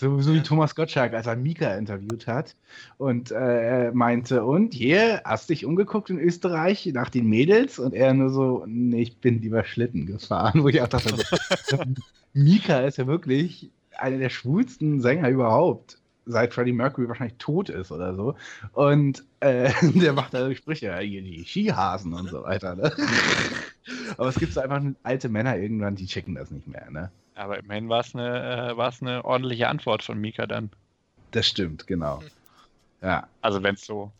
So, so wie Thomas Gottschalk, als er Mika interviewt hat und äh, er meinte, und hier, hast dich umgeguckt in Österreich nach den Mädels? Und er nur so, nee, ich bin lieber Schlitten gefahren, wo ich auch dachte, Mika ist ja wirklich einer der schwulsten Sänger überhaupt seit Freddie Mercury wahrscheinlich tot ist oder so. Und äh, der macht da Sprüche, hier die Skihasen und so weiter. Ne? Aber es gibt so einfach alte Männer irgendwann, die checken das nicht mehr. Ne? Aber immerhin war es eine, äh, eine ordentliche Antwort von Mika dann. Das stimmt, genau. Ja. Also wenn es so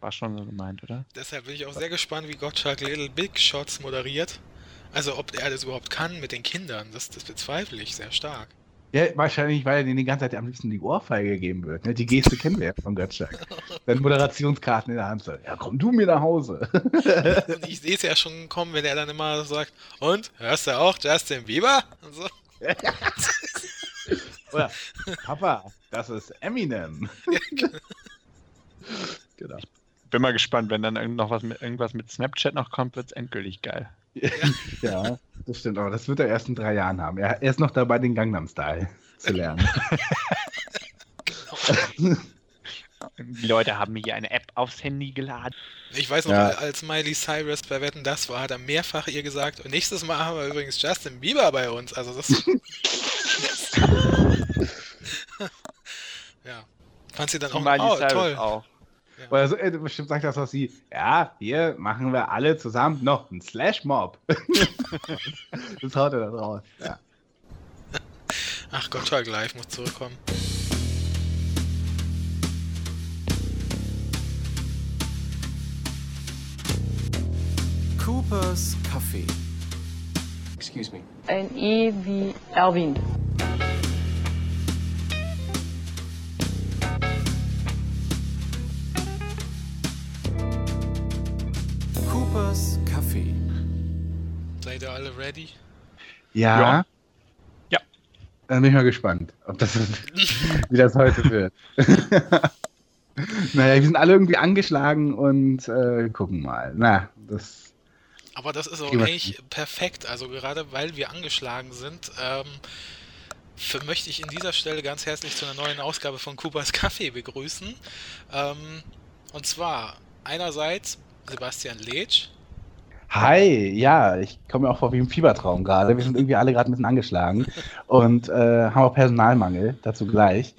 war schon so gemeint, oder? Deshalb bin ich auch sehr gespannt, wie Gottschalk Little Big Shots moderiert. Also ob er das überhaupt kann mit den Kindern, das, das bezweifle ich sehr stark. Ja, wahrscheinlich, weil er denen die ganze Zeit am liebsten die Ohrfeige geben wird. Ne? Die Geste kennen wir ja von Gottschalk. Wenn Moderationskarten in der Hand sind. Ja, komm du mir nach Hause. Und ich sehe es ja schon kommen, wenn er dann immer sagt, und, hörst du auch Justin Bieber? Und so. Oder, Papa, das ist Eminem. genau. Bin mal gespannt, wenn dann noch was mit, irgendwas mit Snapchat noch kommt, wird es endgültig geil. ja, das stimmt, aber das wird er erst in drei Jahren haben. Er, er ist noch dabei, den Gangnam Style zu lernen. Die Leute haben mir hier eine App aufs Handy geladen. Ich weiß noch, ja. als Miley Cyrus bei Wetten das war, hat er mehrfach ihr gesagt, und nächstes Mal haben wir übrigens Justin Bieber bei uns. Also das. ja. Fand sie dann auch, Miley oh, Cyrus toll. Auch. Ja. Oder so, äh, bestimmt sagt das was sie, ja, hier machen wir alle zusammen noch einen Slash-Mob. das haut er dann raus. Ja. Ach Gott, Gottschalk Live muss zurückkommen. Coopers Café. Excuse me. Ein E wie Erwin. Coopers Café. Seid ihr alle ready? Ja. Ja. ja. Dann bin ich mal gespannt, ob das wie das heute wird. naja, wir sind alle irgendwie angeschlagen und äh, gucken mal. Na, das. Aber das ist auch eigentlich perfekt. Also gerade weil wir angeschlagen sind, ähm, für, möchte ich in dieser Stelle ganz herzlich zu einer neuen Ausgabe von Coopers Kaffee begrüßen. Ähm, und zwar einerseits Sebastian Letsch. Hi, ja, ich komme mir auch vor wie im Fiebertraum gerade. Wir sind irgendwie alle gerade ein bisschen angeschlagen und äh, haben auch Personalmangel, dazu gleich.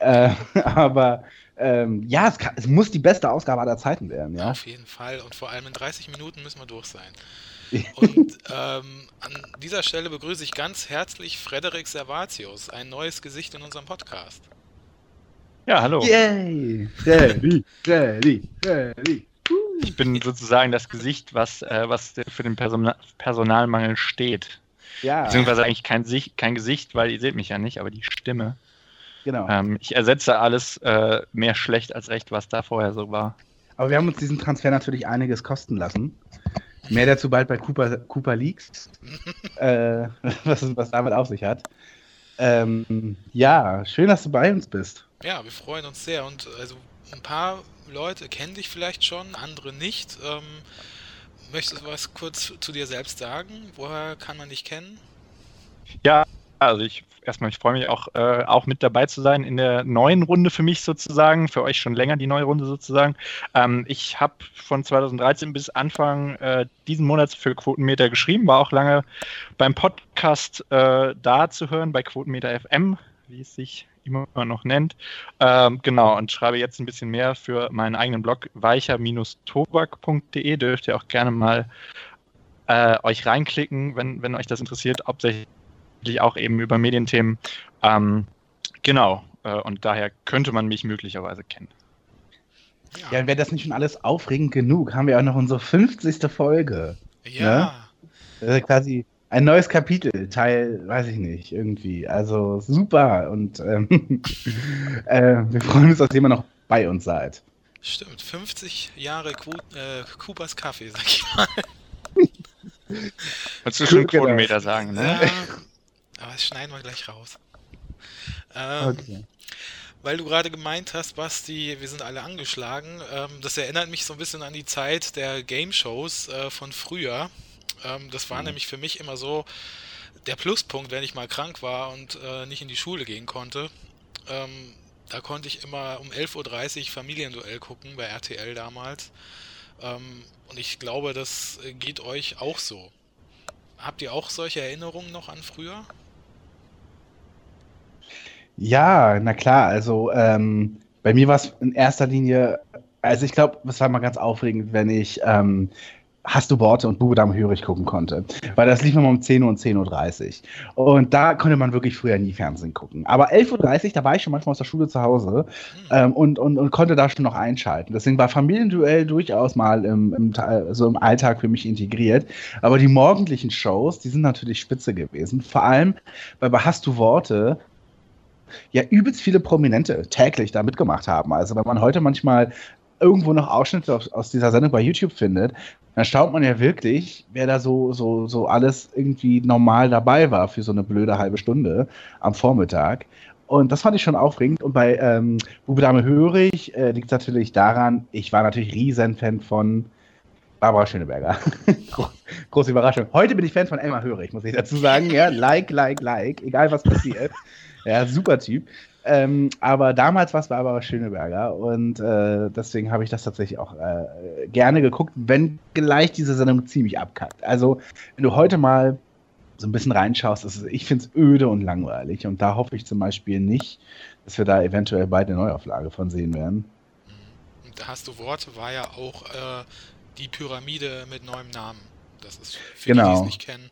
Äh, aber ähm, ja, es, kann, es, muss die beste Ausgabe aller Zeiten werden, ja. Auf jeden Fall und vor allem in 30 Minuten müssen wir durch sein. Und ähm, an dieser Stelle begrüße ich ganz herzlich Frederik Servatius, ein neues Gesicht in unserem Podcast. Ja, hallo. Yay! Freddy, Freddy, Freddy. Ich bin sozusagen das Gesicht, was, äh, was für den Person Personalmangel steht. Ja. Beziehungsweise eigentlich kein, kein Gesicht, weil ihr seht mich ja nicht, aber die Stimme. Genau. Ähm, ich ersetze alles äh, mehr schlecht als recht, was da vorher so war. Aber wir haben uns diesen Transfer natürlich einiges kosten lassen. Mehr dazu bald bei Cooper, Cooper Leaks, äh, was, was damit auf sich hat. Ähm, ja, schön, dass du bei uns bist. Ja, wir freuen uns sehr und also ein paar Leute kennen dich vielleicht schon, andere nicht. Ähm, möchtest du was kurz zu dir selbst sagen? Woher kann man dich kennen? Ja, also ich erstmal, ich freue mich auch, äh, auch mit dabei zu sein in der neuen Runde für mich sozusagen, für euch schon länger die neue Runde sozusagen. Ähm, ich habe von 2013 bis Anfang äh, diesen Monats für Quotenmeter geschrieben, war auch lange beim Podcast äh, da zu hören, bei Quotenmeter FM, wie es sich immer noch nennt. Ähm, genau, und schreibe jetzt ein bisschen mehr für meinen eigenen Blog weicher-tobak.de. Dürft ihr auch gerne mal äh, euch reinklicken, wenn, wenn euch das interessiert, hauptsächlich auch eben über Medienthemen. Ähm, genau, äh, und daher könnte man mich möglicherweise kennen. Ja, wäre das nicht schon alles aufregend genug, haben wir auch noch unsere 50. Folge. Ja. Ne? Quasi ein neues Kapitel, Teil, weiß ich nicht, irgendwie. Also super und ähm, äh, wir freuen uns, dass ihr immer noch bei uns seid. Stimmt, 50 Jahre Qu äh, Coopers Kaffee, sag ich mal. Wolltest du schon genau. Quotenmeter sagen, ne? Ja, aber das schneiden wir gleich raus. Ähm, okay. Weil du gerade gemeint hast, Basti, wir sind alle angeschlagen. Ähm, das erinnert mich so ein bisschen an die Zeit der Game-Shows äh, von früher. Ähm, das war mhm. nämlich für mich immer so der Pluspunkt, wenn ich mal krank war und äh, nicht in die Schule gehen konnte. Ähm, da konnte ich immer um 11.30 Uhr Familienduell gucken bei RTL damals. Ähm, und ich glaube, das geht euch auch so. Habt ihr auch solche Erinnerungen noch an früher? Ja, na klar. Also ähm, bei mir war es in erster Linie, also ich glaube, es war mal ganz aufregend, wenn ich ähm, Hast du Worte und Bube Dame Hörig gucken konnte. Weil das lief immer um 10 Uhr und 10.30 Uhr. Und da konnte man wirklich früher nie Fernsehen gucken. Aber 11.30 Uhr, da war ich schon manchmal aus der Schule zu Hause ähm, und, und, und konnte da schon noch einschalten. Deswegen war Familienduell durchaus mal im, im, so im Alltag für mich integriert. Aber die morgendlichen Shows, die sind natürlich spitze gewesen. Vor allem, weil bei Hast du Worte ja übelst viele Prominente täglich da mitgemacht haben. Also wenn man heute manchmal irgendwo noch Ausschnitte aus, aus dieser Sendung bei YouTube findet, dann staunt man ja wirklich, wer da so, so, so alles irgendwie normal dabei war für so eine blöde halbe Stunde am Vormittag. Und das fand ich schon aufregend. Und bei ähm, Bube Dame Hörig äh, liegt es natürlich daran, ich war natürlich Riesenfan von Barbara Schöneberger. Große Überraschung. Heute bin ich Fan von Emma Hörig, muss ich dazu sagen. Ja, like, like, like, egal was passiert. Ja, super Typ. Ähm, aber damals war es Barbara Schöneberger und äh, deswegen habe ich das tatsächlich auch äh, gerne geguckt, wenn gleich diese Sendung ziemlich abkackt. Also, wenn du heute mal so ein bisschen reinschaust, ist, ich finde es öde und langweilig und da hoffe ich zum Beispiel nicht, dass wir da eventuell bald eine Neuauflage von sehen werden. Da hast du Worte, war ja auch äh, die Pyramide mit neuem Namen. Das ist für genau. die, die es nicht kennen.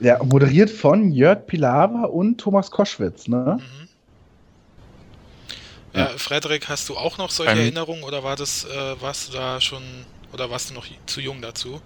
Ja, moderiert von Jörg Pilawa und Thomas Koschwitz, ne? Mhm. Ja, Frederik, hast du auch noch solche ähm, Erinnerungen oder war das, äh, warst du da schon oder warst du noch zu jung dazu?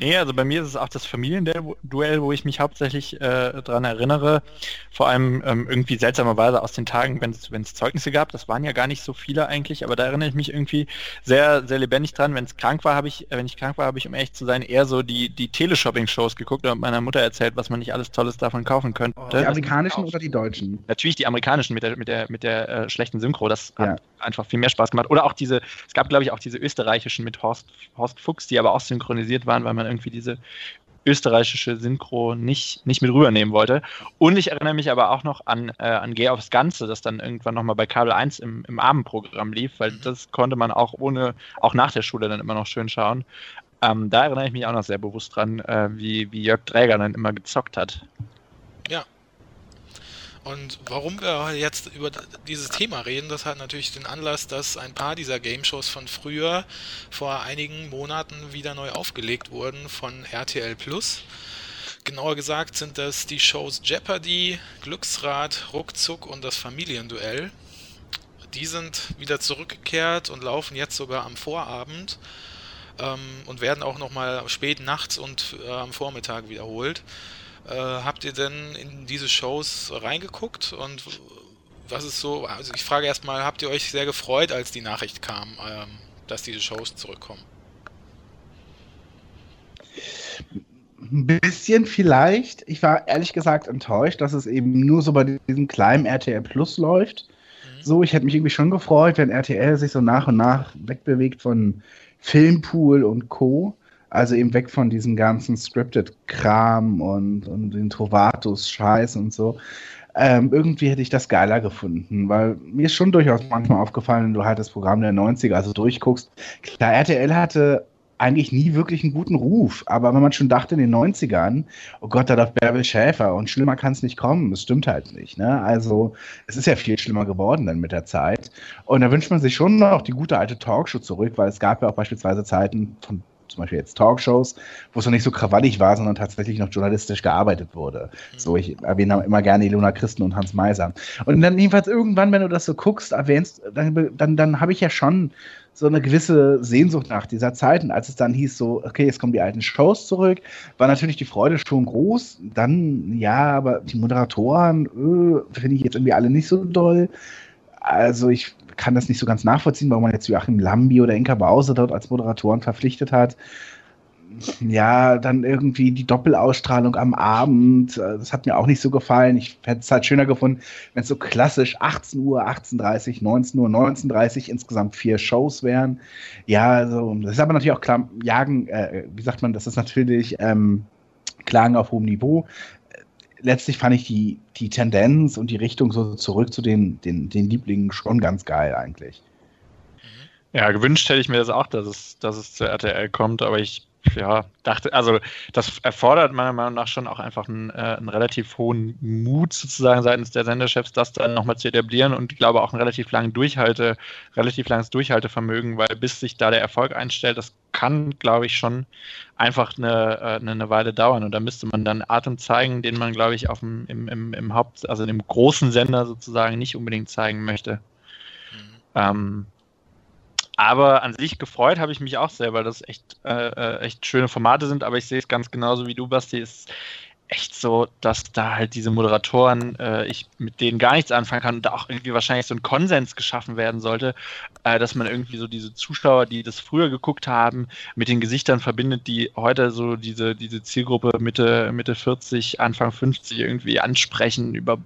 Nee, also bei mir ist es auch das Familienduell, wo ich mich hauptsächlich äh, daran erinnere. Vor allem ähm, irgendwie seltsamerweise aus den Tagen, wenn es Zeugnisse gab. Das waren ja gar nicht so viele eigentlich, aber da erinnere ich mich irgendwie sehr, sehr lebendig dran. Wenn es krank war, habe ich, äh, wenn ich krank war, habe ich, um ehrlich zu sein, eher so die, die Teleshopping-Shows geguckt und meiner Mutter erzählt, was man nicht alles Tolles davon kaufen könnte. Die amerikanischen oder die deutschen? Natürlich die amerikanischen mit der, mit der, mit der äh, schlechten Synchro. Das ja. hat einfach viel mehr Spaß gemacht. Oder auch diese, es gab glaube ich auch diese österreichischen mit Horst, Horst Fuchs, die aber auch synchronisiert waren, weil man irgendwie diese österreichische Synchro nicht, nicht mit rübernehmen wollte. Und ich erinnere mich aber auch noch an, äh, an Geh aufs Ganze, das dann irgendwann nochmal bei Kabel 1 im, im Abendprogramm lief, weil mhm. das konnte man auch ohne, auch nach der Schule dann immer noch schön schauen. Ähm, da erinnere ich mich auch noch sehr bewusst dran, äh, wie, wie Jörg Träger dann immer gezockt hat. Ja, und warum wir jetzt über dieses Thema reden, das hat natürlich den Anlass, dass ein paar dieser Game-Shows von früher vor einigen Monaten wieder neu aufgelegt wurden von RTL Plus. Genauer gesagt sind das die Shows Jeopardy, Glücksrad, Ruckzuck und das Familienduell. Die sind wieder zurückgekehrt und laufen jetzt sogar am Vorabend ähm, und werden auch nochmal spät nachts und äh, am Vormittag wiederholt. Äh, habt ihr denn in diese Shows reingeguckt und was ist so, also ich frage erstmal, habt ihr euch sehr gefreut, als die Nachricht kam, ähm, dass diese Shows zurückkommen? Ein bisschen vielleicht. Ich war ehrlich gesagt enttäuscht, dass es eben nur so bei diesem kleinen RTL Plus läuft. Mhm. So, ich hätte mich irgendwie schon gefreut, wenn RTL sich so nach und nach wegbewegt von Filmpool und Co. Also eben weg von diesem ganzen Scripted-Kram und, und den Trovatus-Scheiß und so. Ähm, irgendwie hätte ich das geiler gefunden, weil mir ist schon durchaus manchmal aufgefallen, wenn du halt das Programm der 90er also durchguckst. Klar, RTL hatte eigentlich nie wirklich einen guten Ruf, aber wenn man schon dachte in den 90ern, oh Gott, da läuft Bärbel Schäfer und schlimmer kann es nicht kommen, das stimmt halt nicht. Ne? Also es ist ja viel schlimmer geworden dann mit der Zeit. Und da wünscht man sich schon noch die gute alte Talkshow zurück, weil es gab ja auch beispielsweise Zeiten von zum Beispiel jetzt Talkshows, wo es noch nicht so krawallig war, sondern tatsächlich noch journalistisch gearbeitet wurde. Mhm. So, ich erwähne immer gerne Ilona Christen und Hans Meiser. Und dann jedenfalls irgendwann, wenn du das so guckst, erwähnst, dann, dann, dann habe ich ja schon so eine gewisse Sehnsucht nach dieser Zeit. Und als es dann hieß, so, okay, jetzt kommen die alten Shows zurück, war natürlich die Freude schon groß. Dann, ja, aber die Moderatoren, äh, finde ich jetzt irgendwie alle nicht so doll. Also ich kann das nicht so ganz nachvollziehen, warum man jetzt Joachim Lambi oder Inka Bause dort als Moderatoren verpflichtet hat. Ja, dann irgendwie die Doppelausstrahlung am Abend, äh, das hat mir auch nicht so gefallen. Ich hätte es halt schöner gefunden, wenn es so klassisch 18 Uhr, 18.30 19 Uhr, 19.30 insgesamt vier Shows wären. Ja, also, das ist aber natürlich auch klar, Jagen, äh, wie sagt man, das ist natürlich ähm, Klagen auf hohem Niveau letztlich fand ich die, die Tendenz und die Richtung so zurück zu den, den, den Lieblingen schon ganz geil eigentlich. Ja, gewünscht hätte ich mir das auch, dass es, dass es zur RTL kommt, aber ich ja, dachte, also das erfordert meiner Meinung nach schon auch einfach einen, äh, einen relativ hohen Mut sozusagen seitens der Senderchefs, das dann nochmal zu etablieren und ich glaube auch ein relativ langen Durchhalte, relativ langes Durchhaltevermögen, weil bis sich da der Erfolg einstellt, das kann, glaube ich, schon einfach eine, äh, eine, eine, Weile dauern und da müsste man dann Atem zeigen, den man, glaube ich, auf dem, im, im, im Haupt, also dem großen Sender sozusagen nicht unbedingt zeigen möchte. Mhm. Ähm, aber an sich gefreut habe ich mich auch sehr, weil das echt, äh, äh, echt schöne Formate sind. Aber ich sehe es ganz genauso wie du, Basti. Es ist echt so, dass da halt diese Moderatoren, äh, ich mit denen gar nichts anfangen kann und da auch irgendwie wahrscheinlich so ein Konsens geschaffen werden sollte, äh, dass man irgendwie so diese Zuschauer, die das früher geguckt haben, mit den Gesichtern verbindet, die heute so diese, diese Zielgruppe Mitte, Mitte 40, Anfang 50 irgendwie ansprechen über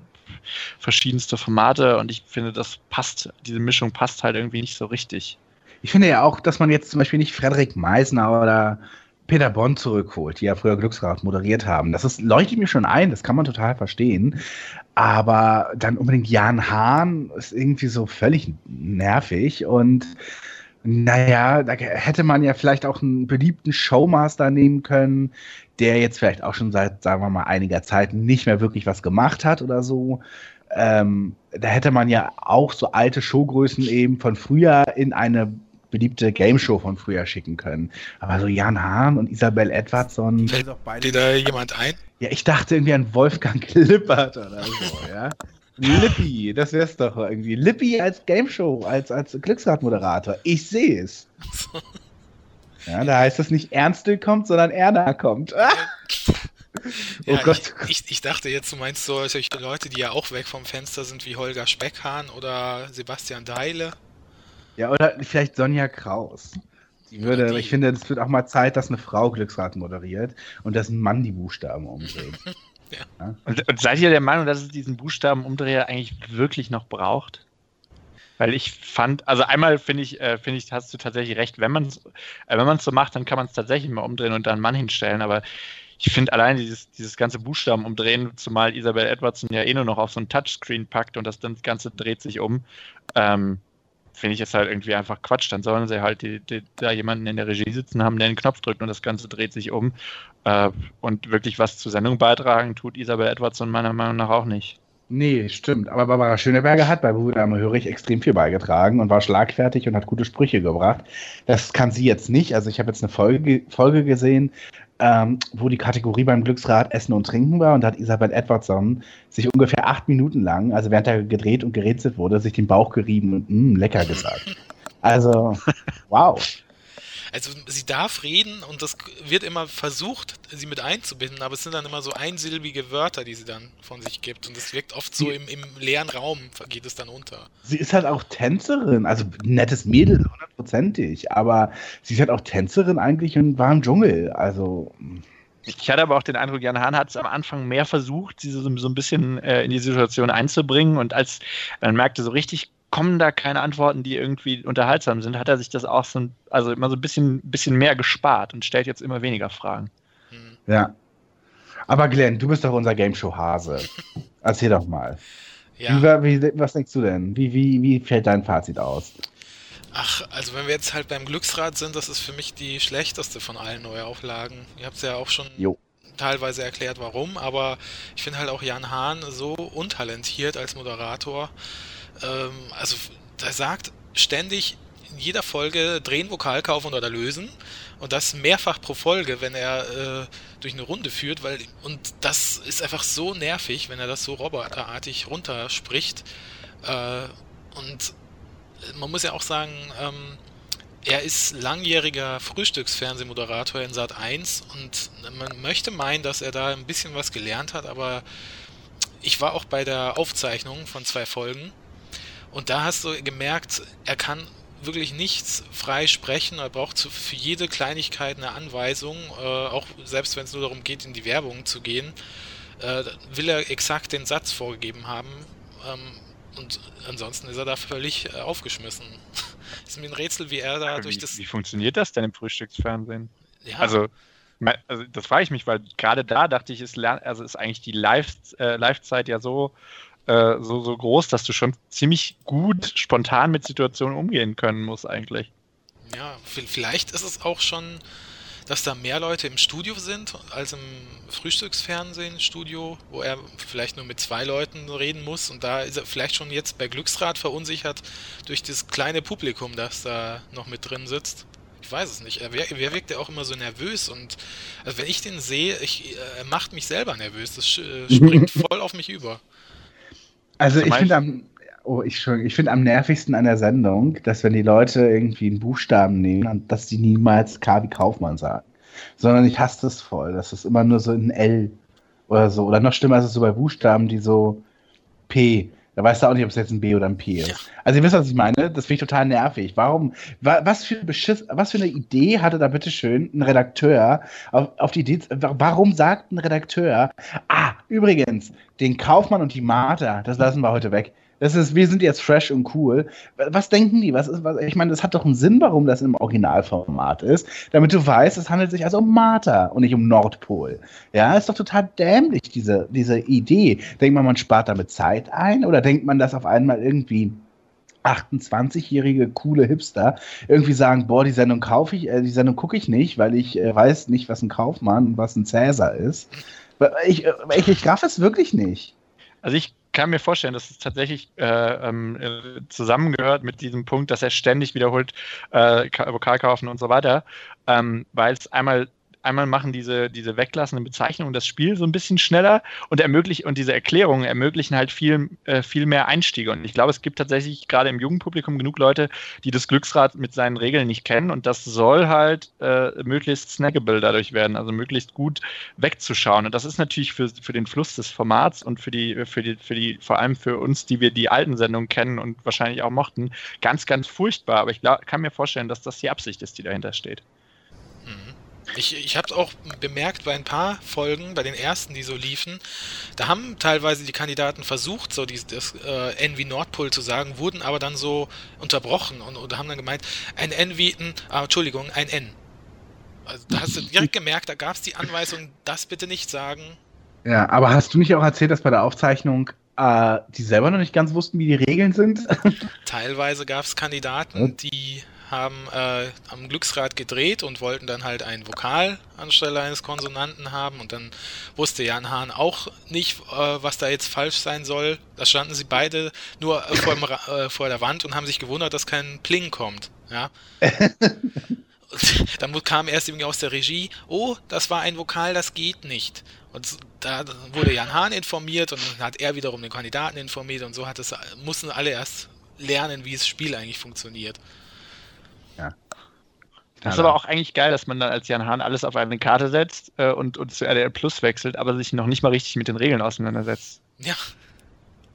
verschiedenste Formate und ich finde, das passt, diese Mischung passt halt irgendwie nicht so richtig. Ich finde ja auch, dass man jetzt zum Beispiel nicht Frederik Meisner oder Peter Bond zurückholt, die ja früher Glücksrad moderiert haben. Das ist, leuchtet mir schon ein, das kann man total verstehen. Aber dann unbedingt Jan Hahn ist irgendwie so völlig nervig und naja, da hätte man ja vielleicht auch einen beliebten Showmaster nehmen können, der jetzt vielleicht auch schon seit, sagen wir mal, einiger Zeit nicht mehr wirklich was gemacht hat oder so. Ähm, da hätte man ja auch so alte Showgrößen eben von früher in eine beliebte Game Show von früher schicken können. Aber so Jan Hahn und Isabel Edwardson. Fällt dir da jemand ein? Ja, ich dachte irgendwie an Wolfgang Lippert oder so, ja. Lippi, das wär's doch irgendwie. Lippi als Game Show, als, als Glücksrad-Moderator. Ich sehe es. Ja, da heißt es nicht Ernste kommt, sondern Erna kommt. Ah! Oh ja, Gott. Ich, ich, ich, dachte jetzt, du meinst so solche Leute, die ja auch weg vom Fenster sind, wie Holger Speckhahn oder Sebastian Deile. Ja, oder vielleicht Sonja Kraus. Die würde, die. ich finde, es wird auch mal Zeit, dass eine Frau Glücksrad moderiert und dass ein Mann die Buchstaben umdreht. ja. Ja? Und, und, seid ihr der Meinung, dass es diesen Buchstabenumdreher eigentlich wirklich noch braucht? Weil ich fand, also einmal finde ich, äh, finde ich, hast du tatsächlich recht, wenn man es äh, wenn so macht, dann kann man es tatsächlich mal umdrehen und da einen Mann hinstellen, aber ich finde allein dieses, dieses ganze Buchstaben umdrehen, zumal Isabel Edwardson ja eh nur noch auf so ein Touchscreen packt und das dann das Ganze dreht sich um, ähm, finde ich es halt irgendwie einfach Quatsch. Dann sollen sie halt die, die, da jemanden in der Regie sitzen haben, der den Knopf drückt und das Ganze dreht sich um. Äh, und wirklich was zur Sendung beitragen, tut Isabel Edwardson meiner Meinung nach auch nicht. Nee, stimmt. Aber Barbara Schöneberger hat bei Bruder am Hörig extrem viel beigetragen und war schlagfertig und hat gute Sprüche gebracht. Das kann sie jetzt nicht. Also ich habe jetzt eine Folge, Folge gesehen, ähm, wo die Kategorie beim Glücksrad Essen und Trinken war und da hat Isabel Edwardson sich ungefähr acht Minuten lang, also während er gedreht und gerätselt wurde, sich den Bauch gerieben und mh, mm, lecker gesagt. Also, wow. Also sie darf reden und das wird immer versucht, sie mit einzubinden, aber es sind dann immer so einsilbige Wörter, die sie dann von sich gibt. Und es wirkt oft so im, im leeren Raum, geht es dann unter. Sie ist halt auch Tänzerin, also nettes Mädel, hundertprozentig, aber sie ist halt auch Tänzerin eigentlich und war im Dschungel. Also. Ich hatte aber auch den Eindruck, Jan Hahn hat es am Anfang mehr versucht, sie so, so ein bisschen äh, in die Situation einzubringen und als man merkte, so richtig kommen da keine Antworten, die irgendwie unterhaltsam sind, hat er sich das auch so, also immer so ein bisschen, bisschen mehr gespart und stellt jetzt immer weniger Fragen. Hm. Ja. Aber Glenn, du bist doch unser Game Show Hase. Erzähl doch mal. Ja. Wie, wie, was denkst du denn? Wie, wie, wie fällt dein Fazit aus? Ach, also wenn wir jetzt halt beim Glücksrad sind, das ist für mich die schlechteste von allen Neuauflagen. Ihr habt es ja auch schon jo. teilweise erklärt, warum, aber ich finde halt auch Jan Hahn so untalentiert als Moderator ähm, also er sagt ständig in jeder Folge drehen, Vokal kaufen oder lösen. Und das mehrfach pro Folge, wenn er äh, durch eine Runde führt, weil und das ist einfach so nervig, wenn er das so roboterartig runterspricht. Äh, und man muss ja auch sagen, ähm, er ist langjähriger Frühstücksfernsehmoderator in Sat 1 und man möchte meinen, dass er da ein bisschen was gelernt hat, aber ich war auch bei der Aufzeichnung von zwei Folgen und da hast du gemerkt, er kann wirklich nichts frei sprechen. Er braucht für jede Kleinigkeit eine Anweisung, äh, auch selbst wenn es nur darum geht, in die Werbung zu gehen, äh, will er exakt den Satz vorgegeben haben. Ähm, und ansonsten ist er da völlig äh, aufgeschmissen. ist mir ein Rätsel, wie er da Aber durch wie, das. Wie funktioniert das denn im Frühstücksfernsehen? Ja. Also Also das frage ich mich, weil gerade da dachte ich, ist, also ist eigentlich die äh, Live-Zeit ja so, äh, so, so groß, dass du schon ziemlich gut spontan mit Situationen umgehen können musst eigentlich. Ja, vielleicht ist es auch schon dass da mehr Leute im Studio sind als im Frühstücksfernsehen-Studio, wo er vielleicht nur mit zwei Leuten reden muss und da ist er vielleicht schon jetzt bei Glücksrad verunsichert durch das kleine Publikum, das da noch mit drin sitzt. Ich weiß es nicht. Er, wer wirkt ja auch immer so nervös und also wenn ich den sehe, ich, er macht mich selber nervös. Das äh, springt voll auf mich über. Also ich finde am, oh, ich, ich finde am nervigsten an der Sendung, dass wenn die Leute irgendwie einen Buchstaben nehmen, dass die niemals K wie Kaufmann sagen. Sondern ich hasse das voll. Das ist immer nur so ein L oder so. Oder noch schlimmer ist es so bei Buchstaben, die so P. Da weißt du auch nicht, ob es jetzt ein B oder ein P ist. Ja. Also ihr wisst, was ich meine. Das finde ich total nervig. Warum, was für, Beschiss, was für eine Idee hatte da bitte schön ein Redakteur auf, auf die Idee, warum sagt ein Redakteur, ah, übrigens, den Kaufmann und die Martha, das lassen wir heute weg. Das ist, wir sind jetzt fresh und cool. Was denken die? Was ist, was, ich meine, das hat doch einen Sinn, warum das im Originalformat ist, damit du weißt, es handelt sich also um Martha und nicht um Nordpol. Ja, ist doch total dämlich, diese, diese Idee. Denkt man, man spart damit Zeit ein oder denkt man, dass auf einmal irgendwie 28-jährige coole Hipster irgendwie sagen, boah, die Sendung kaufe ich, äh, die Sendung gucke ich nicht, weil ich äh, weiß nicht, was ein Kaufmann und was ein Cäsar ist. Ich, äh, ich, ich raff es wirklich nicht. Also ich kann mir vorstellen, dass es tatsächlich äh, äh, zusammengehört mit diesem Punkt, dass er ständig wiederholt äh, Vokal kaufen und so weiter, ähm, weil es einmal einmal machen diese, diese weglassenden Bezeichnungen das Spiel so ein bisschen schneller und ermöglichen und diese Erklärungen ermöglichen halt viel, äh, viel mehr Einstiege. Und ich glaube, es gibt tatsächlich gerade im Jugendpublikum genug Leute, die das Glücksrad mit seinen Regeln nicht kennen und das soll halt äh, möglichst snackable dadurch werden, also möglichst gut wegzuschauen. Und das ist natürlich für, für den Fluss des Formats und für die, für die, für die, vor allem für uns, die wir die alten Sendungen kennen und wahrscheinlich auch mochten, ganz, ganz furchtbar. Aber ich glaub, kann mir vorstellen, dass das die Absicht ist, die dahinter steht. Ich, ich habe es auch bemerkt bei ein paar Folgen, bei den ersten, die so liefen, da haben teilweise die Kandidaten versucht, so die, das äh, N wie Nordpol zu sagen, wurden aber dann so unterbrochen und, und haben dann gemeint, ein N wie ein, ah, Entschuldigung, ein N. Also da hast du direkt gemerkt, da gab es die Anweisung, das bitte nicht sagen. Ja, aber hast du nicht auch erzählt, dass bei der Aufzeichnung äh, die selber noch nicht ganz wussten, wie die Regeln sind? Teilweise gab es Kandidaten, die haben äh, am Glücksrad gedreht und wollten dann halt ein Vokal anstelle eines Konsonanten haben und dann wusste Jan Hahn auch nicht, äh, was da jetzt falsch sein soll. Da standen sie beide nur äh, vor, dem, vor, der Wand und haben sich gewundert, dass kein Pling kommt. Ja. dann kam erst irgendwie aus der Regie, oh, das war ein Vokal, das geht nicht. Und da wurde Jan Hahn informiert und dann hat er wiederum den Kandidaten informiert und so hat es, mussten alle erst lernen, wie das Spiel eigentlich funktioniert. Das ist aber auch eigentlich geil, dass man dann als Jan Hahn alles auf eine Karte setzt äh, und, und zu RDL Plus wechselt, aber sich noch nicht mal richtig mit den Regeln auseinandersetzt. Ja.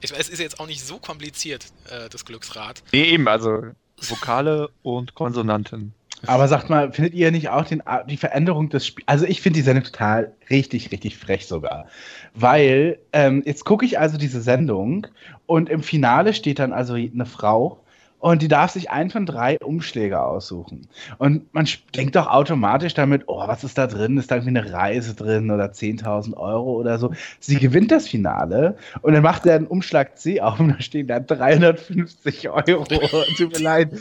Ich, es ist jetzt auch nicht so kompliziert, äh, das Glücksrad. Nee, eben, also Vokale und Konsonanten. Aber sagt mal, findet ihr nicht auch den, die Veränderung des Spiels? Also ich finde die Sendung total richtig, richtig frech sogar. Weil ähm, jetzt gucke ich also diese Sendung und im Finale steht dann also eine Frau und die darf sich einen von drei Umschläge aussuchen. Und man denkt doch automatisch damit, oh, was ist da drin? Ist da irgendwie eine Reise drin oder 10.000 Euro oder so? Sie gewinnt das Finale und dann macht er einen Umschlag C auf und da stehen da 350 Euro. Tut mir leid.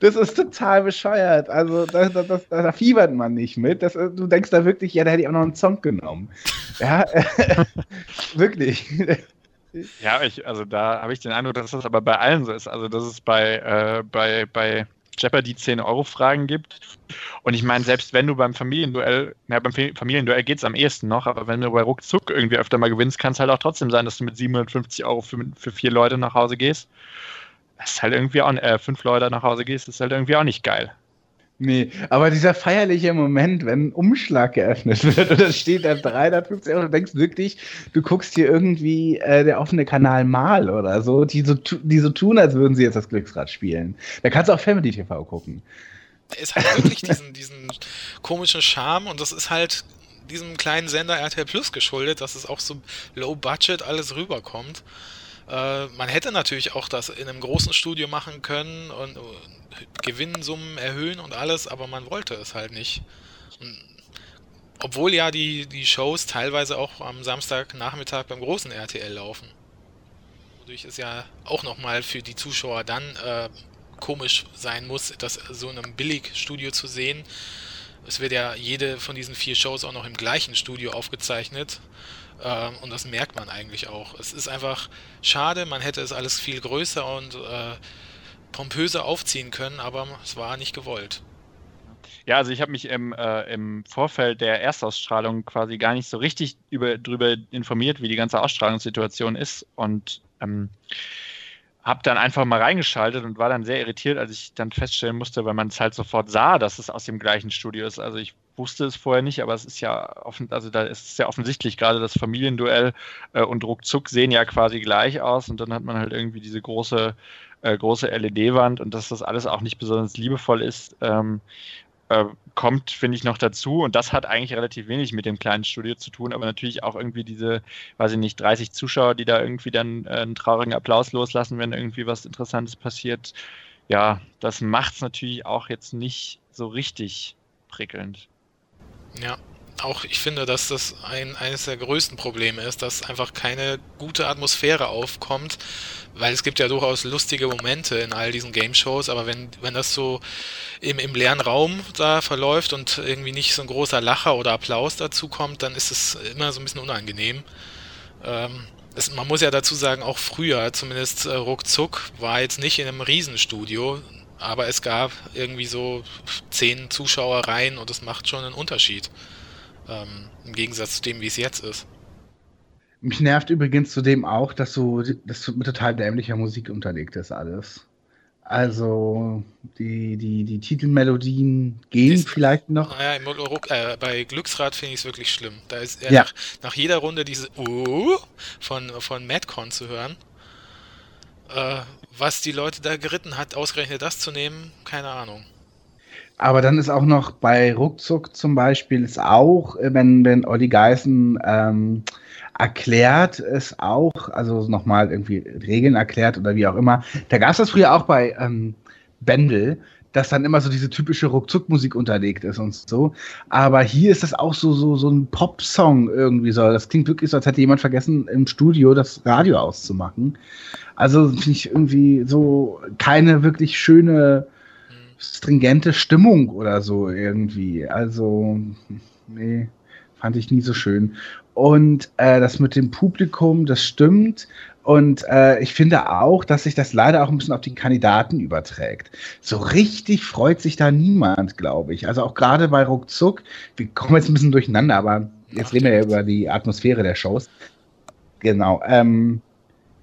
Das ist total bescheuert. Also da, da, da, da fiebert man nicht mit. Das, du denkst da wirklich, ja, da hätte ich auch noch einen Song genommen. Ja, wirklich. Ja, ich, also da habe ich den Eindruck, dass das aber bei allen so ist. Also, dass es bei, äh, bei, bei Jeopardy 10-Euro-Fragen gibt. Und ich meine, selbst wenn du beim Familienduell, na, beim Familienduell geht es am ehesten noch, aber wenn du bei Ruckzuck irgendwie öfter mal gewinnst, kann es halt auch trotzdem sein, dass du mit 750 Euro für, für vier Leute nach Hause gehst. Das ist halt irgendwie auch, äh, fünf Leute nach Hause gehst, ist halt irgendwie auch nicht geil. Nee, aber dieser feierliche Moment, wenn ein Umschlag geöffnet wird und da steht da 350 Euro, du denkst wirklich, du guckst hier irgendwie äh, der offene Kanal mal oder so, die so, die so tun, als würden sie jetzt das Glücksrad spielen. Da kannst du auch Family TV gucken. Es hat wirklich diesen, diesen komischen Charme und das ist halt diesem kleinen Sender RTL Plus geschuldet, dass es auch so low budget alles rüberkommt. Äh, man hätte natürlich auch das in einem großen Studio machen können und Gewinnsummen erhöhen und alles, aber man wollte es halt nicht. Und obwohl ja die, die Shows teilweise auch am Samstagnachmittag beim großen RTL laufen. Wodurch es ja auch nochmal für die Zuschauer dann äh, komisch sein muss, das so in einem Billigstudio zu sehen. Es wird ja jede von diesen vier Shows auch noch im gleichen Studio aufgezeichnet. Äh, und das merkt man eigentlich auch. Es ist einfach schade, man hätte es alles viel größer und äh, pompöser aufziehen können, aber es war nicht gewollt. Ja, also ich habe mich im, äh, im Vorfeld der Erstausstrahlung quasi gar nicht so richtig über, darüber informiert, wie die ganze Ausstrahlungssituation ist und ähm, habe dann einfach mal reingeschaltet und war dann sehr irritiert, als ich dann feststellen musste, weil man es halt sofort sah, dass es aus dem gleichen Studio ist. Also ich wusste es vorher nicht, aber es ist ja offen, also da ist es sehr offensichtlich, gerade das Familienduell äh, und Ruckzuck sehen ja quasi gleich aus und dann hat man halt irgendwie diese große, äh, große LED-Wand und dass das alles auch nicht besonders liebevoll ist, ähm, äh, kommt, finde ich, noch dazu. Und das hat eigentlich relativ wenig mit dem kleinen Studio zu tun, aber natürlich auch irgendwie diese, weiß ich nicht, 30 Zuschauer, die da irgendwie dann äh, einen traurigen Applaus loslassen, wenn irgendwie was Interessantes passiert. Ja, das macht es natürlich auch jetzt nicht so richtig prickelnd. Ja, auch ich finde, dass das ein, eines der größten Probleme ist, dass einfach keine gute Atmosphäre aufkommt, weil es gibt ja durchaus lustige Momente in all diesen Game-Shows, aber wenn, wenn das so im, im leeren Raum da verläuft und irgendwie nicht so ein großer Lacher oder Applaus dazu kommt, dann ist es immer so ein bisschen unangenehm. Ähm, es, man muss ja dazu sagen, auch früher, zumindest äh, ruckzuck, war jetzt nicht in einem Riesenstudio, aber es gab irgendwie so zehn Zuschauer rein und das macht schon einen Unterschied. Ähm, Im Gegensatz zu dem, wie es jetzt ist. Mich nervt übrigens zudem auch, dass so das mit total dämlicher Musik unterlegt ist alles. Also die, die, die Titelmelodien gehen ist, vielleicht noch. Naja, im, äh, bei Glücksrad finde ich es wirklich schlimm. Da ist äh, ja. nach, nach, jeder Runde diese uh von, von Madcon zu hören. Äh, was die Leute da geritten hat, ausgerechnet das zu nehmen, keine Ahnung. Aber dann ist auch noch bei Ruckzuck zum Beispiel ist auch, äh, wenn, wenn Olli Geißen ähm, erklärt es auch, also nochmal irgendwie Regeln erklärt oder wie auch immer. Da gab es das früher auch bei ähm, Bendel, dass dann immer so diese typische Ruckzuck-Musik unterlegt ist und so. Aber hier ist das auch so, so, so ein Pop-Song irgendwie so. Das klingt wirklich so, als hätte jemand vergessen, im Studio das Radio auszumachen. Also finde ich irgendwie so keine wirklich schöne stringente Stimmung oder so irgendwie. Also, nee, fand ich nie so schön. Und äh, das mit dem Publikum, das stimmt. Und äh, ich finde auch, dass sich das leider auch ein bisschen auf die Kandidaten überträgt. So richtig freut sich da niemand, glaube ich. Also auch gerade bei Ruckzuck, wir kommen jetzt ein bisschen durcheinander, aber jetzt reden wir ja über die Atmosphäre der Shows. Genau. Ähm,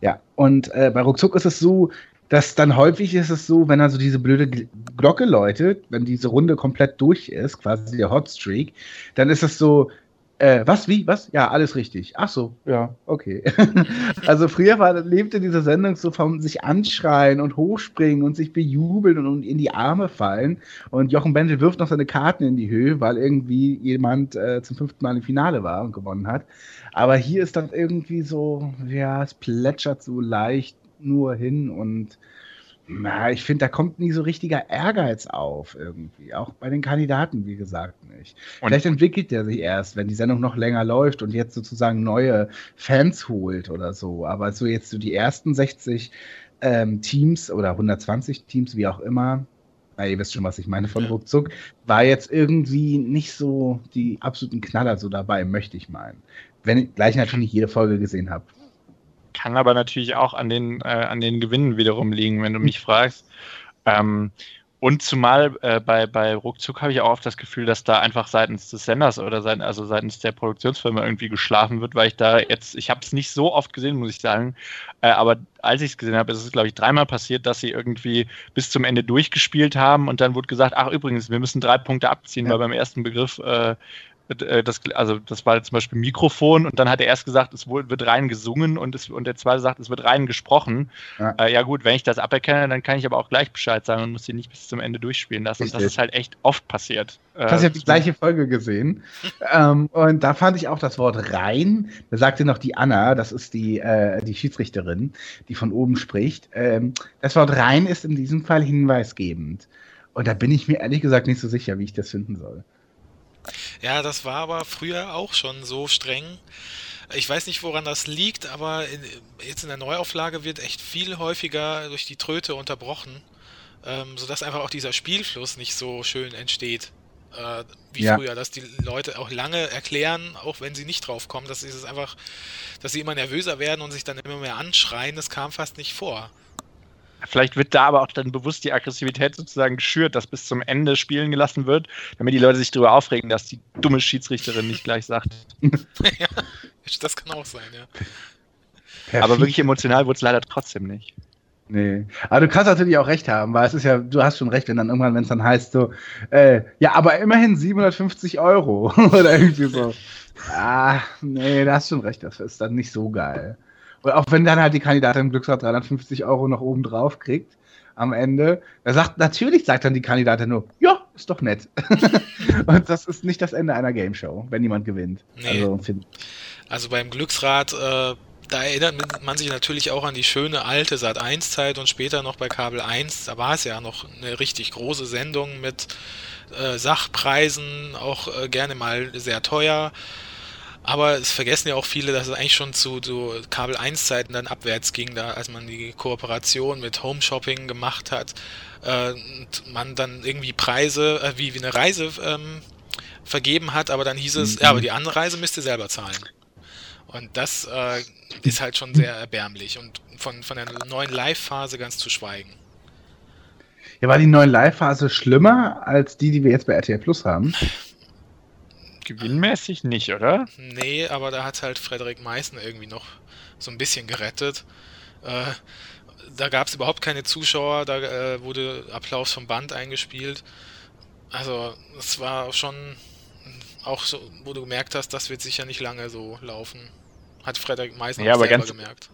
ja, und äh, bei Ruckzuck ist es so, dass dann häufig ist es so, wenn also diese blöde Glocke läutet, wenn diese Runde komplett durch ist, quasi der Hotstreak, dann ist es so, äh, was, wie, was? Ja, alles richtig. Ach so, ja, okay. also früher war, lebte diese Sendung so vom sich anschreien und hochspringen und sich bejubeln und, in die Arme fallen. Und Jochen Bendel wirft noch seine Karten in die Höhe, weil irgendwie jemand äh, zum fünften Mal im Finale war und gewonnen hat. Aber hier ist das irgendwie so, ja, es plätschert so leicht nur hin und na, ich finde, da kommt nie so richtiger Ehrgeiz auf irgendwie. Auch bei den Kandidaten, wie gesagt, nicht. Und Vielleicht entwickelt der sich erst, wenn die Sendung noch länger läuft und jetzt sozusagen neue Fans holt oder so. Aber so jetzt so die ersten 60 ähm, Teams oder 120 Teams, wie auch immer, na, ihr wisst schon, was ich meine von Ruckzuck, war jetzt irgendwie nicht so die absoluten Knaller so dabei, möchte ich meinen. Wenn ich gleich natürlich jede Folge gesehen habe. Kann aber natürlich auch an den, äh, an den Gewinnen wiederum liegen, wenn du mich fragst. Ähm, und zumal äh, bei, bei Ruckzuck habe ich auch oft das Gefühl, dass da einfach seitens des Senders oder seit, also seitens der Produktionsfirma irgendwie geschlafen wird, weil ich da jetzt, ich habe es nicht so oft gesehen, muss ich sagen, äh, aber als ich es gesehen habe, ist es, glaube ich, dreimal passiert, dass sie irgendwie bis zum Ende durchgespielt haben und dann wurde gesagt, ach übrigens, wir müssen drei Punkte abziehen, ja. weil beim ersten Begriff äh, das, also das war zum Beispiel Mikrofon und dann hat er erst gesagt, es wird rein gesungen und, es, und der zweite sagt, es wird rein gesprochen. Ja. Äh, ja. gut, wenn ich das aberkenne, dann kann ich aber auch gleich Bescheid sagen und muss sie nicht bis zum Ende durchspielen lassen. Richtig. Das ist halt echt oft passiert. Ich habe die gleiche Folge gesehen ähm, und da fand ich auch das Wort rein. Da sagte noch die Anna, das ist die, äh, die Schiedsrichterin, die von oben spricht. Ähm, das Wort rein ist in diesem Fall hinweisgebend. Und da bin ich mir ehrlich gesagt nicht so sicher, wie ich das finden soll. Ja, das war aber früher auch schon so streng. Ich weiß nicht, woran das liegt, aber in, jetzt in der Neuauflage wird echt viel häufiger durch die Tröte unterbrochen, ähm, sodass einfach auch dieser Spielfluss nicht so schön entsteht. Äh, wie ja. früher, dass die Leute auch lange erklären, auch wenn sie nicht drauf kommen, dass sie es einfach, dass sie immer nervöser werden und sich dann immer mehr anschreien, das kam fast nicht vor. Vielleicht wird da aber auch dann bewusst die Aggressivität sozusagen geschürt, dass bis zum Ende spielen gelassen wird, damit die Leute sich darüber aufregen, dass die dumme Schiedsrichterin nicht gleich sagt. ja, das kann auch sein, ja. Perfekt. Aber wirklich emotional wurde es leider trotzdem nicht. Nee. Aber du kannst natürlich auch recht haben, weil es ist ja, du hast schon recht, wenn dann irgendwann, wenn es dann heißt so, äh, ja, aber immerhin 750 Euro oder irgendwie so. Ah, nee, da hast schon recht, das ist dann nicht so geil. Und auch wenn dann halt die Kandidatin im Glücksrad 350 Euro noch oben drauf kriegt am Ende, da sagt, natürlich sagt dann die Kandidatin nur, ja, ist doch nett. und das ist nicht das Ende einer Game Show, wenn jemand gewinnt. Nee. Also, also beim Glücksrad, äh, da erinnert man sich natürlich auch an die schöne alte Sat 1 Zeit und später noch bei Kabel 1, da war es ja noch eine richtig große Sendung mit äh, Sachpreisen, auch äh, gerne mal sehr teuer. Aber es vergessen ja auch viele, dass es eigentlich schon zu, zu Kabel 1 Zeiten dann abwärts ging, da als man die Kooperation mit Home Shopping gemacht hat äh, und man dann irgendwie Preise äh, wie, wie eine Reise ähm, vergeben hat, aber dann hieß es, mhm. ja, aber die Anreise müsst ihr selber zahlen. Und das äh, ist halt schon sehr erbärmlich und von, von der neuen Live-Phase ganz zu schweigen. Ja, war die neue Live-Phase schlimmer als die, die wir jetzt bei RTL Plus haben? Gewinnmäßig nicht, oder? Nee, aber da hat halt Frederik Meißen irgendwie noch so ein bisschen gerettet. Äh, da gab es überhaupt keine Zuschauer, da äh, wurde Applaus vom Band eingespielt. Also, es war schon auch so, wo du gemerkt hast, das wird sicher nicht lange so laufen. Hat Frederik Meißen ja, aber ganz, gemerkt.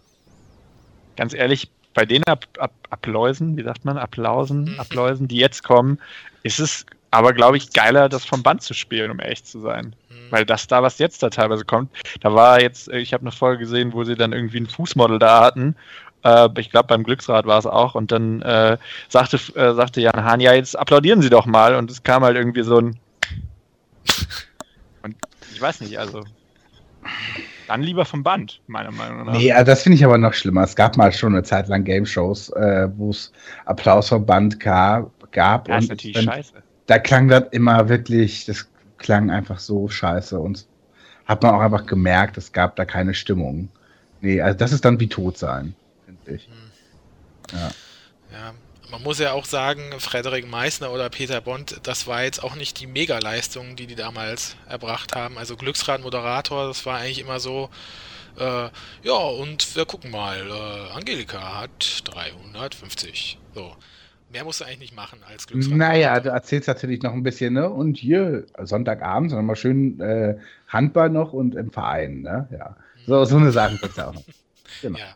Ganz ehrlich, bei den Ab Ab Applausen, wie sagt man, Applausen, mhm. Applausen, die jetzt kommen, ist es aber glaube ich geiler, das vom Band zu spielen, um echt zu sein. Mhm. Weil das da, was jetzt da teilweise kommt, da war jetzt, ich habe eine Folge gesehen, wo sie dann irgendwie ein Fußmodel da hatten. Äh, ich glaube, beim Glücksrad war es auch. Und dann äh, sagte, äh, sagte Jan Hahn, ja, jetzt applaudieren Sie doch mal. Und es kam halt irgendwie so ein. Und ich weiß nicht, also. Dann lieber vom Band, meiner Meinung nach. Nee, also das finde ich aber noch schlimmer. Es gab mal schon eine Zeit lang Game-Shows, äh, wo es Applaus vom Band gab. gab ja, ist natürlich scheiße da klang das immer wirklich, das klang einfach so scheiße und hat man auch einfach gemerkt, es gab da keine Stimmung. Nee, also das ist dann wie tot sein, finde ich. Hm. Ja. ja. Man muss ja auch sagen, Frederik Meissner oder Peter Bond, das war jetzt auch nicht die Mega-Leistung, die die damals erbracht haben. Also Glücksrad-Moderator, das war eigentlich immer so, äh, ja, und wir gucken mal, äh, Angelika hat 350. So. Mehr musst du eigentlich nicht machen als Glücksrad. Naja, du erzählst natürlich noch ein bisschen, ne? Und hier, Sonntagabend, sondern mal schön äh, Handball noch und im Verein, ne? Ja. So, so eine Sache gibt es auch noch. Genau. Ja.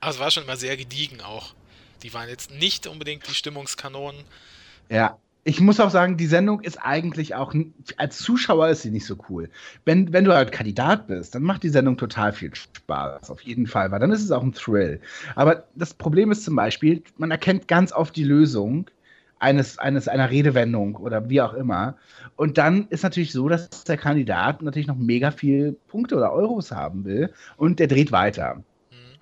Aber es war schon immer sehr gediegen auch. Die waren jetzt nicht unbedingt die Stimmungskanonen. Ja ich muss auch sagen, die Sendung ist eigentlich auch, als Zuschauer ist sie nicht so cool. Wenn, wenn du halt Kandidat bist, dann macht die Sendung total viel Spaß, auf jeden Fall, weil dann ist es auch ein Thrill. Aber das Problem ist zum Beispiel, man erkennt ganz oft die Lösung eines, eines, einer Redewendung oder wie auch immer. Und dann ist natürlich so, dass der Kandidat natürlich noch mega viel Punkte oder Euros haben will und der dreht weiter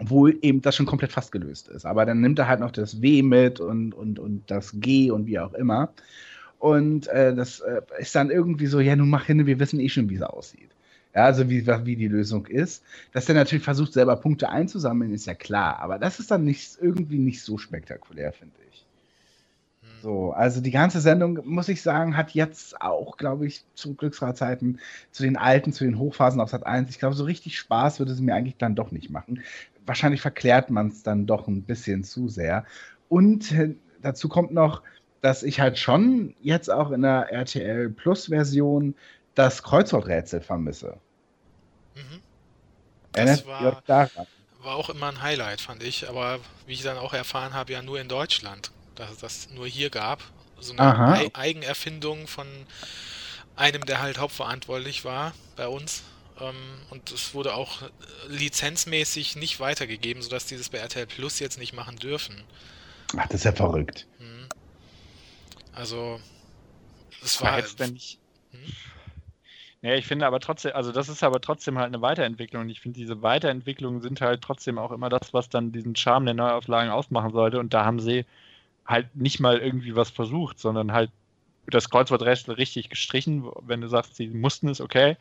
obwohl eben das schon komplett fast gelöst ist. Aber dann nimmt er halt noch das W mit und, und, und das G und wie auch immer. Und äh, das äh, ist dann irgendwie so, ja, nun mach hin, wir wissen eh schon, wie es aussieht. Ja, also wie, wie die Lösung ist. Dass er natürlich versucht, selber Punkte einzusammeln, ist ja klar. Aber das ist dann nicht, irgendwie nicht so spektakulär, finde ich. So, also die ganze Sendung, muss ich sagen, hat jetzt auch, glaube ich, zu Glücksradzeiten, zu den alten, zu den Hochphasen auf Sat 1, ich glaube, so richtig Spaß würde es mir eigentlich dann doch nicht machen wahrscheinlich verklärt man es dann doch ein bisschen zu sehr. Und äh, dazu kommt noch, dass ich halt schon jetzt auch in der RTL Plus Version das Kreuzworträtsel vermisse. Mhm. Das war, war auch immer ein Highlight, fand ich. Aber wie ich dann auch erfahren habe, ja nur in Deutschland, dass es das nur hier gab. So eine e Eigenerfindung von einem, der halt hauptverantwortlich war bei uns. Ähm, und es wurde auch lizenzmäßig nicht weitergegeben, sodass die das bei RTL Plus jetzt nicht machen dürfen. Ach, das ist ja verrückt. Hm. Also, es war. Jetzt, wenn ich, hm? Ja, ich finde aber trotzdem, also das ist aber trotzdem halt eine Weiterentwicklung. Und ich finde, diese Weiterentwicklungen sind halt trotzdem auch immer das, was dann diesen Charme der Neuauflagen ausmachen sollte. Und da haben sie halt nicht mal irgendwie was versucht, sondern halt das Kreuzworträtsel richtig gestrichen, wenn du sagst, sie mussten es, okay,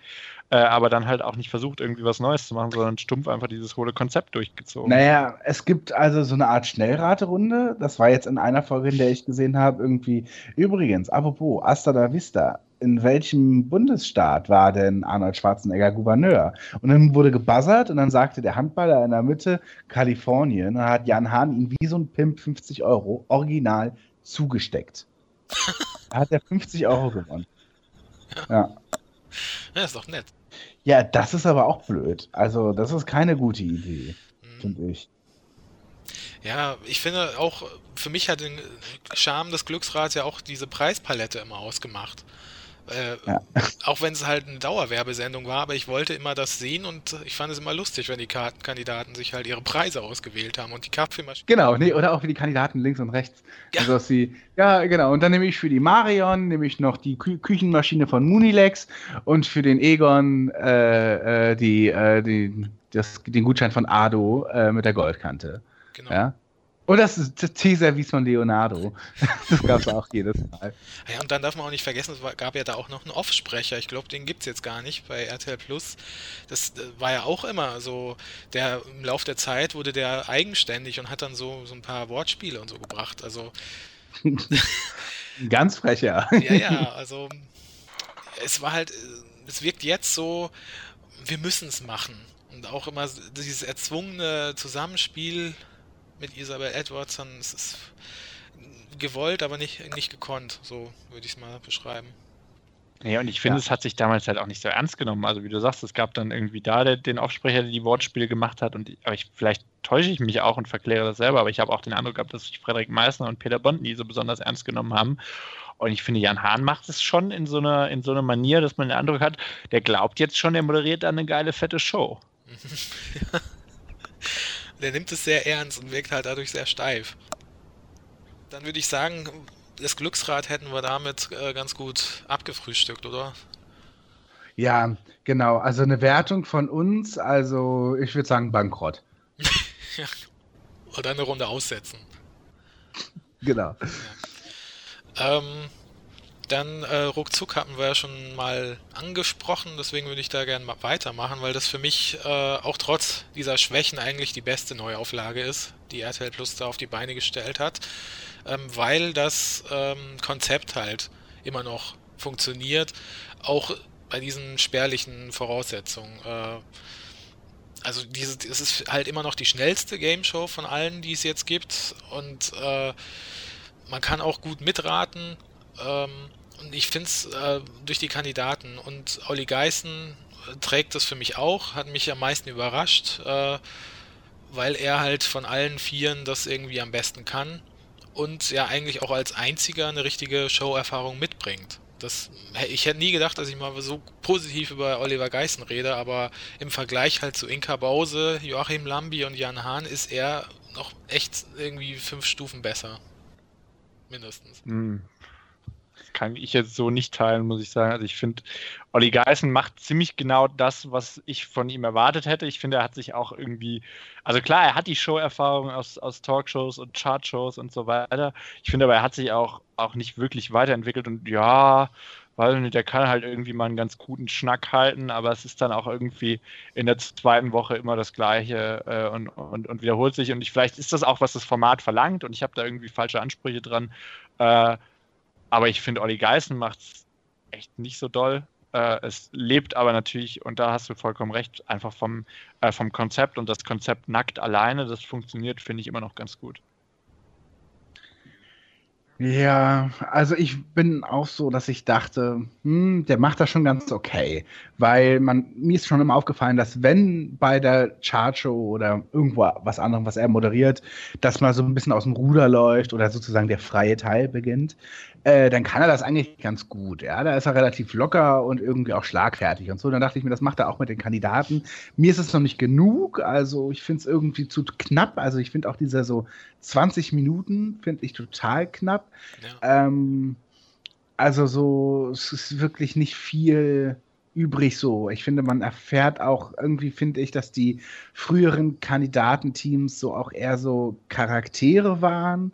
äh, aber dann halt auch nicht versucht, irgendwie was Neues zu machen, sondern stumpf einfach dieses hohle Konzept durchgezogen. Naja, es gibt also so eine Art Schnellraterunde. Das war jetzt in einer Folge, in der ich gesehen habe, irgendwie. Übrigens, apropos, Asta da Vista. In welchem Bundesstaat war denn Arnold Schwarzenegger Gouverneur? Und dann wurde gebuzzert und dann sagte der Handballer in der Mitte Kalifornien. Und dann hat Jan Hahn ihm wie so ein Pimp 50 Euro original zugesteckt. da hat er 50 Euro gewonnen. Ja. Ja, ist doch nett. Ja, das ist aber auch blöd. Also, das ist keine gute Idee, Mhm. finde ich. Ja, ich finde auch, für mich hat den Charme des Glücksrads ja auch diese Preispalette immer ausgemacht. Äh, Ja. Auch wenn es halt eine Dauerwerbesendung war, aber ich wollte immer das sehen und ich fand es immer lustig, wenn die Kartenkandidaten sich halt ihre Preise ausgewählt haben und die Kaffeemaschine. Genau, nee, oder auch die Kandidaten links und rechts. Ja. Also, dass sie, ja, genau. Und dann nehme ich für die Marion, nehme ich noch die Kü Küchenmaschine von Munilex und für den Egon äh, äh, die, äh, die, das, den Gutschein von Ado äh, mit der Goldkante. Genau. Ja. Und das ist Teeservice von Leonardo. Das gab es auch jedes Mal. Ja, und dann darf man auch nicht vergessen, es gab ja da auch noch einen Off-Sprecher. Ich glaube, den gibt es jetzt gar nicht bei RTL Plus. Das äh, war ja auch immer so, der im Lauf der Zeit wurde der eigenständig und hat dann so, so ein paar Wortspiele und so gebracht. Also, Ganz frecher. ja, ja, also es war halt, äh, es wirkt jetzt so, wir müssen es machen. Und auch immer dieses erzwungene Zusammenspiel mit Isabel Edwardson, es ist gewollt, aber nicht, nicht gekonnt, so würde ich es mal beschreiben. Ja, und ich finde, Ja. es hat sich damals halt auch nicht so ernst genommen. Also wie du sagst, es gab dann irgendwie da der, den Aufsprecher, der die Wortspiele gemacht hat. Und aber ich, vielleicht täusche ich mich auch und verkläre das selber, aber ich habe auch den Eindruck gehabt, dass sich Frederik Meissner und Peter Bond nie so besonders ernst genommen haben. Und ich finde, Jan Hahn macht es schon in so einer in so einer Manier, dass man den Eindruck hat, der glaubt jetzt schon, der moderiert da eine geile, fette Show. Der nimmt es sehr ernst und wirkt halt dadurch sehr steif. Dann würde ich sagen, das Glücksrad hätten wir damit äh, ganz gut abgefrühstückt, oder? Ja, genau. Also eine Wertung von uns, also ich würde sagen Bankrott. Oder eine Runde aussetzen. Genau. Ähm, dann äh, ruckzuck hatten wir ja schon mal angesprochen, deswegen würde ich da gerne mal weitermachen, weil das für mich äh, auch trotz dieser Schwächen eigentlich die beste Neuauflage ist, die RTL Plus da auf die Beine gestellt hat, ähm, weil das ähm, Konzept halt immer noch funktioniert, auch bei diesen spärlichen Voraussetzungen. Äh, also diese, es ist halt immer noch die schnellste Game Show von allen, die es jetzt gibt und äh, man kann auch gut mitraten. Ähm, und ich finde es äh, durch die Kandidaten und Olli Geißen äh, trägt das für mich auch, hat mich am meisten überrascht, äh, weil er halt von allen Vieren das irgendwie am besten kann und ja eigentlich auch als einziger eine richtige Show-Erfahrung mitbringt. Das, ich hätte nie gedacht, dass ich mal so positiv über Oliver Geißen rede, aber im Vergleich halt zu Inka Bause, Joachim Lambi und Jan Hahn ist er noch echt irgendwie fünf Stufen besser. Mindestens. Hm. Kann ich jetzt so nicht teilen, muss ich sagen. Also ich finde, Olli Geißen macht ziemlich genau das, was ich von ihm erwartet hätte. Ich finde, er hat sich auch irgendwie, also klar, er hat die Show-Erfahrung aus, aus Talkshows und Chartshows und so weiter. Ich finde aber, er hat sich auch, auch nicht wirklich weiterentwickelt und ja, nicht, der kann halt irgendwie mal einen ganz guten Schnack halten, aber es ist dann auch irgendwie in der zweiten Woche immer das Gleiche äh, und, und, und wiederholt sich. Und ich, vielleicht ist das auch, was das Format verlangt und ich habe da irgendwie falsche Ansprüche dran. Äh, aber ich finde, Olli Geißen macht es echt nicht so doll. Äh, es lebt aber natürlich, und da hast du vollkommen recht, einfach vom, äh, vom Konzept und das Konzept nackt alleine, das funktioniert, finde ich immer noch ganz gut. Ja, also ich bin auch so, dass ich dachte, hm, der macht das schon ganz okay. Weil man, mir ist schon immer aufgefallen, dass wenn bei der Chartshow oder irgendwo was anderem, was er moderiert, dass mal so ein bisschen aus dem Ruder läuft oder sozusagen der freie Teil beginnt, äh, dann kann er das eigentlich ganz gut. Ja, da ist er relativ locker und irgendwie auch schlagfertig und so. Dann dachte ich mir, das macht er auch mit den Kandidaten. Mir ist es noch nicht genug, also ich finde es irgendwie zu knapp. Also ich finde auch diese so 20 Minuten finde ich total knapp. Ja. Ähm, also so, es ist wirklich nicht viel übrig so. Ich finde, man erfährt auch, irgendwie finde ich, dass die früheren Kandidatenteams so auch eher so Charaktere waren.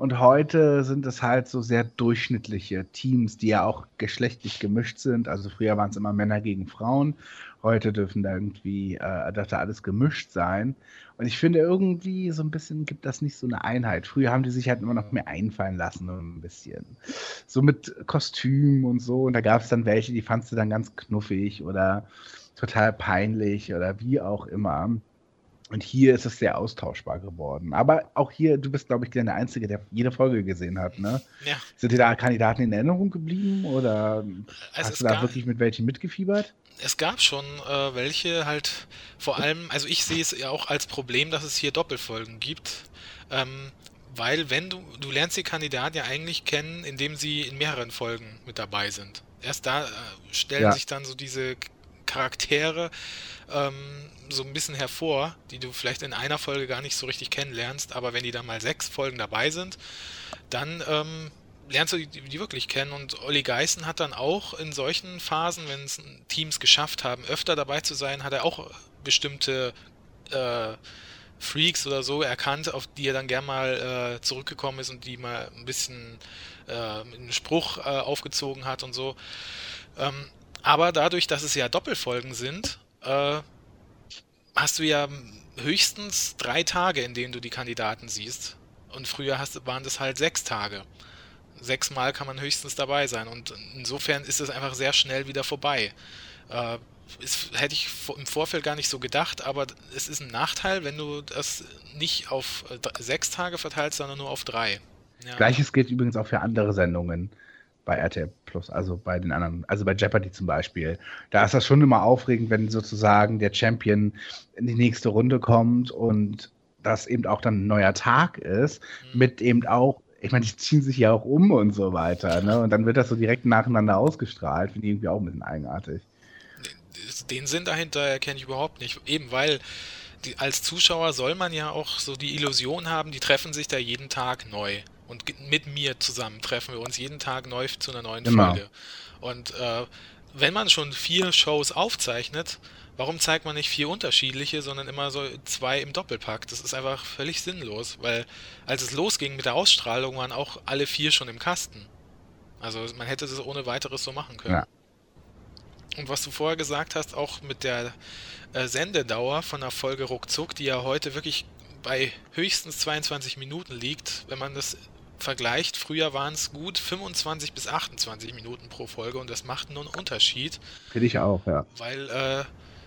Und heute sind es halt so sehr durchschnittliche Teams, die ja auch geschlechtlich gemischt sind. Also früher waren es immer Männer gegen Frauen. Heute dürfen da irgendwie, äh, darf da alles gemischt sein. Und ich finde irgendwie so ein bisschen gibt das nicht so eine Einheit. Früher haben die sich halt immer noch mehr einfallen lassen, so ein bisschen. So mit Kostüm und so. Und da gab es dann welche, die fandst du dann ganz knuffig oder total peinlich oder wie auch immer. Und hier ist es sehr austauschbar geworden. Aber auch hier, du bist, glaube ich, der Einzige, der jede Folge gesehen hat, ne? Ja. Sind dir da Kandidaten in Erinnerung geblieben oder Also hast du da gab, wirklich mit welchen mitgefiebert? es gab schon äh, welche halt, vor allem, also ich sehe es ja auch als Problem, dass es hier Doppelfolgen gibt. Ähm, weil wenn du, du lernst die Kandidaten ja eigentlich kennen, indem sie in mehreren Folgen mit dabei sind. Erst da äh, stellen Ja. sich dann so diese Charaktere ähm, so ein bisschen hervor, die du vielleicht in einer Folge gar nicht so richtig kennenlernst, aber wenn die dann mal sechs Folgen dabei sind, dann ähm, lernst du die, die wirklich kennen und Olli Geißen hat dann auch in solchen Phasen, wenn es Teams geschafft haben, öfter dabei zu sein, hat er auch bestimmte äh, Freaks oder so erkannt, auf die er dann gern mal äh, zurückgekommen ist und die mal ein bisschen äh, einen Spruch äh, aufgezogen hat und so. Ähm, aber dadurch, dass es ja Doppelfolgen sind, äh, hast du ja höchstens drei Tage, in denen du die Kandidaten siehst. Und früher hast, waren das halt sechs Tage. Sechsmal kann man höchstens dabei sein. Und insofern ist es einfach sehr schnell wieder vorbei. Äh, ist, hätte ich im Vorfeld gar nicht so gedacht, aber es ist ein Nachteil, wenn du das nicht auf äh, sechs Tage verteilst, sondern nur auf drei. Ja. Gleiches gilt übrigens auch für andere Sendungen bei RTL Plus, also bei den anderen, also bei Jeopardy zum Beispiel. Da ist das schon immer aufregend, wenn sozusagen der Champion in die nächste Runde kommt und das eben auch dann ein neuer Tag ist, Mhm. mit eben auch, ich meine, die ziehen sich ja auch um und so weiter, ne? Und dann wird das so direkt nacheinander ausgestrahlt, finde ich irgendwie auch ein bisschen eigenartig. den Sinn dahinter erkenne ich überhaupt nicht. Eben weil die, als Zuschauer soll man ja auch so die Illusion haben, die treffen sich da jeden Tag neu. Und mit mir zusammen treffen wir uns jeden Tag neu zu einer neuen Genau. Folge. Und äh, wenn man schon vier Shows aufzeichnet, warum zeigt man nicht vier unterschiedliche, sondern immer so zwei im Doppelpack? Das ist einfach völlig sinnlos, weil als es losging mit der Ausstrahlung, waren auch alle vier schon im Kasten. Also man hätte das ohne weiteres so machen können. Ja. Und was du vorher gesagt hast, auch mit der äh, Sendedauer von der Folge Ruckzuck, die ja heute wirklich bei höchstens 22 Minuten liegt, wenn man das vergleicht, früher waren es gut 25 bis 28 Minuten pro Folge und das macht nur einen Unterschied, Finde ich auch, ja. weil äh,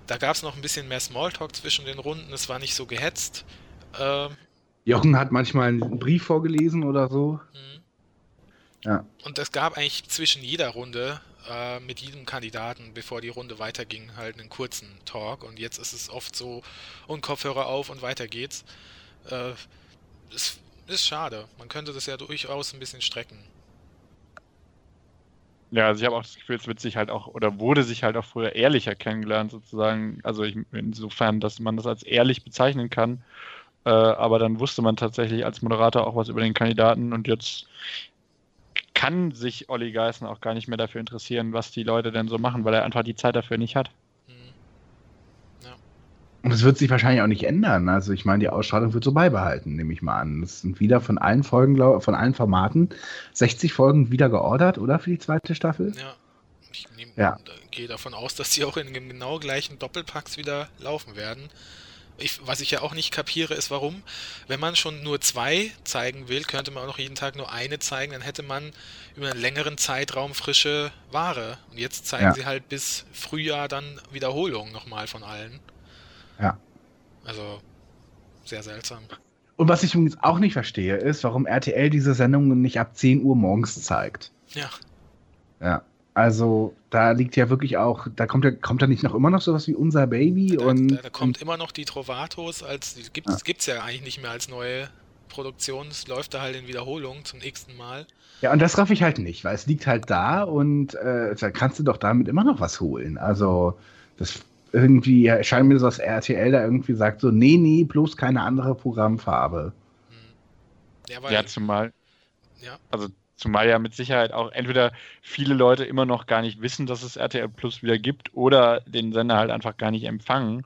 da gab es noch ein bisschen mehr Smalltalk zwischen den Runden, es war nicht so gehetzt. Ähm, Jochen hat manchmal einen Brief vorgelesen oder so. Mhm. Ja. Und es gab eigentlich zwischen jeder Runde äh, mit jedem Kandidaten, bevor die Runde weiterging, halt einen kurzen Talk. Und jetzt ist es oft so, und Kopfhörer auf und weiter geht's. Äh, es ist schade. Man könnte das ja durchaus ein bisschen strecken. Ja, also ich habe auch das Gefühl, es wird sich halt auch oder wurde sich halt auch früher ehrlicher kennengelernt, sozusagen. Also ich, insofern, dass man das als ehrlich bezeichnen kann. Äh, aber dann wusste man tatsächlich als Moderator auch was über den Kandidaten und jetzt kann sich Olli Geißen auch gar nicht mehr dafür interessieren, was die Leute denn so machen, weil er einfach die Zeit dafür nicht hat. Und es wird sich wahrscheinlich auch nicht ändern. Also ich meine, die Ausstrahlung wird so beibehalten, nehme ich mal an. Es sind wieder von allen Folgen, glaub, von allen Formaten 60 Folgen wieder geordert, oder für die zweite Staffel? Ja. Ich nehm, Ja. gehe davon aus, dass die auch in dem genau gleichen Doppelpacks wieder laufen werden. Ich, was ich ja auch nicht kapiere, ist, warum, wenn man schon nur zwei zeigen will, könnte man auch noch jeden Tag nur eine zeigen, dann hätte man über einen längeren Zeitraum frische Ware. Und jetzt zeigen Ja. sie halt bis Frühjahr dann Wiederholungen nochmal von allen. Ja. Also, sehr seltsam. Und was ich übrigens auch nicht verstehe, ist, warum RTL diese Sendungen nicht ab 10 Uhr morgens zeigt. Ja, Ja. Also da liegt ja wirklich auch, da kommt ja, kommt da nicht noch immer noch sowas wie unser Baby da, und da, da kommt immer noch die Trovatos als, die gibt es ja eigentlich nicht mehr als neue Produktion. Es läuft da halt in Wiederholung zum nächsten Mal. ja und das raff ich halt nicht, weil es liegt halt da und äh, da kannst du doch damit immer noch was holen. Also das irgendwie ja, scheint mir so, dass RTL da irgendwie sagt so, nee, nee, bloß keine andere Programmfarbe. Hm. Ja, weil, Ja, zumal, ja. also Zumal ja mit Sicherheit auch entweder viele Leute immer noch gar nicht wissen, dass es RTL Plus wieder gibt oder den Sender halt einfach gar nicht empfangen.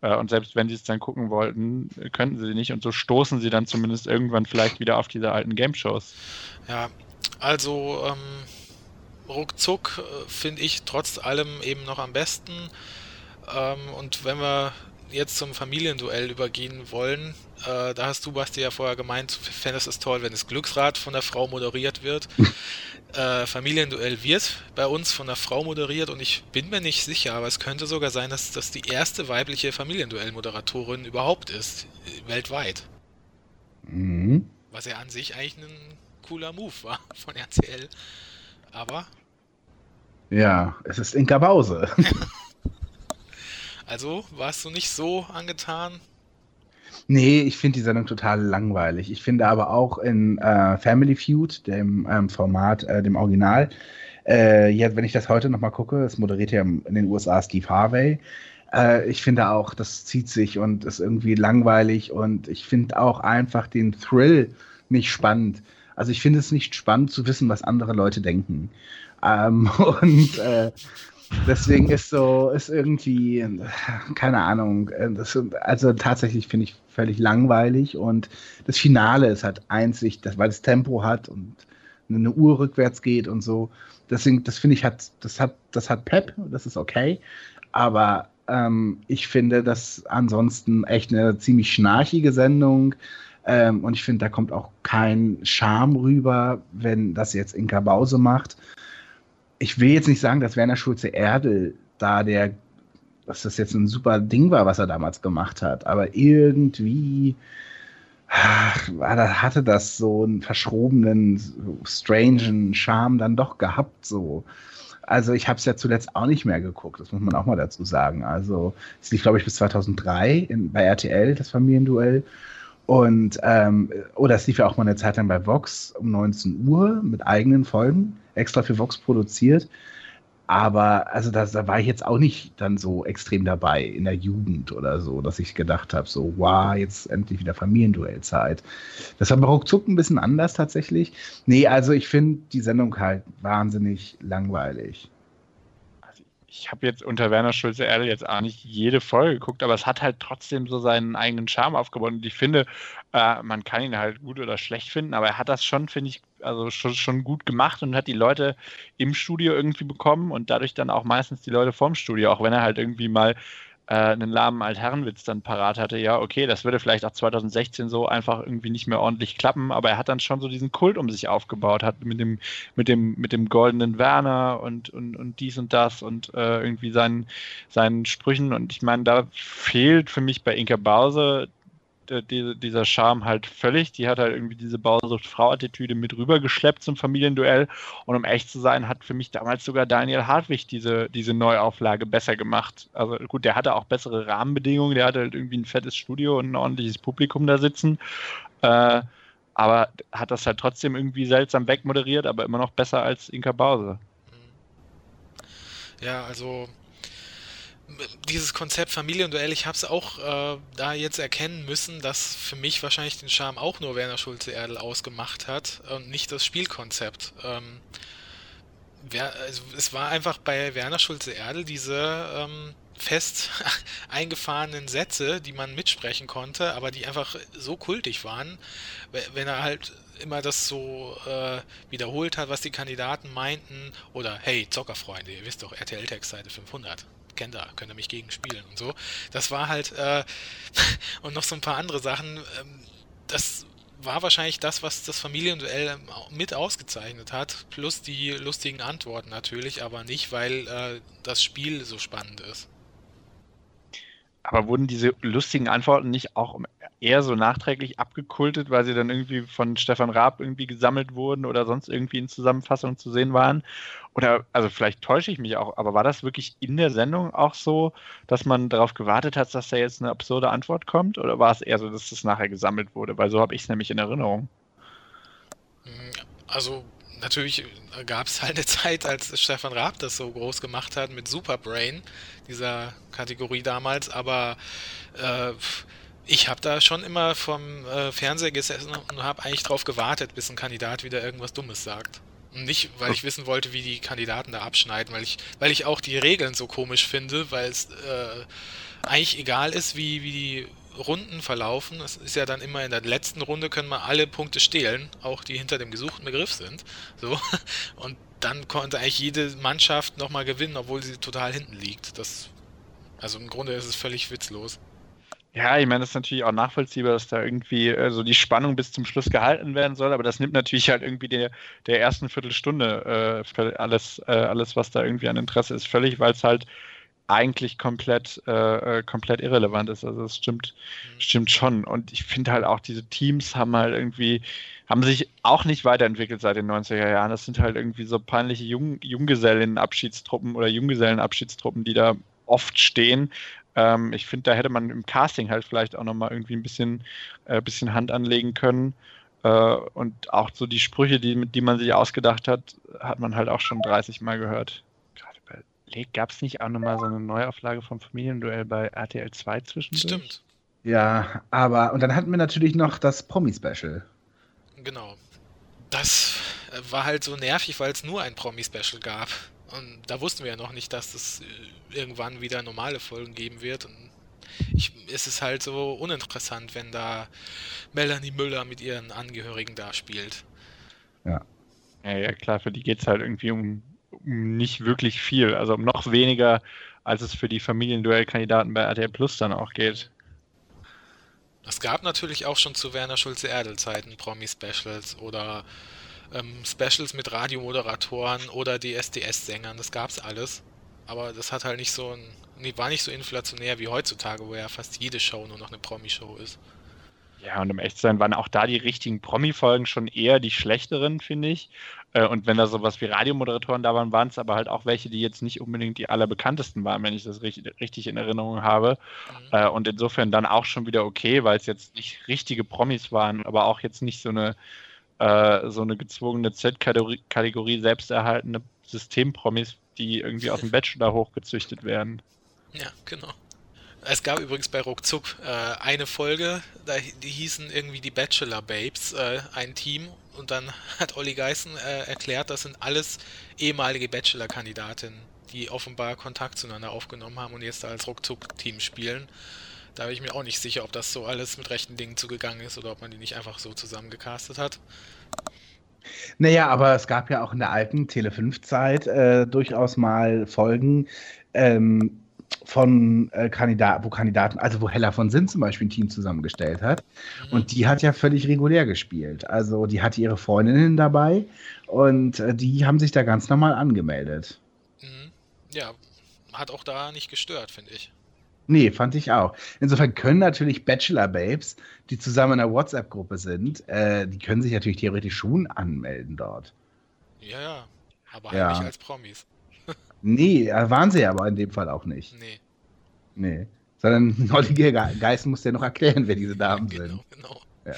Äh, und selbst wenn sie es dann gucken wollten, könnten sie nicht. Und so stoßen sie dann zumindest irgendwann vielleicht wieder auf diese alten Game-Shows. Ja, also ähm, ruckzuck äh, finde ich trotz allem eben noch am besten. Ähm, und wenn wir jetzt zum Familienduell übergehen wollen, äh, da hast du, Basti, ja vorher gemeint, fändest es toll, wenn das Glücksrad von der Frau moderiert wird. äh, Familienduell wird bei uns von der Frau moderiert und ich bin mir nicht sicher, aber es könnte sogar sein, dass das die erste weibliche Familienduell-Moderatorin überhaupt ist, weltweit. Mhm. Was ja an sich eigentlich ein cooler Move war von RTL. Aber. Ja, es ist Inka Bause. also warst du nicht so angetan? Nee, ich finde die Sendung total langweilig. Ich finde aber auch in äh, Family Feud, dem ähm, Format, äh, dem Original, äh, jetzt, wenn ich das heute nochmal gucke, es moderiert ja in den USA Steve Harvey. Äh, ich finde auch, das zieht sich und ist irgendwie langweilig und ich finde auch einfach den Thrill nicht spannend. Also ich finde es nicht spannend zu wissen, was andere Leute denken. Ähm, und äh, deswegen ist so, ist irgendwie, keine Ahnung, das, also tatsächlich finde ich völlig langweilig und das Finale ist halt einzig, das, weil es Tempo hat und eine Uhr rückwärts geht und so. Deswegen, das finde ich hat, das hat, das hat Pep, das ist okay. Aber ähm, ich finde das ansonsten echt eine ziemlich schnarchige Sendung. Ähm, und ich finde, da kommt auch kein Charme rüber, wenn das jetzt Inka Bause macht. Ich will jetzt nicht sagen, dass Werner Schulze-Erdel da der, dass das jetzt ein super Ding war, was er damals gemacht hat, aber irgendwie ach, hatte das so einen verschrobenen, strangen Charme dann doch gehabt, so. Also ich habe es ja zuletzt auch nicht mehr geguckt, das muss man auch mal dazu sagen. Also es lief, glaube ich, bis 2003 in, bei RTL, das Familienduell. Und, ähm, oder es lief ja auch mal eine Zeit lang bei Vox um 19 Uhr mit eigenen Folgen, extra für Vox produziert. Aber also das, da war ich jetzt auch nicht dann so extrem dabei in der Jugend oder so, dass ich gedacht habe, so, wow, jetzt endlich wieder Familienduellzeit. Das war bei ruckzuck ein bisschen anders tatsächlich. Nee, also ich finde die Sendung halt wahnsinnig langweilig ich habe jetzt unter Werner Schulze Erde jetzt auch nicht jede Folge geguckt, aber es hat halt trotzdem so seinen eigenen Charme aufgebaut. Und ich finde, äh, man kann ihn halt gut oder schlecht finden, aber er hat das schon, finde ich, also schon, schon gut gemacht und hat die Leute im Studio irgendwie bekommen und dadurch dann auch meistens die Leute vorm Studio, auch wenn er halt irgendwie mal äh, einen lahmen Altherrenwitz dann parat hatte, ja, okay, das würde vielleicht auch 2016 so einfach irgendwie nicht mehr ordentlich klappen, aber er hat dann schon so diesen Kult um sich aufgebaut, hat mit dem, mit dem, mit dem goldenen Werner und, und, und dies und das und äh, irgendwie seinen, seinen Sprüchen. Und ich meine, da fehlt für mich bei Inka Bause die, dieser Charme halt völlig. Die hat halt irgendwie diese Bausucht-Frau-Attitüde mit rübergeschleppt zum Familienduell. Und um echt zu sein, hat für mich damals sogar Daniel Hartwig diese, diese Neuauflage besser gemacht. Also gut, der hatte auch bessere Rahmenbedingungen. Der hatte halt irgendwie ein fettes Studio und ein ordentliches Publikum da sitzen. Äh, aber hat das halt trotzdem irgendwie seltsam wegmoderiert, aber immer noch besser als Inka Bause. Ja, also dieses Konzept Familienduell, ich habe es auch äh, da jetzt erkennen müssen, dass für mich wahrscheinlich den Charme auch nur Werner Schulze-Erdl ausgemacht hat und nicht das Spielkonzept. Ähm, wer, also es war einfach bei Werner Schulze-Erdl diese ähm, fest eingefahrenen Sätze, die man mitsprechen konnte, aber die einfach so kultig waren, wenn er halt immer das so äh, wiederholt hat, was die Kandidaten meinten, oder hey, Zockerfreunde, ihr wisst doch, RTL-Textseite 500 kennt er, könnt ihr mich gegen spielen und so. Das war halt, äh, und noch so ein paar andere Sachen, ähm, das war wahrscheinlich das, was das Familienduell mit ausgezeichnet hat, plus die lustigen Antworten natürlich, aber nicht, weil äh, das Spiel so spannend ist. Aber wurden diese lustigen Antworten nicht auch eher so nachträglich abgekultet, weil sie dann irgendwie von Stefan Raab irgendwie gesammelt wurden oder sonst irgendwie in Zusammenfassung zu sehen waren? Oder, also vielleicht täusche ich mich auch, aber war das wirklich in der Sendung auch so, dass man darauf gewartet hat, dass da jetzt eine absurde Antwort kommt? Oder war es eher so, dass das nachher gesammelt wurde? Weil so habe ich es nämlich in Erinnerung. Also natürlich gab es halt eine Zeit, als Stefan Raab das so groß gemacht hat mit Superbrain, dieser Kategorie damals, aber äh, Ich habe da schon immer vom äh, Fernseher gesessen und habe eigentlich drauf gewartet, bis ein Kandidat wieder irgendwas Dummes sagt. Und nicht, weil ich wissen wollte, wie die Kandidaten da abschneiden, weil ich, weil ich auch die Regeln so komisch finde, weil es äh, eigentlich egal ist, wie, wie die Runden verlaufen. Es ist ja dann immer in der letzten Runde können wir alle Punkte stehlen, auch die hinter dem gesuchten Begriff sind. So. Und dann konnte eigentlich jede Mannschaft nochmal gewinnen, obwohl sie total hinten liegt. Das, also im Grunde ist es völlig witzlos. Ja, ich meine, das ist natürlich auch nachvollziehbar, dass da irgendwie so die Spannung bis zum Schluss gehalten werden soll, aber das nimmt natürlich halt irgendwie der, der ersten Viertelstunde äh, alles, äh, alles, was da irgendwie an Interesse ist, völlig, weil es halt eigentlich komplett, äh, äh, komplett irrelevant ist. Also das stimmt, mhm. stimmt schon. Und ich finde halt auch, diese Teams haben halt irgendwie, haben sich auch nicht weiterentwickelt seit den 90er Jahren. Das sind halt irgendwie so peinliche Jung, Junggesellenabschiedstruppen oder Junggesellenabschiedstruppen, die da oft stehen. Ähm, ich finde, da hätte man im Casting halt vielleicht auch nochmal irgendwie ein bisschen, äh, bisschen Hand anlegen können. Äh, und auch so die Sprüche, die, die man sich ausgedacht hat, hat man halt auch schon 30 Mal gehört. Gab es nicht auch nochmal so eine Neuauflage vom Familienduell bei RTL 2 zwischendurch? Stimmt. Ja, aber, und dann hatten wir natürlich noch das Promi-Special. Genau. Das äh, war halt so nervig, weil es nur ein Promi-Special gab. Und da wussten wir ja noch nicht, dass es äh, irgendwann wieder normale Folgen geben wird. Und ich, es ist halt so uninteressant, wenn da Melanie Müller mit ihren Angehörigen da spielt. Ja. Ja, ja klar, für die geht es halt irgendwie um nicht wirklich viel, also noch weniger, als es für die Familienduellkandidaten bei RTL Plus dann auch geht. Es gab natürlich auch schon zu Werner Schulze-Erdel-Zeiten Promi-Specials oder ähm, Specials mit Radiomoderatoren oder DSDS-Sängern, das gab's alles. Aber das hat halt nicht so ein, war nicht so inflationär wie heutzutage, wo ja fast jede Show nur noch eine Promi-Show ist. Ja, und um echt zu sein, waren auch da die richtigen Promi-Folgen schon eher die schlechteren, finde ich. Äh, und wenn da sowas wie Radiomoderatoren da waren, waren es aber halt auch welche, die jetzt nicht unbedingt die allerbekanntesten waren, wenn ich das richtig, richtig in Erinnerung habe. Mhm. Äh, und insofern dann auch schon wieder okay, weil es jetzt nicht richtige Promis waren, aber auch jetzt nicht so eine, äh, so eine gezwungene Z-Kategorie selbsterhaltende Systempromis, die irgendwie aus dem Bachelor hochgezüchtet werden. Ja, genau. Es gab übrigens bei Ruckzuck äh, eine Folge, da, die hießen irgendwie die Bachelor Babes, äh, ein Team. Und dann hat Olli Geißen äh, erklärt, das sind alles ehemalige Bachelor-Kandidatinnen, die offenbar Kontakt zueinander aufgenommen haben und jetzt da als Ruckzuck-Team spielen. Da bin ich mir auch nicht sicher, ob das so alles mit rechten Dingen zugegangen ist oder ob man die nicht einfach so zusammengecastet hat. Naja, aber es gab ja auch in der alten Tele5-Zeit äh, durchaus mal Folgen, ähm, von äh, Kandidaten, wo Kandidaten, also wo Hella von Sinn zum Beispiel ein Team zusammengestellt hat. Mhm. Und die hat ja völlig regulär gespielt. Also die hatte ihre Freundinnen dabei und äh, die haben sich da ganz normal angemeldet. Mhm. Ja, hat auch da nicht gestört, finde ich. Nee, fand ich auch. Insofern können natürlich Bachelor-Babes, die zusammen in einer WhatsApp-Gruppe sind, äh, die können sich natürlich theoretisch schon anmelden dort. Ja, ja. Aber halt ja. nicht als Promis. Nee, äh, waren sie aber in dem Fall auch nicht. Nee. Nee. Sondern Olliger Geist muss ja noch erklären, wer diese Damen genau, sind. Genau. Ja.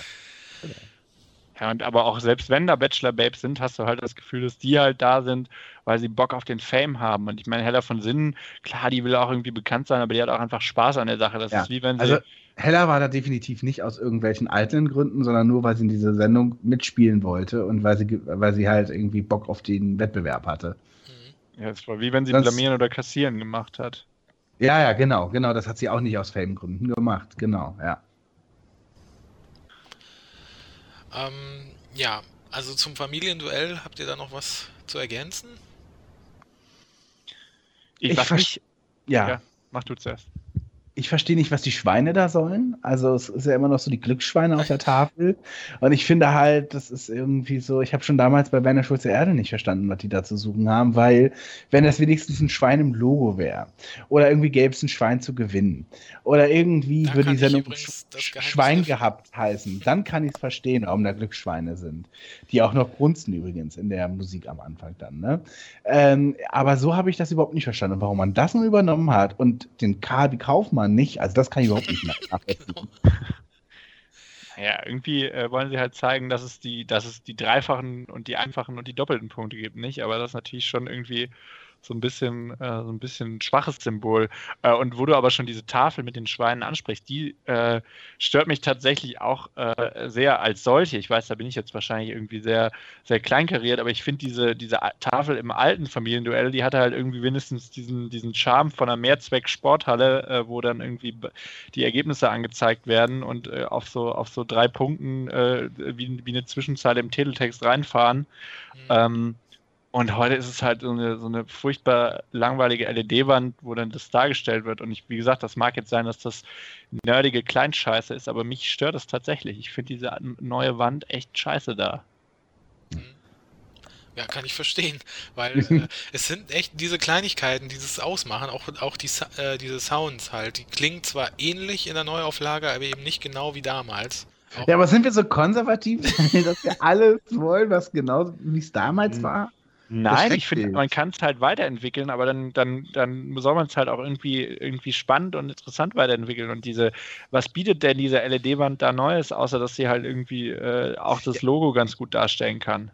Ja, und aber auch selbst wenn da Bachelor-Babes sind, hast du halt das Gefühl, dass die halt da sind, weil sie Bock auf den Fame haben. Und ich meine, Hella von Sinnen, klar, die will auch irgendwie bekannt sein, aber die hat auch einfach Spaß an der Sache. Das ja. ist wie wenn sie. Also, Hella war da definitiv nicht aus irgendwelchen alten Gründen, sondern nur, weil sie in dieser Sendung mitspielen wollte und weil sie, weil sie halt irgendwie Bock auf den Wettbewerb hatte. Ja, es war wie wenn sie das, blamieren oder kassieren gemacht hat. Ja, ja, genau, genau. Das hat sie auch nicht aus Fame-Gründen gemacht. Genau, ja. Ähm, ja, also zum Familienduell habt ihr da noch was zu ergänzen? Ich, ich weiß nicht. Ja. ja. Mach du zuerst ich verstehe nicht, was die Schweine da sollen. Also es ist ja immer noch so die Glücksschweine auf der Tafel. Und ich finde halt, das ist irgendwie so, ich habe schon damals bei Werner Schulze Erde nicht verstanden, was die da zu suchen haben, weil wenn das wenigstens ein Schwein im Logo wäre oder irgendwie gäbe es ein Schwein zu gewinnen oder irgendwie da würde die Sendung Schwein gehabt heißen, dann kann ich es verstehen, warum da Glücksschweine sind. Die auch noch grunzen übrigens in der Musik am Anfang dann. Ne? Ähm, aber so habe ich das überhaupt nicht verstanden, warum man das nur übernommen hat und den Karl Kaufmann man nicht. Also das kann ich überhaupt nicht nachvollziehen. Ja, irgendwie äh, wollen sie halt zeigen, dass es die, dass es die dreifachen und die einfachen und die doppelten Punkte gibt, nicht? Aber das ist natürlich schon irgendwie so ein bisschen, äh, so ein bisschen schwaches Symbol. Äh, und wo du aber schon diese Tafel mit den Schweinen ansprichst, die äh, stört mich tatsächlich auch äh, sehr als solche. Ich weiß, da bin ich jetzt wahrscheinlich irgendwie sehr, sehr kleinkariert, aber ich finde diese, diese Tafel im alten Familienduell, die hatte halt irgendwie wenigstens diesen, diesen Charme von einer Mehrzweck-Sporthalle, äh, wo dann irgendwie die Ergebnisse angezeigt werden und äh, auf, so, auf so drei Punkten wie, wie eine Zwischenzahl im Titeltext reinfahren. Mhm. Ähm, und heute ist es halt so eine, so eine furchtbar langweilige LED-Wand, wo dann das dargestellt wird. Und ich, wie gesagt, das mag jetzt sein, dass das nerdige Kleinscheiße ist, aber mich stört das tatsächlich. Ich finde diese neue Wand echt scheiße da. Ja, kann ich verstehen, weil äh, es sind echt diese Kleinigkeiten, die das ausmachen, auch, auch die, äh, diese Sounds halt. Die klingen zwar ähnlich in der Neuauflage, aber eben nicht genau wie damals. Auch ja, aber sind wir so konservativ, dass wir alles wollen, was genau wie es damals hm. war? Nein, ich finde, man kann es halt weiterentwickeln, aber dann, dann, dann soll man es halt auch irgendwie, irgendwie spannend und interessant weiterentwickeln. Und diese, was bietet denn diese LED-Wand da Neues, außer dass sie halt irgendwie äh, auch das Logo ganz gut darstellen kann?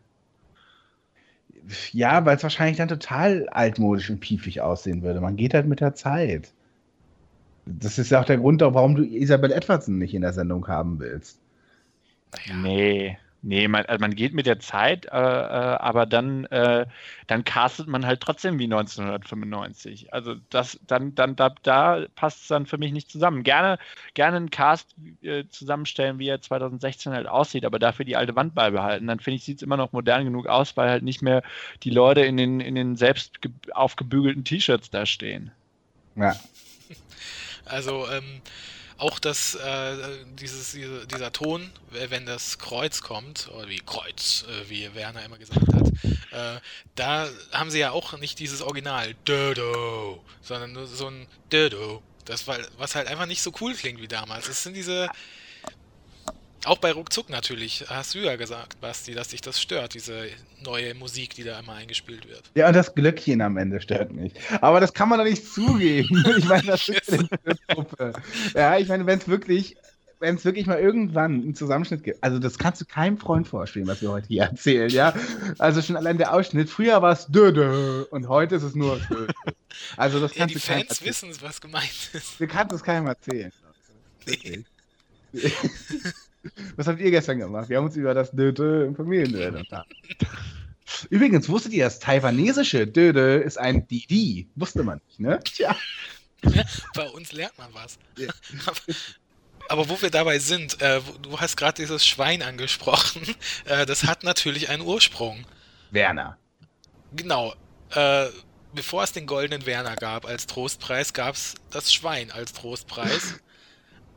Ja, weil es wahrscheinlich dann total altmodisch und piefig aussehen würde. Man geht halt mit der Zeit. Das ist ja auch der Grund, warum du Isabel Edwardson nicht in der Sendung haben willst. Naja. Nee. Nee, man, also man geht mit der Zeit, äh, äh, aber dann, äh, dann castet man halt trotzdem wie 1995. Also das, dann, dann, da, da passt es dann für mich nicht zusammen. Gerne, gerne einen Cast äh, zusammenstellen, wie er 2016 halt aussieht, aber dafür die alte Wand beibehalten. Dann finde ich, sieht es immer noch modern genug aus, weil halt nicht mehr die Leute in den, in den selbst aufgebügelten T-Shirts da stehen. Ja. Also, ähm, auch das, äh, dieses, dieser Ton, wenn das Kreuz kommt, oder wie Kreuz, äh, wie Werner immer gesagt hat, äh, da haben sie ja auch nicht dieses Original Dödo, sondern nur so ein Dödo. Das was halt einfach nicht so cool klingt wie damals. Es sind diese, auch bei Ruckzuck natürlich, hast du ja gesagt, Basti, dass dich das stört, diese neue Musik, die da immer eingespielt wird. Ja, und das Glöckchen am Ende stört mich. Aber das kann man doch nicht zugeben. Ich meine, das ist eine Gruppe. Ja, ich meine, wenn es wirklich, wenn es wirklich mal irgendwann einen Zusammenschnitt gibt, also das kannst du keinem Freund vorstellen, was wir heute hier erzählen, ja. Also schon allein der Ausschnitt, früher war es Dödö und heute ist es nur Dödö. Also das kannst ja, die du Fans wissen, was gemeint ist. Du kannst es keinem erzählen. Nee. Was habt ihr gestern gemacht? Wir haben uns über das Dödö im Familienduell unterhalten. Übrigens, wusstet ihr, das taiwanesische Dödö ist ein Didi? Wusste man nicht, ne? Tja. Bei uns lernt man was. Ja. Aber wo wir dabei sind, äh, du hast gerade dieses Schwein angesprochen. Äh, das hat natürlich einen Ursprung. Werner. Genau. Äh, bevor es den goldenen Werner gab als Trostpreis, gab es das Schwein als Trostpreis.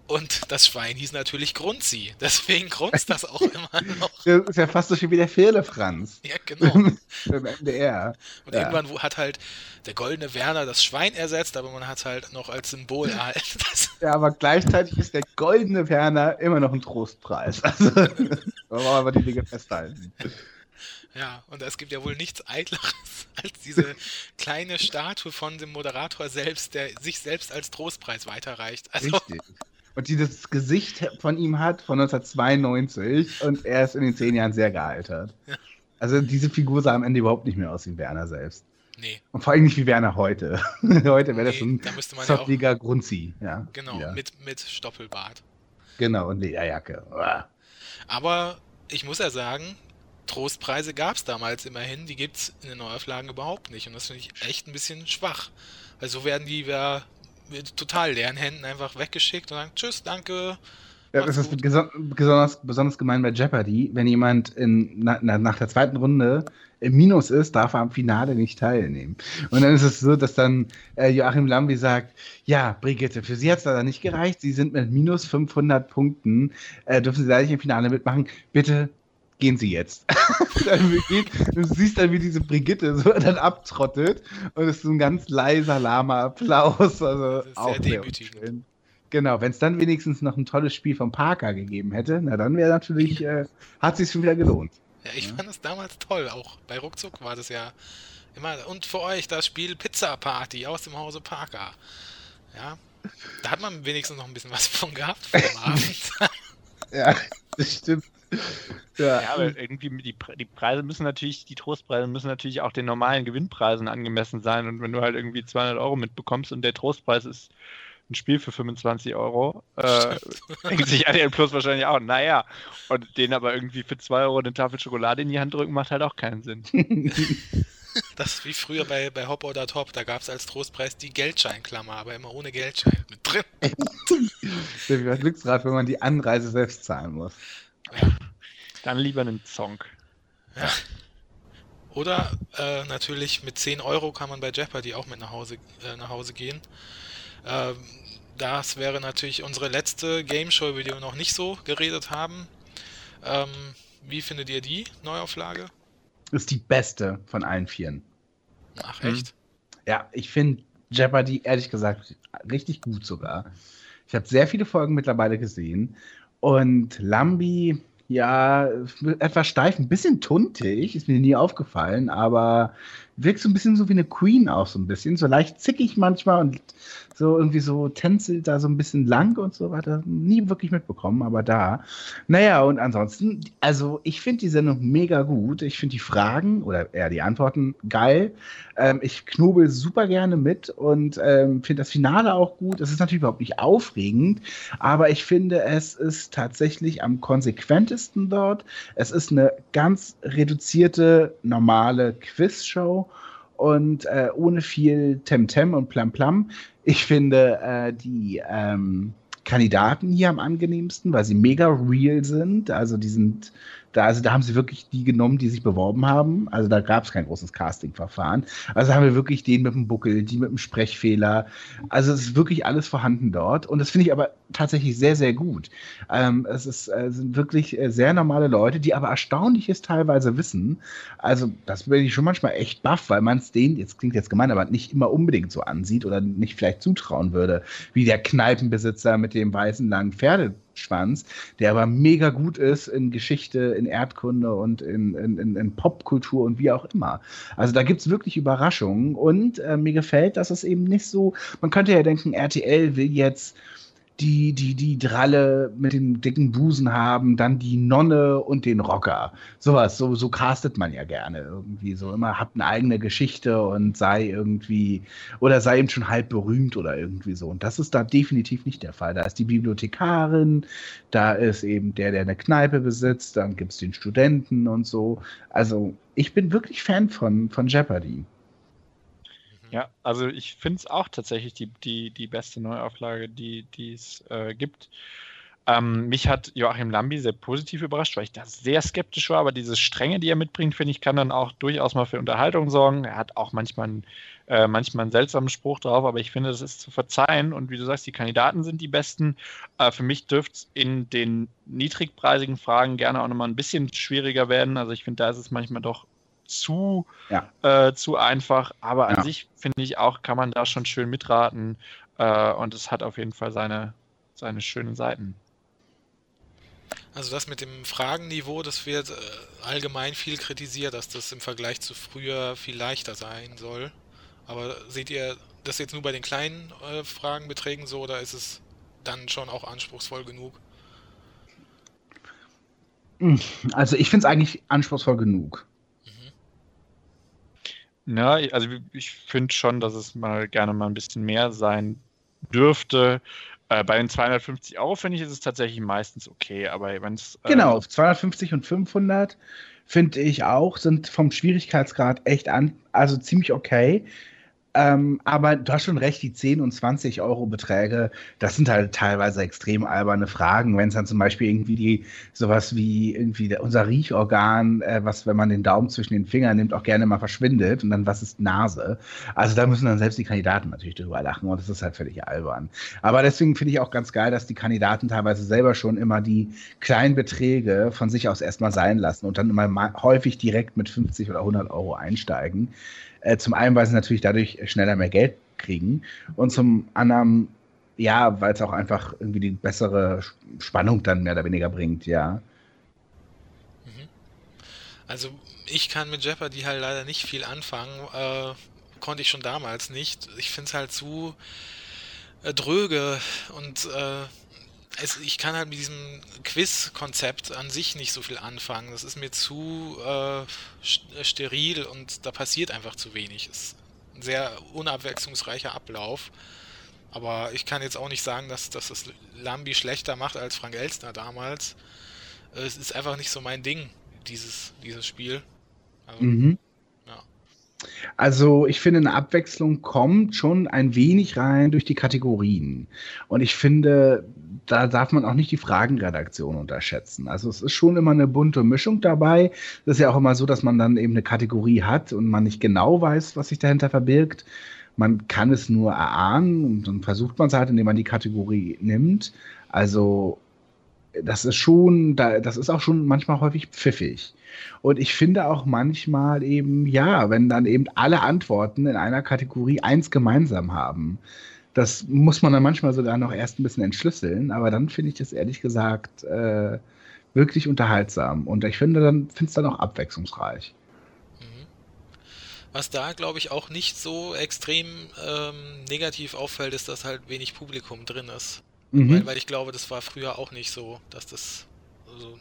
Und das Schwein hieß natürlich Grunzi. Deswegen grunzt das auch immer noch. Das ist ja fast so schön wie der Firle-Franz. Ja, genau. Im NDR. Und ja. irgendwann hat halt der goldene Werner das Schwein ersetzt, aber man hat es halt noch als Symbol erhalten. ja, aber gleichzeitig ist der goldene Werner immer noch ein Trostpreis. Also, da wollen wir aber die Dinge festhalten. Ja, und es gibt ja wohl nichts Eitleres als diese kleine Statue von dem Moderator selbst, der sich selbst als Trostpreis weiterreicht. Also, Richtig und die das Gesicht von ihm hat von 1992 und er ist in den zehn Jahren sehr gealtert. Ja. Also diese Figur sah am Ende überhaupt nicht mehr aus wie Werner selbst. Nee. Und vor allem nicht wie Werner heute. heute wäre nee, das ein da zottliger ja Grunzi. Ja, genau, mit, mit Stoppelbart. Genau, und Lederjacke. Aber ich muss ja sagen, Trostpreise gab es damals immerhin, die gibt es in den Neuauflagen überhaupt nicht. Und das finde ich echt ein bisschen schwach. Weil so werden die ja mit total leeren Händen einfach weggeschickt und sagen, tschüss, danke. Ja, das ist besonders, besonders gemein bei Jeopardy. Wenn jemand in, na, nach der zweiten Runde im Minus ist, darf er am Finale nicht teilnehmen. Und dann ist es so, dass dann äh, Joachim Lambi sagt, ja, Brigitte, für Sie hat es leider nicht gereicht. Sie sind mit minus 500 Punkten, äh, dürfen Sie leider nicht im Finale mitmachen. Bitte gehen Sie jetzt. du siehst dann, wie diese Brigitte so dann abtrottet und es ist so ein ganz leiser, lahmer Applaus. Also auch sehr schön. Genau, wenn es dann wenigstens noch ein tolles Spiel von Parker gegeben hätte, na dann wäre natürlich, äh, hat sich schon wieder gelohnt. Ja, ich ja. fand es damals toll. Auch bei Ruckzuck war das ja immer. Und für euch das Spiel Pizza Party aus dem Hause Parker. Ja, da hat man wenigstens noch ein bisschen was von gehabt vor dem Abend. ja, das stimmt. ja. ja, aber irgendwie die, die Preise müssen natürlich, die Trostpreise müssen natürlich auch den normalen Gewinnpreisen angemessen sein. Und wenn du halt irgendwie 200 Euro mitbekommst und der Trostpreis ist ein Spiel für 25 Euro, äh, denkt sich RTL Plus wahrscheinlich auch, naja, und den aber irgendwie für 2 Euro eine Tafel Schokolade in die Hand drücken, macht halt auch keinen Sinn. Das ist wie früher bei, bei Hop oder Top, da gab es als Trostpreis die Geldscheinklammer, aber immer ohne Geldschein mit drin. Wie Glücksrad, wenn man die Anreise selbst zahlen muss. Dann lieber einen Zonk. Ja. Oder äh, natürlich mit 10 Euro kann man bei Jeopardy auch mit nach Hause, äh, nach Hause gehen. Ähm, das wäre natürlich unsere letzte Game Show, über die wir noch nicht so geredet haben. Ähm, wie findet ihr die Neuauflage? Ist die beste von allen Vieren. Ach, echt? Ja, ich finde Jeopardy, ehrlich gesagt, richtig gut sogar. Ich habe sehr viele Folgen mittlerweile gesehen. Und Lambi, ja, etwas steif, ein bisschen tuntig, ist mir nie aufgefallen, aber wirkt so ein bisschen so wie eine Queen auch so ein bisschen, so leicht zickig manchmal und so irgendwie so tänzelt da so ein bisschen lang und so weiter. Nie wirklich mitbekommen, aber da. Naja, und ansonsten, also ich finde die Sendung mega gut. Ich finde die Fragen oder eher die Antworten geil. Ähm, ich knobel super gerne mit und ähm, finde das Finale auch gut. Es ist natürlich überhaupt nicht aufregend, aber ich finde, es ist tatsächlich am konsequentesten dort. Es ist eine ganz reduzierte, normale Quizshow und äh, ohne viel Temtem -Tem und Plam-Plam. Ich finde äh, die ähm, Kandidaten hier am angenehmsten, weil sie mega real sind. Also die sind da, also da haben sie wirklich die genommen, die sich beworben haben. Also da gab es kein großes Castingverfahren. Also haben wir wirklich den mit dem Buckel, die mit dem Sprechfehler. Also es ist wirklich alles vorhanden dort. Und das finde ich aber tatsächlich sehr, sehr gut. Ähm, es ist, äh, sind wirklich äh, sehr normale Leute, die aber Erstaunliches teilweise wissen. Also das bin ich schon manchmal echt baff, weil man es denen, jetzt klingt jetzt gemein, aber nicht immer unbedingt so ansieht oder nicht vielleicht zutrauen würde, wie der Kneipenbesitzer mit dem weißen langen Pferde Schwanz, der aber mega gut ist in Geschichte, in Erdkunde und in, in, in Popkultur und wie auch immer. Also da gibt es wirklich Überraschungen und äh, mir gefällt, dass es eben nicht so, man könnte ja denken, RTL will jetzt die, die, die Dralle mit dem dicken Busen haben, dann die Nonne und den Rocker. Sowas, so, so castet man ja gerne irgendwie. So immer hat eine eigene Geschichte und sei irgendwie, oder sei eben schon halb berühmt oder irgendwie so. Und das ist da definitiv nicht der Fall. Da ist die Bibliothekarin, da ist eben der, der eine Kneipe besitzt, dann gibt es den Studenten und so. Also ich bin wirklich Fan von, von Jeopardy. Ja, also ich finde es auch tatsächlich die, die, die beste Neuauflage, die es äh, gibt. Ähm, mich hat Joachim Lambi sehr positiv überrascht, weil ich da sehr skeptisch war, aber diese Strenge, die er mitbringt, finde ich, kann dann auch durchaus mal für Unterhaltung sorgen. Er hat auch manchmal, einen, äh, manchmal einen seltsamen Spruch drauf, aber ich finde, das ist zu verzeihen. Und wie du sagst, die Kandidaten sind die besten. Äh, für mich dürfte es in den niedrigpreisigen Fragen gerne auch nochmal ein bisschen schwieriger werden. Also ich finde, da ist es manchmal doch zu, ja. äh, zu einfach. Aber an ja. sich finde ich auch, kann man da schon schön mitraten. Äh, und es hat auf jeden Fall seine, seine schönen Seiten. Also das mit dem Fragenniveau, das wird äh, allgemein viel kritisiert, dass das im Vergleich zu früher viel leichter sein soll. Aber seht ihr das jetzt nur bei den kleinen äh, Fragenbeträgen so oder ist es dann schon auch anspruchsvoll genug? Also ich finde es eigentlich anspruchsvoll genug. Ja, also ich finde schon, dass es mal gerne mal ein bisschen mehr sein dürfte. Äh, bei den 250 Euro finde ich, ist es tatsächlich meistens okay, aber wenn es. Äh, genau, 250 und 500 finde ich auch, sind vom Schwierigkeitsgrad echt an, also ziemlich okay. Ähm, aber du hast schon recht, die 10 und 20 Euro Beträge, das sind halt teilweise extrem alberne Fragen. Wenn es dann zum Beispiel irgendwie die, sowas wie irgendwie der, unser Riechorgan, äh, was, wenn man den Daumen zwischen den Fingern nimmt, auch gerne mal verschwindet und dann was ist Nase? Also da müssen dann selbst die Kandidaten natürlich drüber lachen und das ist halt völlig albern. Aber deswegen finde ich auch ganz geil, dass die Kandidaten teilweise selber schon immer die kleinen Beträge von sich aus erstmal sein lassen und dann immer häufig direkt mit 50 oder 100 Euro einsteigen. Äh, zum einen, weil sie natürlich dadurch schneller mehr Geld kriegen und zum anderen, ja, weil es auch einfach irgendwie die bessere Spannung dann mehr oder weniger bringt, ja. Mhm. Also ich kann mit Jeopardy halt leider nicht viel anfangen. Äh, konnte ich schon damals nicht. Ich finde es halt zu äh, dröge und äh, es, ich kann halt mit diesem Quiz-Konzept an sich nicht so viel anfangen. Das ist mir zu äh, steril und da passiert einfach zu wenig. Es ist ein sehr unabwechslungsreicher Ablauf. Aber ich kann jetzt auch nicht sagen, dass, dass das Lambi schlechter macht als Frank Elstner damals. Es ist einfach nicht so mein Ding, dieses, dieses Spiel. Also, mhm. Also ich finde, eine Abwechslung kommt schon ein wenig rein durch die Kategorien. Und ich finde, da darf man auch nicht die Fragenredaktion unterschätzen. Also es ist schon immer eine bunte Mischung dabei. Das ist ja auch immer so, dass man dann eben eine Kategorie hat und man nicht genau weiß, was sich dahinter verbirgt. Man kann es nur erahnen und dann versucht man es halt, indem man die Kategorie nimmt. Also das ist schon, das ist auch schon manchmal häufig pfiffig. Und ich finde auch manchmal eben, ja, wenn dann eben alle Antworten in einer Kategorie eins gemeinsam haben. Das muss man dann manchmal sogar noch erst ein bisschen entschlüsseln, aber dann finde ich das ehrlich gesagt äh, wirklich unterhaltsam. Und ich finde dann, finde es dann auch abwechslungsreich. Mhm. Was da, glaube ich, auch nicht so extrem ähm, negativ auffällt, ist, dass halt wenig Publikum drin ist. Mhm. Weil, weil ich glaube, das war früher auch nicht so, dass das so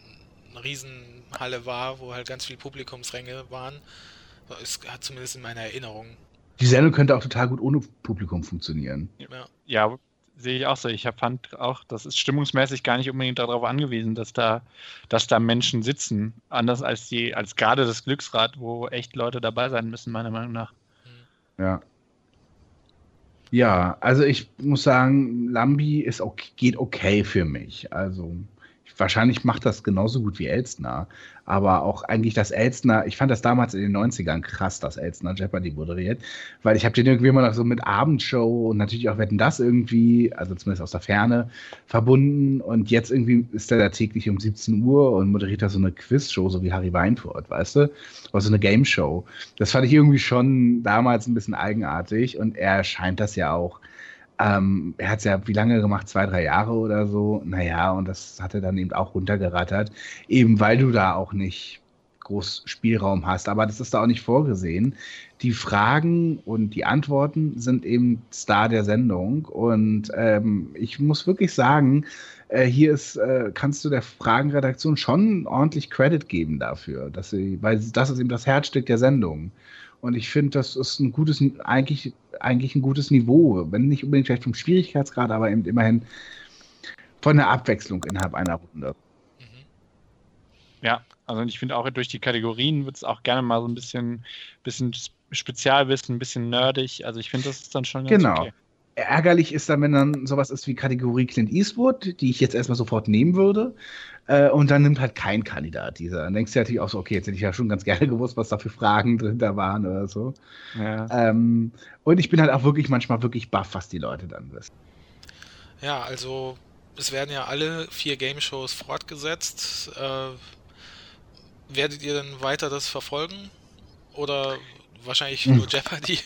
eine Riesenhalle war, wo halt ganz viele Publikumsränge waren. Es hat zumindest in meiner Erinnerung. Die Sendung könnte auch total gut ohne Publikum funktionieren. Ja, ja sehe ich auch so. Ich fand auch, das ist stimmungsmäßig gar nicht unbedingt darauf angewiesen, dass da, dass da Menschen sitzen. Anders als die, als gerade das Glücksrad, wo echt Leute dabei sein müssen, meiner Meinung nach. Ja. Ja, also ich muss sagen, Lambi ist okay, geht okay für mich. Also wahrscheinlich macht das genauso gut wie Elstner. Aber auch eigentlich das Elstner, ich fand das damals in den 90ern krass, dass Elstner Jeopardy moderiert, weil ich habe den irgendwie immer noch so mit Abendshow und natürlich auch Wetten das irgendwie, also zumindest aus der Ferne, verbunden. Und jetzt irgendwie ist er da täglich um 17 Uhr und moderiert da so eine Quizshow, so wie Harry Weinfurt, weißt du? Oder so eine Game Show. Das fand ich irgendwie schon damals ein bisschen eigenartig und er scheint das ja auch ähm, er hat es ja wie lange gemacht? Zwei, drei Jahre oder so. Naja, und das hat er dann eben auch runtergerattert, eben weil du da auch nicht groß Spielraum hast. Aber das ist da auch nicht vorgesehen. Die Fragen und die Antworten sind eben Star der Sendung. Und ähm, ich muss wirklich sagen, äh, hier ist, äh, kannst du der Fragenredaktion schon ordentlich Credit geben dafür, dass sie, weil das ist eben das Herzstück der Sendung. Und ich finde, das ist ein gutes, eigentlich, eigentlich ein gutes Niveau. Wenn nicht unbedingt vielleicht vom Schwierigkeitsgrad, aber eben immerhin von der Abwechslung innerhalb einer Runde. Ja, also ich finde auch durch die Kategorien wird es auch gerne mal so ein bisschen, bisschen Spezialwissen, ein bisschen nerdig. Also ich finde, das ist dann schon ganz genau. okay. Ärgerlich ist dann, wenn dann sowas ist wie Kategorie Clint Eastwood, die ich jetzt erstmal sofort nehmen würde. Äh, und dann nimmt halt kein Kandidat dieser. Dann denkst du natürlich auch so, okay, jetzt hätte ich ja schon ganz gerne gewusst, was da für Fragen drin da waren oder so. Ja. Ähm, und ich bin halt auch wirklich manchmal wirklich baff, was die Leute dann wissen. Ja, also es werden ja alle vier Game Shows fortgesetzt. Äh, werdet ihr dann weiter das verfolgen? Oder wahrscheinlich hm. nur Jeopardy?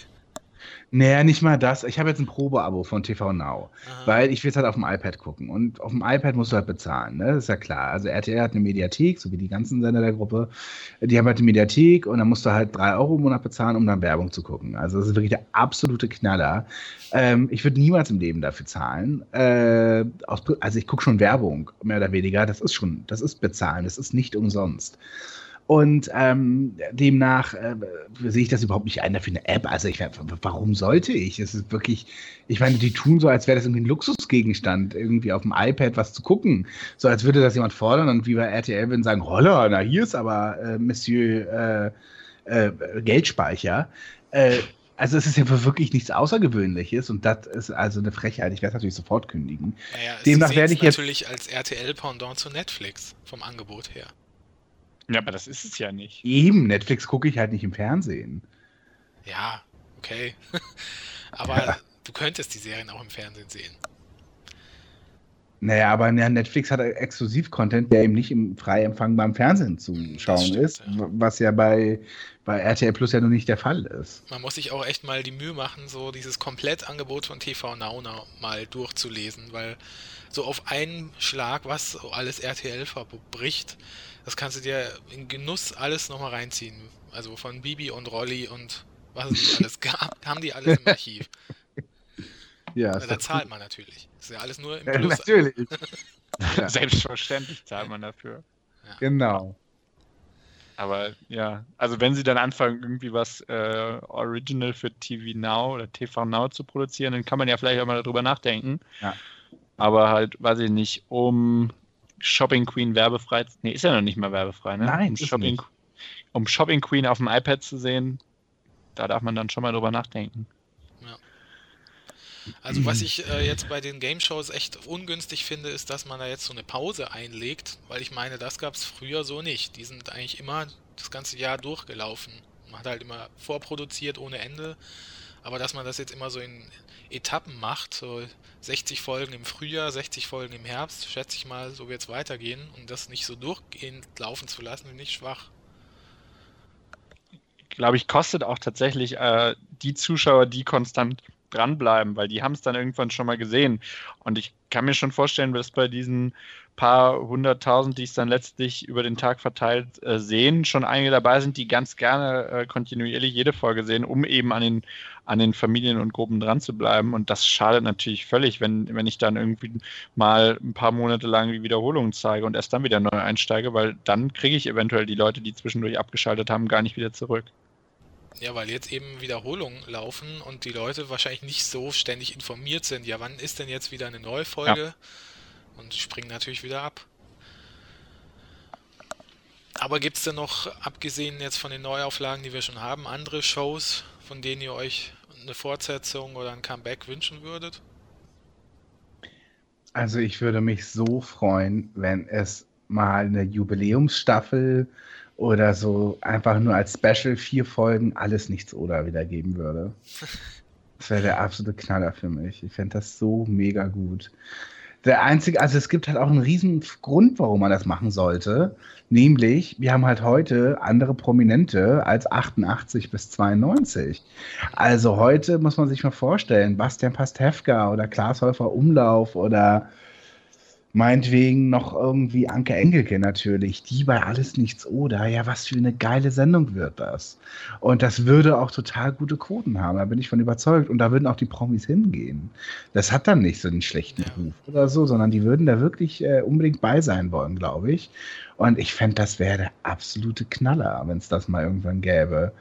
Naja, nicht mal das. Ich habe jetzt ein Probeabo von TV Now, Aha. weil ich will es halt auf dem iPad gucken. Und auf dem iPad musst du halt bezahlen, ne? Das ist ja klar. Also RTL hat eine Mediathek, so wie die ganzen Sender der Gruppe. Die haben halt eine Mediathek und dann musst du halt drei Euro im Monat bezahlen, um dann Werbung zu gucken. Also das ist wirklich der absolute Knaller. Ähm, ich würde niemals im Leben dafür zahlen. Äh, also ich gucke schon Werbung, mehr oder weniger. Das ist schon, das ist bezahlen, das ist nicht umsonst. Und ähm, demnach äh, sehe ich das überhaupt nicht ein für eine App. Also ich, warum sollte ich? Es ist wirklich, ich meine, die tun so, als wäre das irgendwie ein Luxusgegenstand, irgendwie auf dem iPad was zu gucken. So als würde das jemand fordern und wie bei RTL würden sagen, holla, na hier ist aber äh, Monsieur äh, äh Geldspeicher. Äh, also es ist ja wirklich nichts Außergewöhnliches und das ist also eine Frechheit. Ich werde natürlich sofort kündigen. Naja, Demnach werde ich jetzt natürlich als RTL-Pendant zu Netflix vom Angebot her. Ja, aber das ist es ja nicht. Eben, Netflix gucke ich halt nicht im Fernsehen. Ja, okay. aber ja. du könntest die Serien auch im Fernsehen sehen. Naja, aber Netflix hat Exklusiv-Content, der eben nicht im frei empfangbaren Fernsehen zu schauen stimmt, ist, ja. was ja bei, bei RTL Plus ja noch nicht der Fall ist. Man muss sich auch echt mal die Mühe machen, so dieses Komplettangebot von TV Now mal durchzulesen, weil so auf einen Schlag, was alles RTL verbricht, das kannst du dir in Genuss alles nochmal reinziehen. Also von Bibi und Rolli und was es alles gab, haben die alles im Archiv. Ja, da zahlt man natürlich. Das ist ja alles nur im Plus. Natürlich. Selbstverständlich zahlt man dafür. Ja. Genau. Aber ja, also wenn sie dann anfangen, irgendwie was äh, Original für TV Now oder TV Now zu produzieren, dann kann man ja vielleicht auch mal darüber nachdenken. Ja. Aber halt, weiß ich nicht, um Shopping Queen werbefrei. Nee, ist ja noch nicht mal werbefrei, ne? Nein, um Shopping, nicht. um Shopping Queen auf dem iPad zu sehen, da darf man dann schon mal drüber nachdenken. Ja. Also was ich äh, jetzt bei den Game Shows echt ungünstig finde, ist, dass man da jetzt so eine Pause einlegt, weil ich meine, das gab es früher so nicht. Die sind eigentlich immer das ganze Jahr durchgelaufen. Man hat halt immer vorproduziert ohne Ende. Aber dass man das jetzt immer so in Etappen macht, so 60 Folgen im Frühjahr, 60 Folgen im Herbst, schätze ich mal, so wird es weitergehen und das nicht so durchgehend laufen zu lassen, finde ich schwach. Glaube ich, kostet auch tatsächlich äh, die Zuschauer, die konstant dranbleiben, weil die haben es dann irgendwann schon mal gesehen. Und ich kann mir schon vorstellen, dass bei diesen paar hunderttausend, die es dann letztlich über den Tag verteilt äh, sehen, schon einige dabei sind, die ganz gerne äh, kontinuierlich jede Folge sehen, um eben an den, an den Familien und Gruppen dran zu bleiben. Und das schadet natürlich völlig, wenn, wenn ich dann irgendwie mal ein paar Monate lang die Wiederholungen zeige und erst dann wieder neu einsteige, weil dann kriege ich eventuell die Leute, die zwischendurch abgeschaltet haben, gar nicht wieder zurück. Ja, weil jetzt eben Wiederholungen laufen und die Leute wahrscheinlich nicht so ständig informiert sind. Ja, wann ist denn jetzt wieder eine neue Folge? Ja. Und springen natürlich wieder ab. Aber gibt es denn noch, abgesehen jetzt von den Neuauflagen, die wir schon haben, andere Shows, von denen ihr euch eine Fortsetzung oder ein Comeback wünschen würdet? Also ich würde mich so freuen, wenn es mal eine Jubiläumsstaffel oder so einfach nur als Special vier Folgen alles nichts oder wieder geben würde. Das wäre der absolute Knaller für mich. Ich fände das so mega gut. Der einzige, also es gibt halt auch einen riesen Grund, warum man das machen sollte. Nämlich, wir haben halt heute andere Prominente als 88 bis 92. Also heute muss man sich mal vorstellen, Bastian Pastewka oder Klaas Häufer Umlauf oder Meinetwegen noch irgendwie Anke Engelke natürlich, die bei Alles Nichts Oder. Ja, was für eine geile Sendung wird das. Und das würde auch total gute Quoten haben, da bin ich von überzeugt. Und da würden auch die Promis hingehen. Das hat dann nicht so einen schlechten Ruf oder so, sondern die würden da wirklich äh, unbedingt bei sein wollen, glaube ich. Und ich fände, das wäre der absolute Knaller, wenn es das mal irgendwann gäbe.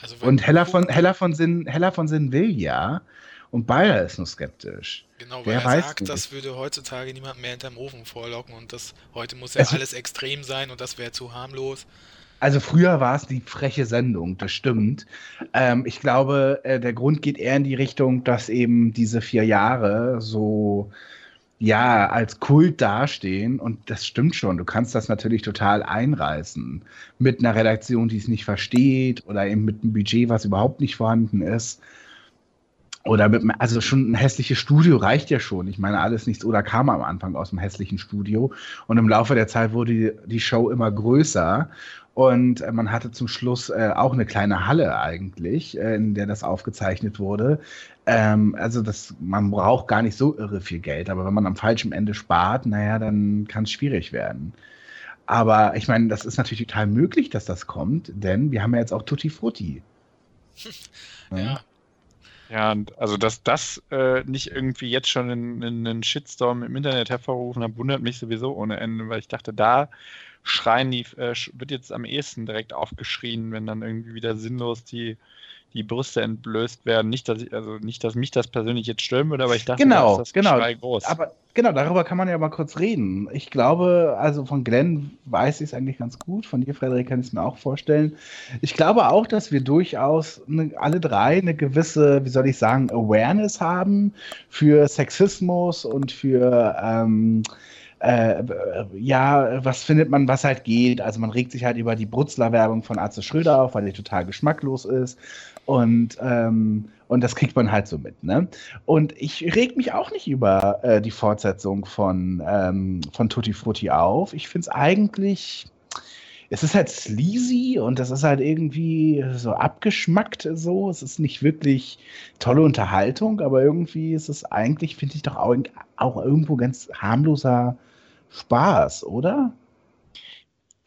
Also Und Heller von, Heller, von Sinn, Heller von Sinn will ja. Und Bayer ist nur skeptisch. Genau, weil Wer er sagt, nicht. das würde heutzutage niemand mehr hinterm Ofen vorlocken und das heute muss ja es alles extrem sein und das wäre zu harmlos. Also früher war es die freche Sendung, das stimmt. Ähm, ich glaube, äh, der Grund geht eher in die Richtung, dass eben diese vier Jahre so ja als Kult dastehen und das stimmt schon. Du kannst das natürlich total einreißen mit einer Redaktion, die es nicht versteht oder eben mit einem Budget, was überhaupt nicht vorhanden ist. Oder mit, also schon ein hässliches Studio reicht ja schon. Ich meine, alles nichts oder kam am Anfang aus dem hässlichen Studio. Und im Laufe der Zeit wurde die, die Show immer größer. Und äh, man hatte zum Schluss äh, auch eine kleine Halle eigentlich, äh, in der das aufgezeichnet wurde. Ähm, also das, man braucht gar nicht so irre viel Geld, aber wenn man am falschen Ende spart, naja, dann kann es schwierig werden. Aber ich meine, das ist natürlich total möglich, dass das kommt, denn wir haben ja jetzt auch Tutti Frutti. ja. Ja, also dass das äh, nicht irgendwie jetzt schon einen Shitstorm im Internet hervorrufen hat, wundert mich sowieso ohne Ende, weil ich dachte, da schreien die, äh, wird jetzt am ehesten direkt aufgeschrien, wenn dann irgendwie wieder sinnlos die die Brüste entblößt werden. Nicht, dass ich, also nicht, dass mich das persönlich jetzt stören würde, aber ich dachte, genau, das genau. groß. Aber genau, darüber kann man ja mal kurz reden. Ich glaube, also von Glenn weiß ich es eigentlich ganz gut. Von dir, Frederik, kann ich es mir auch vorstellen. Ich glaube auch, dass wir durchaus eine, alle drei eine gewisse, wie soll ich sagen, Awareness haben für Sexismus und für ähm, äh, ja, was findet man, was halt geht. Also man regt sich halt über die Brutzler-Werbung von Arze Schröder auf, weil die total geschmacklos ist. Und, ähm, und das kriegt man halt so mit. Ne? Und ich reg mich auch nicht über äh, die Fortsetzung von, ähm, von Tutti Frutti auf. Ich finde es eigentlich es ist halt sleazy und das ist halt irgendwie so abgeschmackt so. Es ist nicht wirklich tolle Unterhaltung, aber irgendwie ist es eigentlich, finde ich, doch auch, auch irgendwo ganz harmloser Spaß, oder?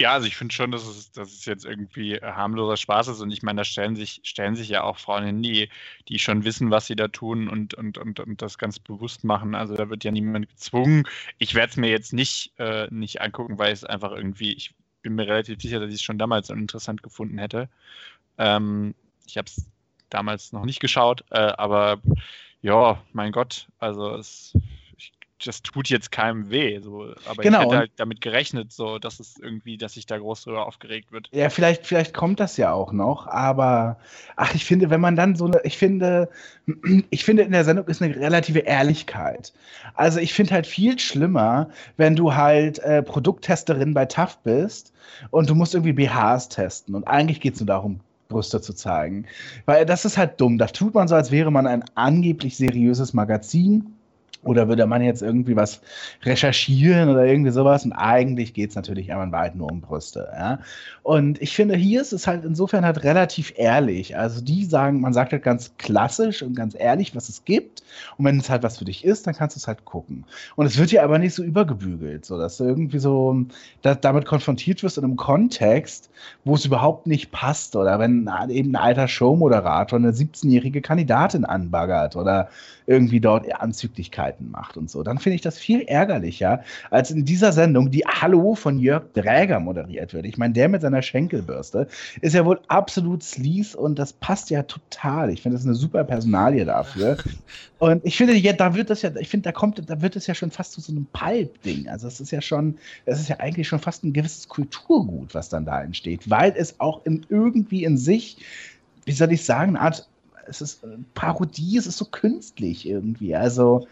Ja, also ich finde schon, dass es, dass es jetzt irgendwie harmloser Spaß ist und ich meine, da stellen sich, stellen sich ja auch Frauen hin, die, die schon wissen, was sie da tun und, und, und, und das ganz bewusst machen. Also da wird ja niemand gezwungen. Ich werde es mir jetzt nicht, äh, nicht angucken, weil es einfach irgendwie, ich bin mir relativ sicher, dass ich es schon damals interessant gefunden hätte. Ähm, ich habe es damals noch nicht geschaut, äh, aber ja, mein Gott, also es das tut jetzt keinem weh. So. Aber genau. ich hätte halt damit gerechnet, so, dass es irgendwie, dass sich da groß drüber aufgeregt wird. Ja, vielleicht, vielleicht kommt das ja auch noch, aber ach, ich finde, wenn man dann so eine, ich finde, ich finde, in der Sendung ist eine relative Ehrlichkeit. Also ich finde halt viel schlimmer, wenn du halt äh, Produkttesterin bei TAF bist und du musst irgendwie BHs testen. Und eigentlich geht es nur darum, Brüste zu zeigen. Weil das ist halt dumm. Da tut man so, als wäre man ein angeblich seriöses Magazin oder würde man jetzt irgendwie was recherchieren oder irgendwie sowas? Und eigentlich geht es natürlich aber weit nur um Brüste. Ja? Und ich finde, hier ist es halt insofern halt relativ ehrlich. Also die sagen, man sagt halt ganz klassisch und ganz ehrlich, was es gibt. Und wenn es halt was für dich ist, dann kannst du es halt gucken. Und es wird ja aber nicht so übergebügelt, so dass du irgendwie so da, damit konfrontiert wirst in einem Kontext, wo es überhaupt nicht passt. Oder wenn eben ein alter Showmoderator eine 17-jährige Kandidatin anbaggert oder irgendwie dort Anzüglichkeiten macht und so. Dann finde ich das viel ärgerlicher, als in dieser Sendung, die Hallo von Jörg Dräger moderiert wird. Ich meine, der mit seiner Schenkelbürste ist ja wohl absolut sleaze und das passt ja total. Ich finde das eine super Personalie dafür. Und ich finde, ja, da wird das ja, ich finde, da kommt, da wird es ja schon fast zu so einem Pulp-Ding. Also es ist ja schon, es ist ja eigentlich schon fast ein gewisses Kulturgut, was dann da entsteht, weil es auch in, irgendwie in sich, wie soll ich sagen, eine Art es ist Parodie, es ist so künstlich irgendwie. Also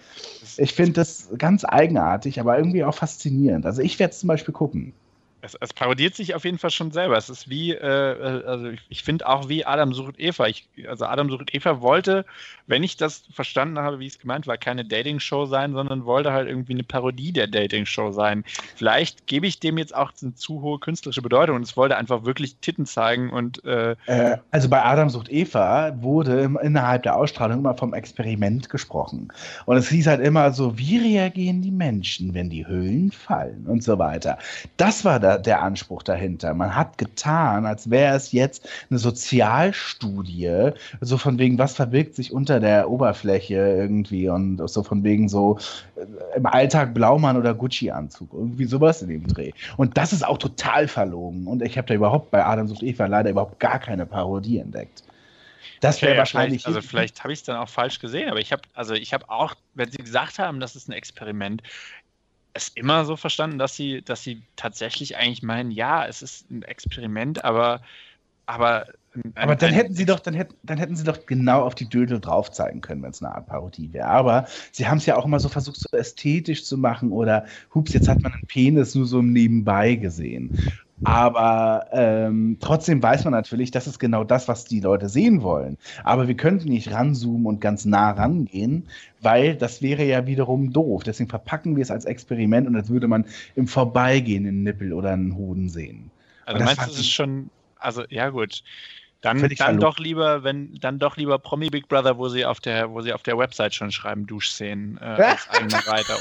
ich finde das ganz eigenartig, aber irgendwie auch faszinierend. Also ich werde es zum Beispiel gucken es, es, parodiert sich auf jeden Fall schon selber. Es ist wie, äh, äh also ich, ich finde auch wie Adam sucht Eva. Ich, also Adam sucht Eva wollte, wenn ich das verstanden habe, wie es gemeint war, keine Dating-Show sein, sondern wollte halt irgendwie eine Parodie der Dating-Show sein. Vielleicht gebe ich dem jetzt auch eine zu hohe künstlerische Bedeutung und es wollte einfach wirklich Titten zeigen und äh, äh, also bei Adam sucht Eva wurde innerhalb der Ausstrahlung immer vom Experiment gesprochen. Und es hieß halt immer so, wie reagieren die Menschen, wenn die Hüllen fallen und so weiter. Das war da der, Anspruch dahinter. Man hat getan, als wäre es jetzt eine Sozialstudie, so von wegen, was verbirgt sich unter der Oberfläche irgendwie und so von wegen so äh, im Alltag Blaumann oder Gucci-Anzug, irgendwie sowas in dem Dreh. Und das ist auch total verlogen. Und ich habe da überhaupt bei Adam sucht Eva leider überhaupt gar keine Parodie entdeckt. Das wäre okay, wahrscheinlich. Also vielleicht habe ich es dann auch falsch gesehen, aber ich habe, also ich habe auch, wenn Sie gesagt haben, das ist ein Experiment, es immer so verstanden, dass sie, dass sie tatsächlich eigentlich meinen, ja, es ist ein Experiment, aber, aber ein, aber dann hätten sie doch, dann hätten, dann hätten sie doch genau auf die Dödel drauf zeigen können, wenn es eine Art Parodie wäre. Aber sie haben es ja auch immer so versucht, so ästhetisch zu machen oder hups, jetzt hat man einen Penis nur so nebenbei gesehen. Aber ähm, trotzdem weiß man natürlich, das ist genau das, was die Leute sehen wollen. Aber wir könnten nicht ranzoomen und ganz nah rangehen, weil das wäre ja wiederum doof. Deswegen verpacken wir es als Experiment und als würde man im Vorbeigehen einen Nippel oder einen Hoden sehen. Also meinst du, es ist schon, also ja gut. Dann, dann doch lieber, wenn, dann doch lieber Promi Big Brother, wo sie auf der, wo sie auf der Website schon schreiben, Duschszenen äh, als eigene Reiter.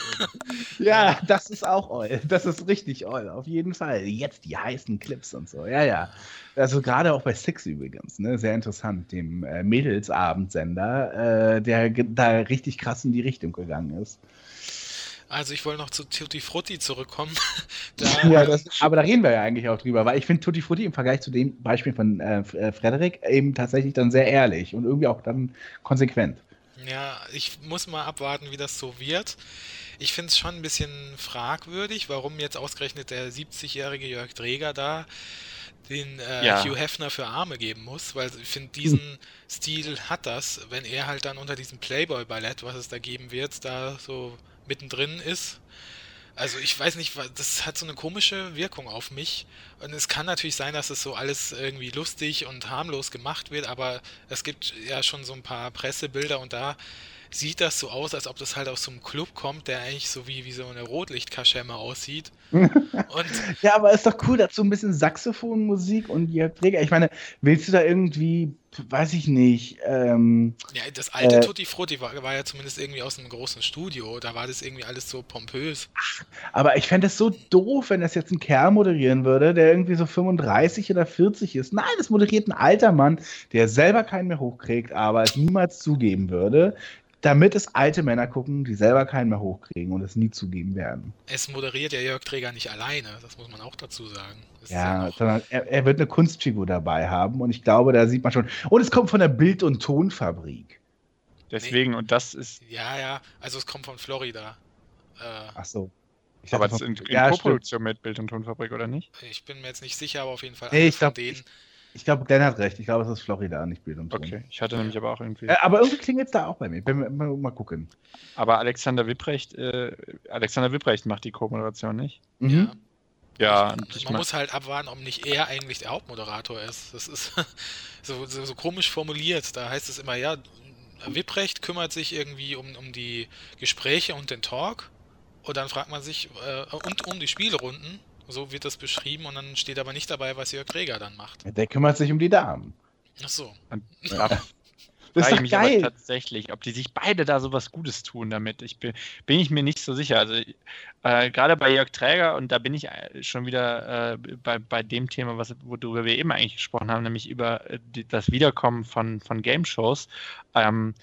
ja, das ist auch oll. Das ist richtig oll, auf jeden Fall. Jetzt die heißen Clips und so. Ja, ja. Also gerade auch bei Six übrigens, ne? Sehr interessant, dem äh, Mädelsabendsender, äh, der da richtig krass in die Richtung gegangen ist. Also ich wollte noch zu Tutti Frutti zurückkommen. da, ja, das, aber da reden wir ja eigentlich auch drüber, weil ich finde Tutti Frutti im Vergleich zu dem Beispiel von äh, äh, Frederik eben tatsächlich dann sehr ehrlich und irgendwie auch dann konsequent. Ja, ich muss mal abwarten, wie das so wird. Ich finde es schon ein bisschen fragwürdig, warum jetzt ausgerechnet der 70-jährige Jörg Dreger da den äh, ja. Hugh Hefner für Arme geben muss, weil ich finde, diesen hm. Stil hat das, wenn er halt dann unter diesem Playboy-Ballett, was es da geben wird, da so mittendrin ist. Also ich weiß nicht, das hat so eine komische Wirkung auf mich. Und es kann natürlich sein, dass es so alles irgendwie lustig und harmlos gemacht wird, aber es gibt ja schon so ein paar Pressebilder und da sieht das so aus, als ob das halt aus so einem Club kommt, der eigentlich so wie, wie so eine Rotlichtkaschemme aussieht. ja, aber ist doch cool, dazu ein bisschen Saxophonmusik und Jörg Träger. Ich meine, willst du da irgendwie, weiß ich nicht. Ähm, ja, das alte äh, Tutti Frutti war, war, ja zumindest irgendwie aus einem großen Studio. Da war das irgendwie alles so pompös. Aber ich fände es so doof, wenn das jetzt ein Kerl moderieren würde, der irgendwie so 35 oder 40 ist. Nein, das moderiert ein alter Mann, der selber keinen mehr hochkriegt, aber es niemals zugeben würde damit es alte Männer gucken, die selber keinen mehr hochkriegen und es nie zugeben werden. Es moderiert ja Jörg Träger nicht alleine, das muss man auch dazu sagen. ja, ja sondern er, er, wird eine Kunstfigur dabei haben und ich glaube, da sieht man schon. Und es kommt von der Bild- und Tonfabrik. Deswegen, nee. und das ist. Ja, ja, also es kommt von Florida. Äh, Ach so. Ich aber es in, in ja, Co-Produktion mit Bild- und Tonfabrik, oder nicht? Ich bin mir jetzt nicht sicher, aber auf jeden Fall. Nee, ich glaube, denen. Ich glaube, Glenn hat recht. Ich glaube, es ist Florida, nicht Bild und Ton. Okay, ich hatte nämlich aber auch irgendwie. Äh, aber irgendwie klingelt es da auch bei mir. Mal, mal, mal gucken. Aber Alexander Wipprecht, äh, Alexander Wipprecht macht die Co-Moderation nicht. Mhm. Ja. Ich, man muss halt abwarten, ob nicht er eigentlich der Hauptmoderator ist. Das ist so, so, so, komisch formuliert. Da heißt es immer, ja, Wipprecht kümmert sich irgendwie um, um die Gespräche und den Talk. Und dann fragt man sich, äh, und um die Spielrunden. So wird das beschrieben und dann steht aber nicht dabei, was Jörg Träger dann macht. Der kümmert sich um die Damen. Ach so. Ja. Das ist doch mich geil. aber tatsächlich, ob die sich beide da so was Gutes tun damit. Ich bin, bin ich mir nicht so sicher. Also äh, gerade bei Jörg Träger, und da bin ich äh, schon wieder äh, bei, bei dem Thema, was, worüber wir eben eigentlich gesprochen haben, nämlich über äh, das Wiederkommen von, von Game-Shows. Ähm,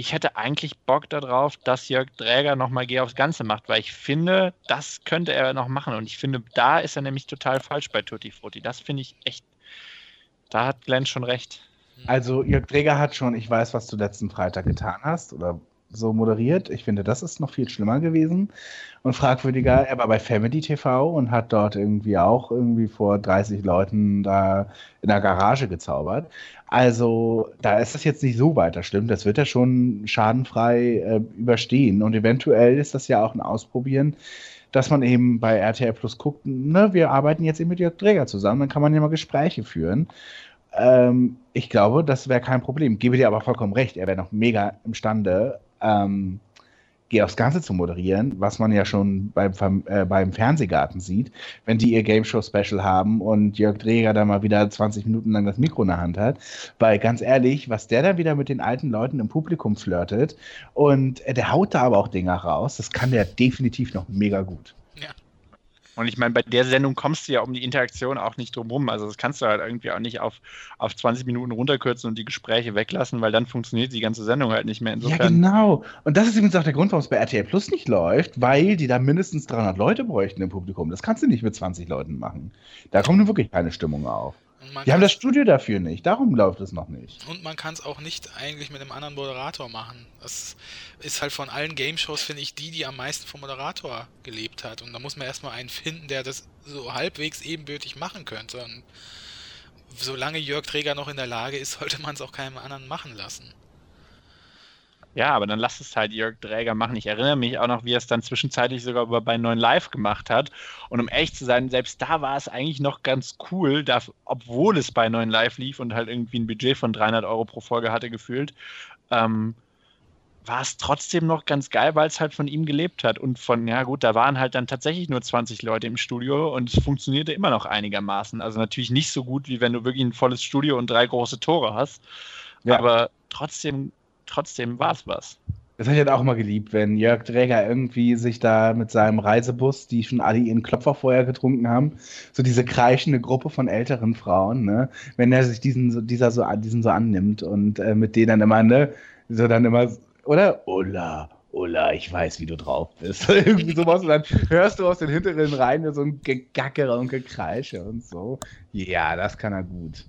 ich hätte eigentlich Bock darauf, dass Jörg Dräger nochmal Geh aufs Ganze macht, weil ich finde, das könnte er noch machen. Und ich finde, da ist er nämlich total falsch bei Tutti Frutti. Das finde ich echt. Da hat Glenn schon recht. Also, Jörg Dräger hat schon, ich weiß, was du letzten Freitag getan hast oder so moderiert. Ich finde, das ist noch viel schlimmer gewesen und fragwürdiger. Er war bei Family TV und hat dort irgendwie auch irgendwie vor 30 Leuten da in der Garage gezaubert. Also da ist das jetzt nicht so weiter schlimm. Das wird er schon schadenfrei äh, überstehen. Und eventuell ist das ja auch ein Ausprobieren, dass man eben bei RTL Plus guckt, ne, wir arbeiten jetzt eben mit Jörg Träger zusammen, dann kann man ja mal Gespräche führen. Ähm, ich glaube, das wäre kein Problem. Gebe dir aber vollkommen recht, er wäre noch mega imstande, ähm, Geh aufs Ganze zu moderieren, was man ja schon beim, äh, beim Fernsehgarten sieht, wenn die ihr Game Show Special haben und Jörg Dreger da mal wieder 20 Minuten lang das Mikro in der Hand hat. Weil ganz ehrlich, was der da wieder mit den alten Leuten im Publikum flirtet und äh, der haut da aber auch Dinger raus, das kann der definitiv noch mega gut. Und ich meine, bei der Sendung kommst du ja um die Interaktion auch nicht drum rum. Also das kannst du halt irgendwie auch nicht auf, auf 20 Minuten runterkürzen und die Gespräche weglassen, weil dann funktioniert die ganze Sendung halt nicht mehr. Insofern ja, genau. Und das ist übrigens auch der Grund, warum es bei RTL Plus nicht läuft, weil die da mindestens 300 Leute bräuchten im Publikum. Das kannst du nicht mit 20 Leuten machen. Da kommt nun wirklich keine Stimmung auf. Wir haben das Studio dafür nicht, darum läuft es noch nicht. Und man kann es auch nicht eigentlich mit einem anderen Moderator machen. Das ist halt von allen Game-Shows, finde ich, die, die am meisten vom Moderator gelebt hat. Und da muss man erstmal einen finden, der das so halbwegs ebenbürtig machen könnte. Und solange Jörg Träger noch in der Lage ist, sollte man es auch keinem anderen machen lassen. Ja, aber dann lass es halt Jörg Dräger machen. Ich erinnere mich auch noch, wie er es dann zwischenzeitlich sogar bei 9 Live gemacht hat. Und um ehrlich zu sein, selbst da war es eigentlich noch ganz cool, da, obwohl es bei 9 Live lief und halt irgendwie ein Budget von 300 Euro pro Folge hatte gefühlt, ähm, war es trotzdem noch ganz geil, weil es halt von ihm gelebt hat. Und von, ja gut, da waren halt dann tatsächlich nur 20 Leute im Studio und es funktionierte immer noch einigermaßen. Also natürlich nicht so gut, wie wenn du wirklich ein volles Studio und drei große Tore hast. Ja. Aber trotzdem trotzdem war es was. Das hätte ich halt auch mal geliebt, wenn Jörg Dräger irgendwie sich da mit seinem Reisebus, die schon alle ihren Klopfer vorher getrunken haben, so diese kreischende Gruppe von älteren Frauen, ne, wenn er sich diesen, dieser so, diesen so annimmt und äh, mit denen dann immer, ne, so dann immer, oder? Ola, Ola, ich weiß, wie du drauf bist. Irgendwie sowas. Und dann hörst du aus den hinteren Reihen so ein Gegackere und Gekreische und so. Ja, das kann er gut.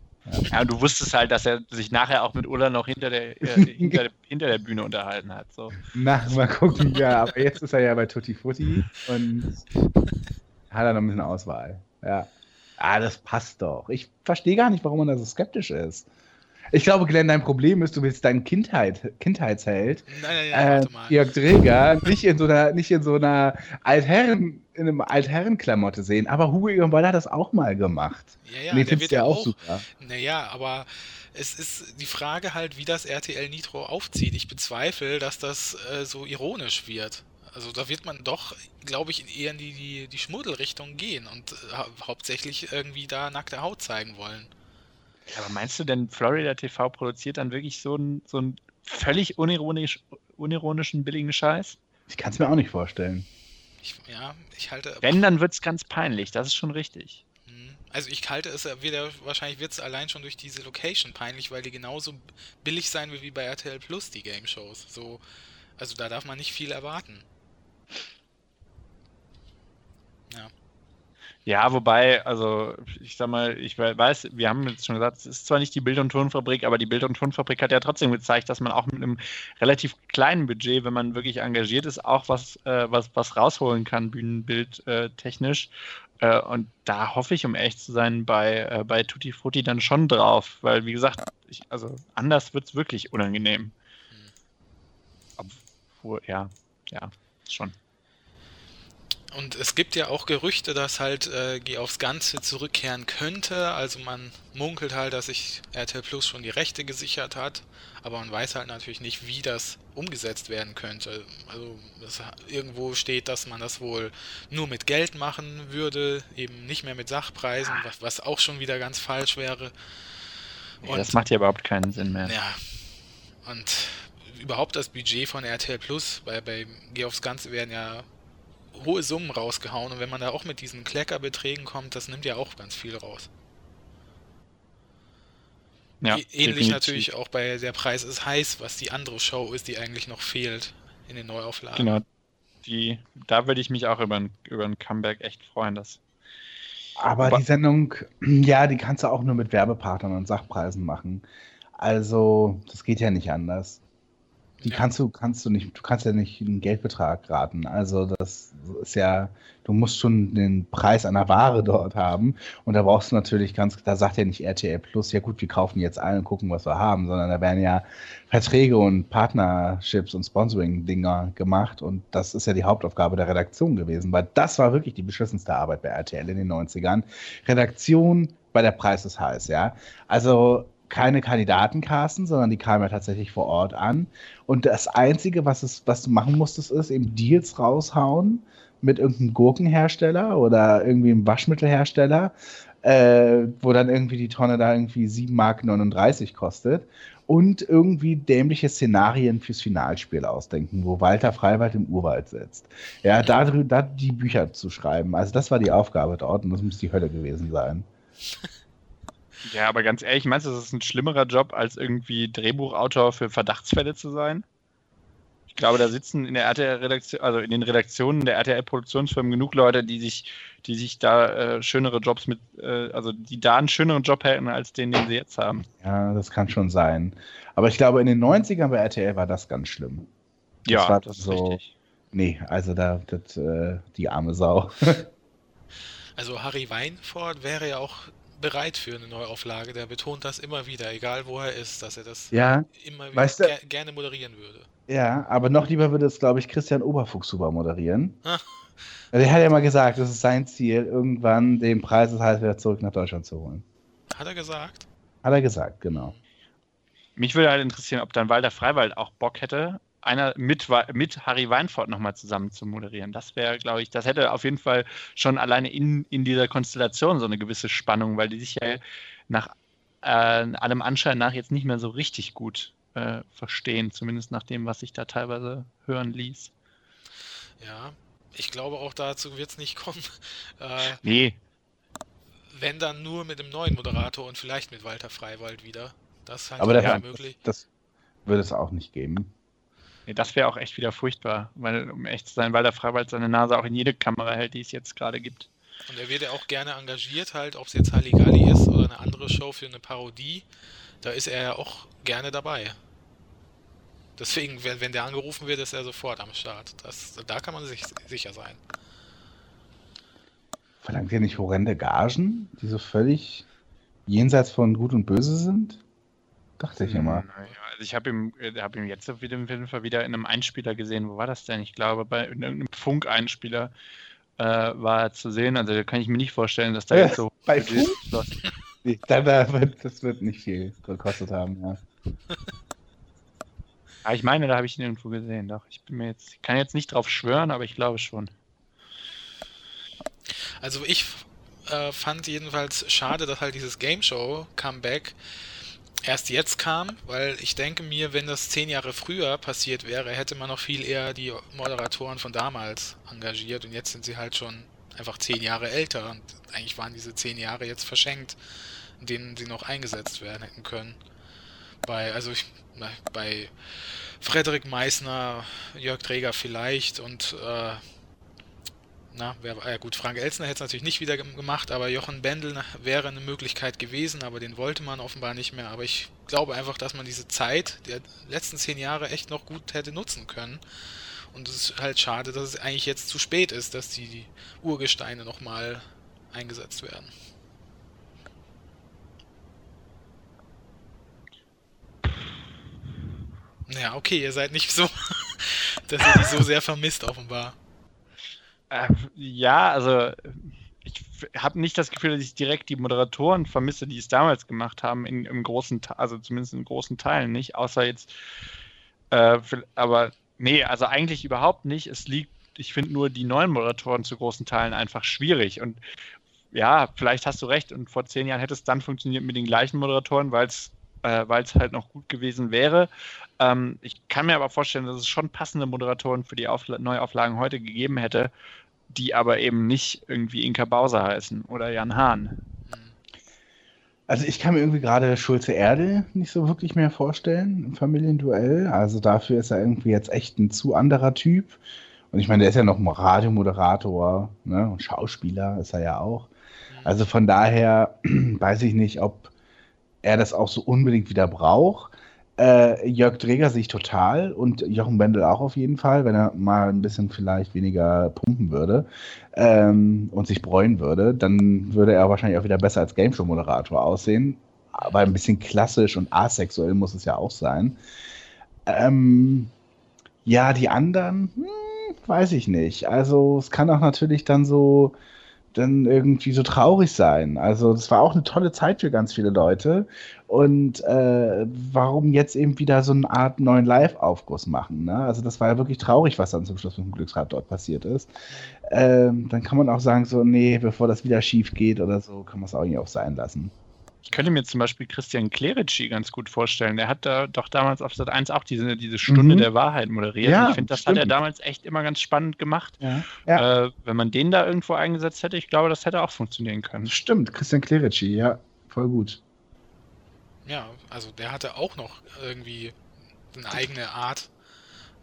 Ja, und du wusstest halt, dass er sich nachher auch mit Ulla noch hinter der, äh, hinter, hinter, der Bühne unterhalten hat. So. Na, mal gucken, ja. Aber jetzt ist er ja bei Tutti Frutti und hat er noch ein bisschen Auswahl. Ja. Ah, das passt doch. Ich verstehe gar nicht, warum man da so skeptisch ist. Ich glaube, Glenn, dein Problem ist, du willst deinen Kindheit, Kindheitsheld, Nein, nein, nein, warte äh, mal. Jörg Dreger, nicht in so einer, nicht in so einer Altherren, in einem Altherrenklamotte sehen. Aber Hugo Egon hat das auch mal gemacht. Ja, ja, den der wird ja auch auch. super. Naja, aber es ist die Frage halt, wie das RTL Nitro aufzieht. Ich bezweifle, dass das äh, so ironisch wird. Also da wird man doch, glaube ich, eher in die, die, die Schmuddelrichtung gehen und äh, hau hauptsächlich irgendwie da nackte Haut zeigen wollen. Aber meinst du denn, Florida TV produziert dann wirklich so einen, so einen völlig unironisch, unironischen, billigen Scheiß? Ich kann es mir auch nicht vorstellen. Ich, ja, ich halte. Wenn, dann wird es ganz peinlich, das ist schon richtig. Hm. Also ich halte es wieder, wahrscheinlich wird es allein schon durch diese Location peinlich, weil die genauso billig sein wird wie bei RTL Plus, die Game Shows. So, also da darf man nicht viel erwarten. Ja. Ja, wobei, also ich sag mal, ich we- weiß, wir haben jetzt schon gesagt, es ist zwar nicht die Bild- und Tonfabrik, aber die Bild- und Tonfabrik hat ja trotzdem gezeigt, dass man auch mit einem relativ kleinen Budget, wenn man wirklich engagiert ist, auch was, äh, was, was rausholen kann, Bühnenbild äh, technisch. Äh, und da hoffe ich, um ehrlich zu sein, bei, äh, bei Tutti Frutti dann schon drauf, weil wie gesagt, ich, also anders wird es wirklich unangenehm. Obwohl, ja, ja, schon. Und es gibt ja auch Gerüchte, dass halt äh, Geh aufs Ganze zurückkehren könnte. Also man munkelt halt, dass sich RTL Plus schon die Rechte gesichert hat, aber man weiß halt natürlich nicht, wie das umgesetzt werden könnte. Also es, irgendwo steht, dass man das wohl nur mit Geld machen würde, eben nicht mehr mit Sachpreisen, was, was auch schon wieder ganz falsch wäre. Nee, das macht ja überhaupt keinen Sinn mehr. Ja. Und überhaupt das Budget von RTL Plus, bei, bei Geh aufs Ganze werden ja hohe Summen rausgehauen und wenn man da auch mit diesen Kleckerbeträgen kommt, das nimmt ja auch ganz viel raus. Ja, Ä- Ähnlich definitiv. natürlich auch bei Der Preis ist heiß, was die andere Show ist, die eigentlich noch fehlt in den Neuauflagen. Genau. Die, da würde ich mich auch über ein, über ein Comeback echt freuen. Dass, Aber, Aber- die Sendung, ja, die kannst du auch nur mit Werbepartnern und Sachpreisen machen. Also, das geht ja nicht anders. Die Ja. kannst du, kannst du nicht, du kannst ja nicht einen Geldbetrag raten. Also, das ist ja, du musst schon den Preis einer Ware dort haben. Und da brauchst du natürlich ganz, da sagt ja nicht RTL Plus, ja gut, wir kaufen jetzt ein und gucken, was wir haben, sondern da werden ja Verträge und Partnerships und Sponsoring-Dinger gemacht. Und das ist ja die Hauptaufgabe der Redaktion gewesen, weil das war wirklich die beschissenste Arbeit bei RTL in den 90ern. Redaktion bei der Preis ist heiß, ja. Also keine Kandidaten casten, sondern die kamen ja tatsächlich vor Ort an. Und das Einzige, was, es, was du machen musstest, ist eben Deals raushauen mit irgendeinem Gurkenhersteller oder irgendwie einem Waschmittelhersteller, äh, wo dann irgendwie die Tonne da irgendwie 7 Mark 39 kostet. Und irgendwie dämliche Szenarien fürs Finalspiel ausdenken, wo Walter Freiwald im Urwald sitzt. Ja, da, da die Bücher zu schreiben. Also das war die Aufgabe dort und das muss die Hölle gewesen sein. Ja, aber ganz ehrlich, meinst du, das ist ein schlimmerer Job, als irgendwie Drehbuchautor für Verdachtsfälle zu sein? Ich glaube, da sitzen in der RTL-Redaktion, also in den Redaktionen der RTL-Produktionsfirmen genug Leute, die sich, die sich da äh, schönere Jobs mit, äh, also die da einen schöneren Job hätten als den, den sie jetzt haben. Ja, das kann schon sein. Aber ich glaube, in den 90ern bei RTL war das ganz schlimm. Das ja, war das ist so- richtig. Nee, also da, das, äh, die arme Sau. Also Harry Weinfurt wäre ja auch bereit für eine Neuauflage. Der betont das immer wieder, egal wo er ist, dass er das ja, immer wieder Weißt du- ger gerne moderieren würde. ja, aber noch lieber würde es, glaube ich, Christian Oberfuchshuber moderieren. Ah. Der hat ja mal gesagt, das ist sein Ziel, irgendwann den Preis des wieder zurück nach Deutschland zu holen. Hat er gesagt? Hat er gesagt, genau. Mich würde halt interessieren, ob dann Walter Freiwald auch Bock hätte, einer mit, mit Harry Weinfurt nochmal zusammen zu moderieren. Das wäre, glaube ich, das hätte auf jeden Fall schon alleine in, in dieser Konstellation so eine gewisse Spannung, weil die sich ja nach äh, allem Anschein nach jetzt nicht mehr so richtig gut äh, verstehen, zumindest nach dem, was sich da teilweise hören ließ. Ja. Ich glaube auch dazu wird es nicht kommen. Äh, Nee, wenn dann nur mit dem neuen Moderator und vielleicht mit Walter Freiwald wieder. Das ist halt Aber der, möglich. das, das würde es auch nicht geben. Nee das wäre auch echt wieder furchtbar, weil, um echt zu sein, Walter Freiwald seine Nase auch in jede Kamera hält, die es jetzt gerade gibt. Und er wird ja auch gerne engagiert, halt, ob es jetzt Halligalli ist oder eine andere Show für eine Parodie. Da ist er ja auch gerne dabei. Deswegen, wenn, wenn der angerufen wird, ist er sofort am Start. Das, da kann man sich sicher sein. Verlangt ihr nicht horrende Gagen, die so völlig jenseits von Gut und Böse sind? Dachte ich immer. Naja, also ich habe ihn, äh, hab ihn jetzt auf jeden Fall wieder in einem Einspieler gesehen. Wo war das denn? Ich glaube, bei einem Funk-Einspieler äh, war er zu sehen. Also da kann ich mir nicht vorstellen, dass da Ja, jetzt so. bei Funk? Das wird nicht viel gekostet haben, ja. Ah, ich meine, da habe ich ihn irgendwo gesehen. Doch, ich bin mir jetzt, ich kann jetzt nicht drauf schwören, aber ich glaube schon. Also ich äh, fand jedenfalls schade, dass halt dieses Game Show Comeback erst jetzt kam, weil ich denke mir, wenn das zehn Jahre früher passiert wäre, hätte man noch viel eher die Moderatoren von damals engagiert und jetzt sind sie halt schon einfach zehn Jahre älter und eigentlich waren diese zehn Jahre jetzt verschenkt, in denen sie noch eingesetzt werden hätten können. Bei, also ich, na, bei Frederik Meissner, Jörg Träger vielleicht und äh, na, wer, ja gut, Frank Elsner hätte es natürlich nicht wieder gem- gemacht, aber Jochen Bendel wäre eine Möglichkeit gewesen, aber den wollte man offenbar nicht mehr. Aber ich glaube einfach, dass man diese Zeit der letzten zehn Jahre echt noch gut hätte nutzen können. Und es ist halt schade, dass es eigentlich jetzt zu spät ist, dass die, die Urgesteine nochmal eingesetzt werden. Ja, okay, ihr seid nicht so, dass ihr die so sehr vermisst, offenbar. Äh, ja, also ich habe nicht das Gefühl, dass ich direkt die Moderatoren vermisse, die es damals gemacht haben, in, im großen, also zumindest in großen Teilen nicht, außer jetzt, äh, für- aber nee, also eigentlich überhaupt nicht. Es liegt, ich finde nur die neuen Moderatoren zu großen Teilen einfach schwierig und ja, vielleicht hast du recht und vor zehn Jahren hätte es dann funktioniert mit den gleichen Moderatoren, weil es äh, weil es halt noch gut gewesen wäre. Ähm, ich kann mir aber vorstellen, dass es schon passende Moderatoren für die Aufla Neuauflagen heute gegeben hätte, die aber eben nicht irgendwie Inka Bauser heißen oder Jan Hahn. Also ich kann mir irgendwie gerade Schulze Erde nicht so wirklich mehr vorstellen im Familienduell. Also dafür ist er irgendwie jetzt echt ein zu anderer Typ. Und ich meine, der ist ja noch ein Radiomoderator ne? und Schauspieler ist er ja auch. Also von daher weiß ich nicht, ob er das auch so unbedingt wieder braucht. Äh, Jörg Dreger sehe ich total und Jochen Bendel auch auf jeden Fall, wenn er mal ein bisschen vielleicht weniger pumpen würde ähm, und sich bräunen würde, dann würde er wahrscheinlich auch wieder besser als Game Show Moderator aussehen. Aber ein bisschen klassisch und asexuell muss es ja auch sein. Ähm, ja, die anderen, hm, weiß ich nicht. Also es kann auch natürlich dann so dann irgendwie so traurig sein. Also das war auch eine tolle Zeit für ganz viele Leute. Und äh, warum jetzt eben wieder so eine Art neuen Live-Aufguss machen? Ne? Also das war ja wirklich traurig, was dann zum Schluss mit dem Glücksrad dort passiert ist. Ähm, dann kann man auch sagen, so, nee, bevor das wieder schief geht oder so, kann man es auch irgendwie auch sein lassen. Ich könnte mir zum Beispiel Christian Clerici ganz gut vorstellen. Der hat da doch damals auf Sat 1 auch diese, diese Stunde Mhm. der Wahrheit moderiert. Ja, ich finde, das hat er stimmt. damals echt immer ganz spannend gemacht. Ja, ja. Äh, wenn man den da irgendwo eingesetzt hätte, ich glaube, das hätte auch funktionieren können. stimmt. Christian Clerici, ja, voll gut. Ja, also der hatte auch noch irgendwie eine eigene Art.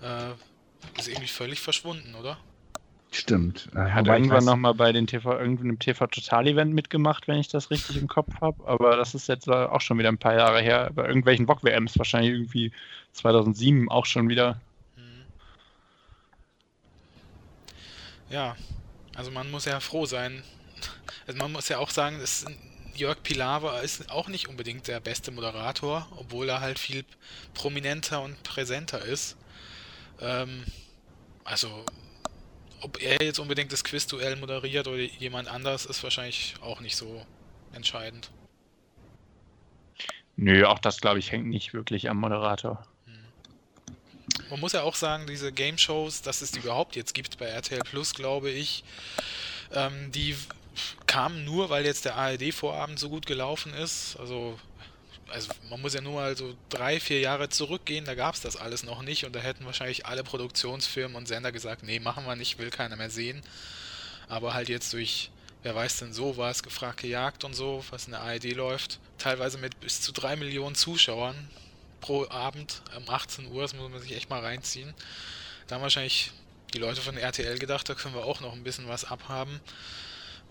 Äh, ist irgendwie völlig verschwunden, oder? Stimmt. Äh, Er hat wobei irgendwann nochmal bei den TV, irgendeinem TV-Total-Event mitgemacht, wenn ich das richtig im Kopf habe. Aber das ist jetzt auch schon wieder ein paar Jahre her. Bei irgendwelchen VOG-WMs, wahrscheinlich irgendwie 2007 auch schon wieder. Mhm. Ja, also man muss ja froh sein. Also man muss ja auch sagen, dass Jörg Pilawa ist auch nicht unbedingt der beste Moderator, obwohl er halt viel prominenter und präsenter ist. Ähm, also ob er jetzt unbedingt das Quizduell moderiert oder jemand anders, ist wahrscheinlich auch nicht so entscheidend. Nö, auch das, glaube ich, hängt nicht wirklich am Moderator. Man muss ja auch sagen, diese Game Shows, dass es die überhaupt jetzt gibt bei RTL Plus, glaube ich, ähm, die kamen nur, weil jetzt der ARD-Vorabend so gut gelaufen ist. Also, also man muss ja nur mal so drei, vier Jahre zurückgehen, da gab es das alles noch nicht und da hätten wahrscheinlich alle Produktionsfirmen und Sender gesagt, nee, machen wir nicht, will keiner mehr sehen. Aber halt jetzt durch, wer weiß denn so, was, gefragt gejagt und so, was in der ARD läuft, teilweise mit bis zu drei Millionen Zuschauern pro Abend um 18 Uhr, das muss man sich echt mal reinziehen. Da haben wahrscheinlich die Leute von RTL gedacht, da können wir auch noch ein bisschen was abhaben.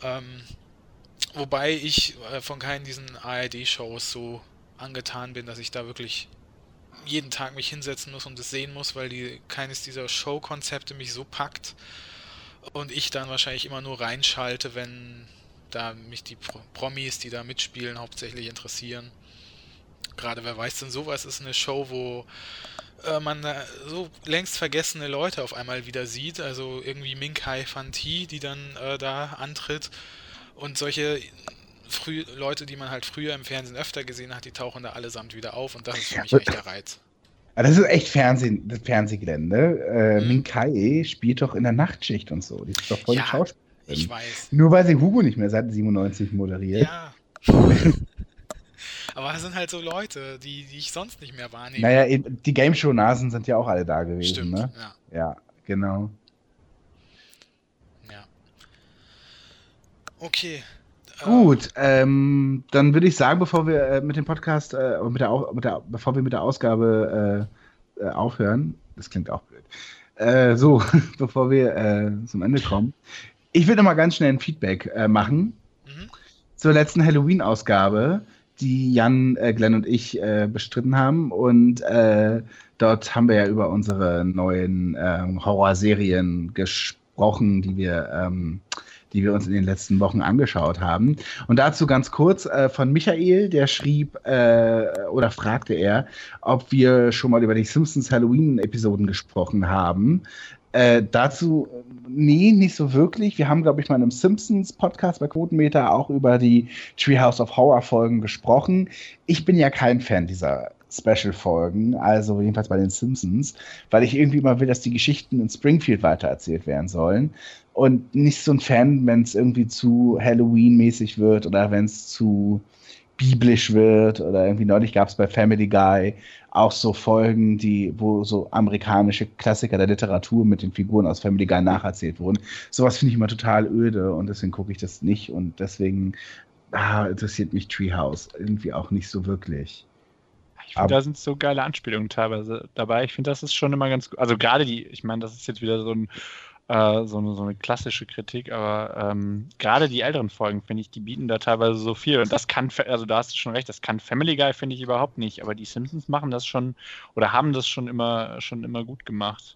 Ähm, wobei ich äh, von keinen diesen ARD-Shows so angetan bin, dass ich da wirklich jeden Tag mich hinsetzen muss und es sehen muss, weil die keines dieser Show-Konzepte mich so packt und ich dann wahrscheinlich immer nur reinschalte, wenn da mich die Pro Promis, die da mitspielen, hauptsächlich interessieren. gerade wer weiß denn sowas ist eine Show, wo äh, man so längst vergessene Leute auf einmal wieder sieht. Also irgendwie Minkai Fanti, die dann äh, da antritt. Und solche früh Leute, die man halt früher im Fernsehen öfter gesehen hat, die tauchen da allesamt wieder auf. Und das ist für mich echt der Reiz. Das ist echt Fernsehen, das Fernsehgelände. Äh, mhm. Minkai spielt doch in der Nachtschicht und so. Die ist doch voll ja, Schauspielerin. Ich weiß. Nur weil sie Hugo nicht mehr seit 97 moderiert. Ja. Aber es sind halt so Leute, die, die ich sonst nicht mehr wahrnehme. Naja, die Game Show-Nasen sind ja auch alle da gewesen. Stimmt, ne? ja. Ja, genau. Ja. Okay. Gut, ähm, dann würde ich sagen, bevor wir äh, mit dem Podcast, äh, mit der, mit der, bevor wir mit der Ausgabe äh, äh aufhören, das klingt auch blöd, äh, so, bevor wir äh, zum Ende kommen, ich will noch mal ganz schnell ein Feedback machen mhm. zur letzten Halloween-Ausgabe die Jan, äh, Glenn und ich bestritten haben. Und dort haben wir ja über unsere neuen ähm, Horrorserien gesprochen, die wir, ähm, die wir uns in den letzten Wochen angeschaut haben. Und dazu ganz kurz äh, von Michael, der schrieb äh, oder fragte er, ob wir schon mal über die Simpsons Halloween-Episoden gesprochen haben. Äh, dazu, nee, nicht so wirklich. Wir haben, glaube ich, mal in einem Simpsons-Podcast bei Quotenmeter auch über die Treehouse of Horror-Folgen gesprochen. Ich bin ja kein Fan dieser Special-Folgen, also jedenfalls bei den Simpsons, weil ich irgendwie immer will, dass die Geschichten in Springfield weitererzählt werden sollen. Und nicht so ein Fan, wenn es irgendwie zu Halloween-mäßig wird oder wenn es zu biblisch wird oder irgendwie neulich gab es bei Family Guy auch so Folgen, die, wo so amerikanische Klassiker der Literatur mit den Figuren aus Family Guy nacherzählt wurden. Sowas finde ich immer total öde und deswegen gucke ich das nicht und deswegen ah, interessiert mich Treehouse irgendwie auch nicht so wirklich. Ich finde, da sind so geile Anspielungen teilweise dabei. Ich finde, das ist schon immer ganz gut. Also gerade die, ich meine, das ist jetzt wieder so ein äh, so, eine, so eine klassische Kritik, aber ähm, gerade die älteren Folgen, finde ich, die bieten da teilweise so viel. Und das kann, also da hast du schon recht, das kann Family Guy, finde ich, überhaupt nicht. Aber die Simpsons machen das schon oder haben das schon immer, schon immer gut gemacht.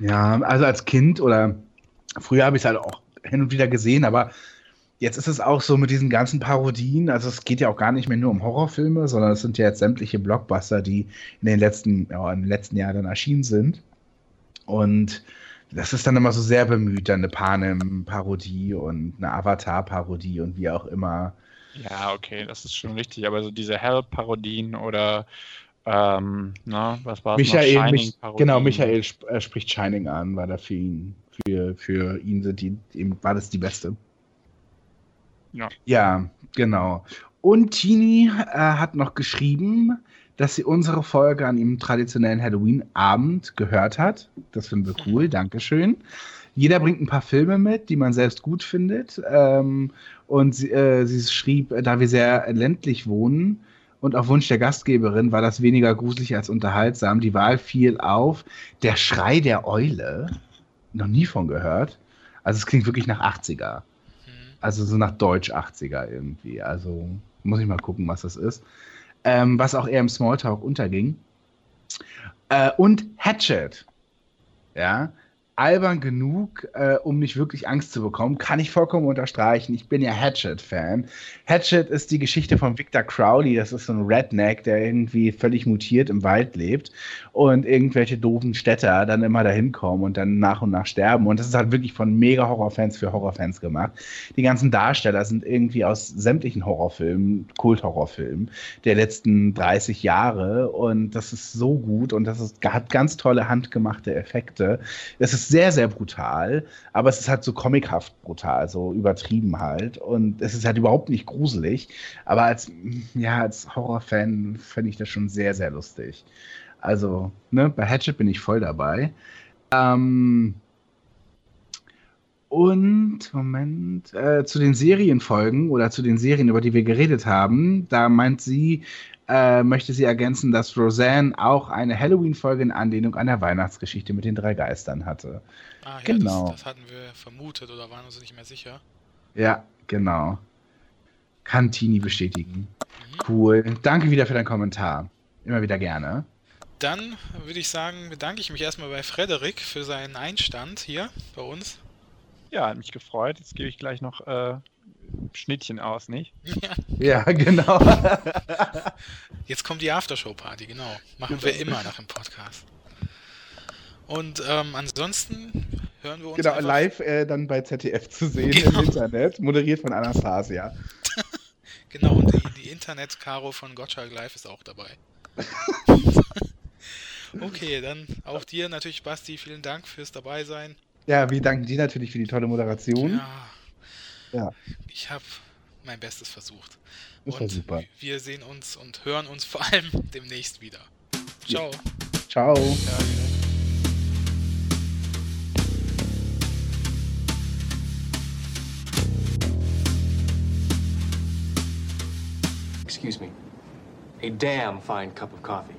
Ja, also als Kind oder früher habe ich es halt auch hin und wieder gesehen, aber jetzt ist es auch so mit diesen ganzen Parodien, also es geht ja auch gar nicht mehr nur um Horrorfilme, sondern es sind ja jetzt sämtliche Blockbuster, die in den letzten, ja, den letzten Jahren dann erschienen sind. Und das ist dann immer so sehr bemüht, dann eine Panem-Parodie und eine Avatar-Parodie und wie auch immer. Ja, okay, das ist schon richtig. Aber so diese Hell-Parodien oder ähm, na, was war Michael, mich, Genau, Michael sp äh, spricht Shining an, weil da für ihn, für, für ihn sind die, eben, war das die beste. Ja. Ja, genau. Und Tini äh, hat noch geschrieben, dass sie unsere Folge an ihrem traditionellen Halloween-Abend gehört hat. Das finden wir cool, mhm. Dankeschön. Jeder bringt ein paar Filme mit, die man selbst gut findet. Ähm, und sie, äh, sie schrieb, da wir sehr ländlich wohnen und auf Wunsch der Gastgeberin war das weniger gruselig als unterhaltsam. Die Wahl fiel auf Der Schrei der Eule. Noch nie von gehört. Also es klingt wirklich nach 80er. Also so nach Deutsch 80er irgendwie. Also muss ich mal gucken, was das ist ähm, was auch eher im Smalltalk unterging. Äh, und Hatchet. Ja, albern genug, äh, um nicht wirklich Angst zu bekommen, kann ich vollkommen unterstreichen. Ich bin ja Hatchet-Fan. Hatchet ist die Geschichte von Victor Crowley. Das ist so ein Redneck, der irgendwie völlig mutiert im Wald lebt und irgendwelche doofen Städter dann immer dahin kommen und dann nach und nach sterben. Und das ist halt wirklich von mega Horrorfans für Horrorfans gemacht. Die ganzen Darsteller sind irgendwie aus sämtlichen Horrorfilmen, Kulthorrorfilmen der letzten 30 Jahre und das ist so gut und das ist, hat ganz tolle handgemachte Effekte. Es ist sehr, sehr brutal, aber es ist halt so comichaft brutal, so übertrieben halt. Und es ist halt überhaupt nicht gruselig. Aber als, ja, als Horrorfan fände ich das schon sehr, sehr lustig. Also, ne, bei Hatchet bin ich voll dabei. Ähm, und, Moment, äh, zu den Serienfolgen oder zu den Serien, über die wir geredet haben, da meint sie, äh, möchte sie ergänzen, dass Roseanne auch eine Halloween-Folge in Anlehnung an der Weihnachtsgeschichte mit den drei Geistern hatte. Ah, ja, genau. Das, das, hatten wir vermutet oder waren uns nicht mehr sicher. Ja, genau. Kann Tini bestätigen. Mhm. Cool. Danke wieder für deinen Kommentar. Immer wieder gerne. Dann würde ich sagen, bedanke ich mich erstmal bei Frederik für seinen Einstand hier bei uns. Ja, hat mich gefreut. Jetzt gebe ich gleich noch äh, Schnittchen aus, nicht? Ja. Ja, genau. Jetzt kommt die Aftershow-Party, genau. Machen wir immer nach dem Podcast. Und ähm, ansonsten hören wir uns genau, einfach- live äh, dann bei ZDF zu sehen Genau. im Internet, moderiert von Anastasia. Genau, und die, die Internet-Karo von Gottschalk Live ist auch dabei. okay, dann auch dir natürlich, Basti, vielen Dank fürs Dabeisein. Ja, wir danken dir natürlich für die tolle Moderation. Ja, Ja, ich habe mein Bestes versucht. das und super. wir sehen uns und hören uns vor allem demnächst wieder. Ciao. Ciao. Ja, Excuse me. A damn fine cup of coffee.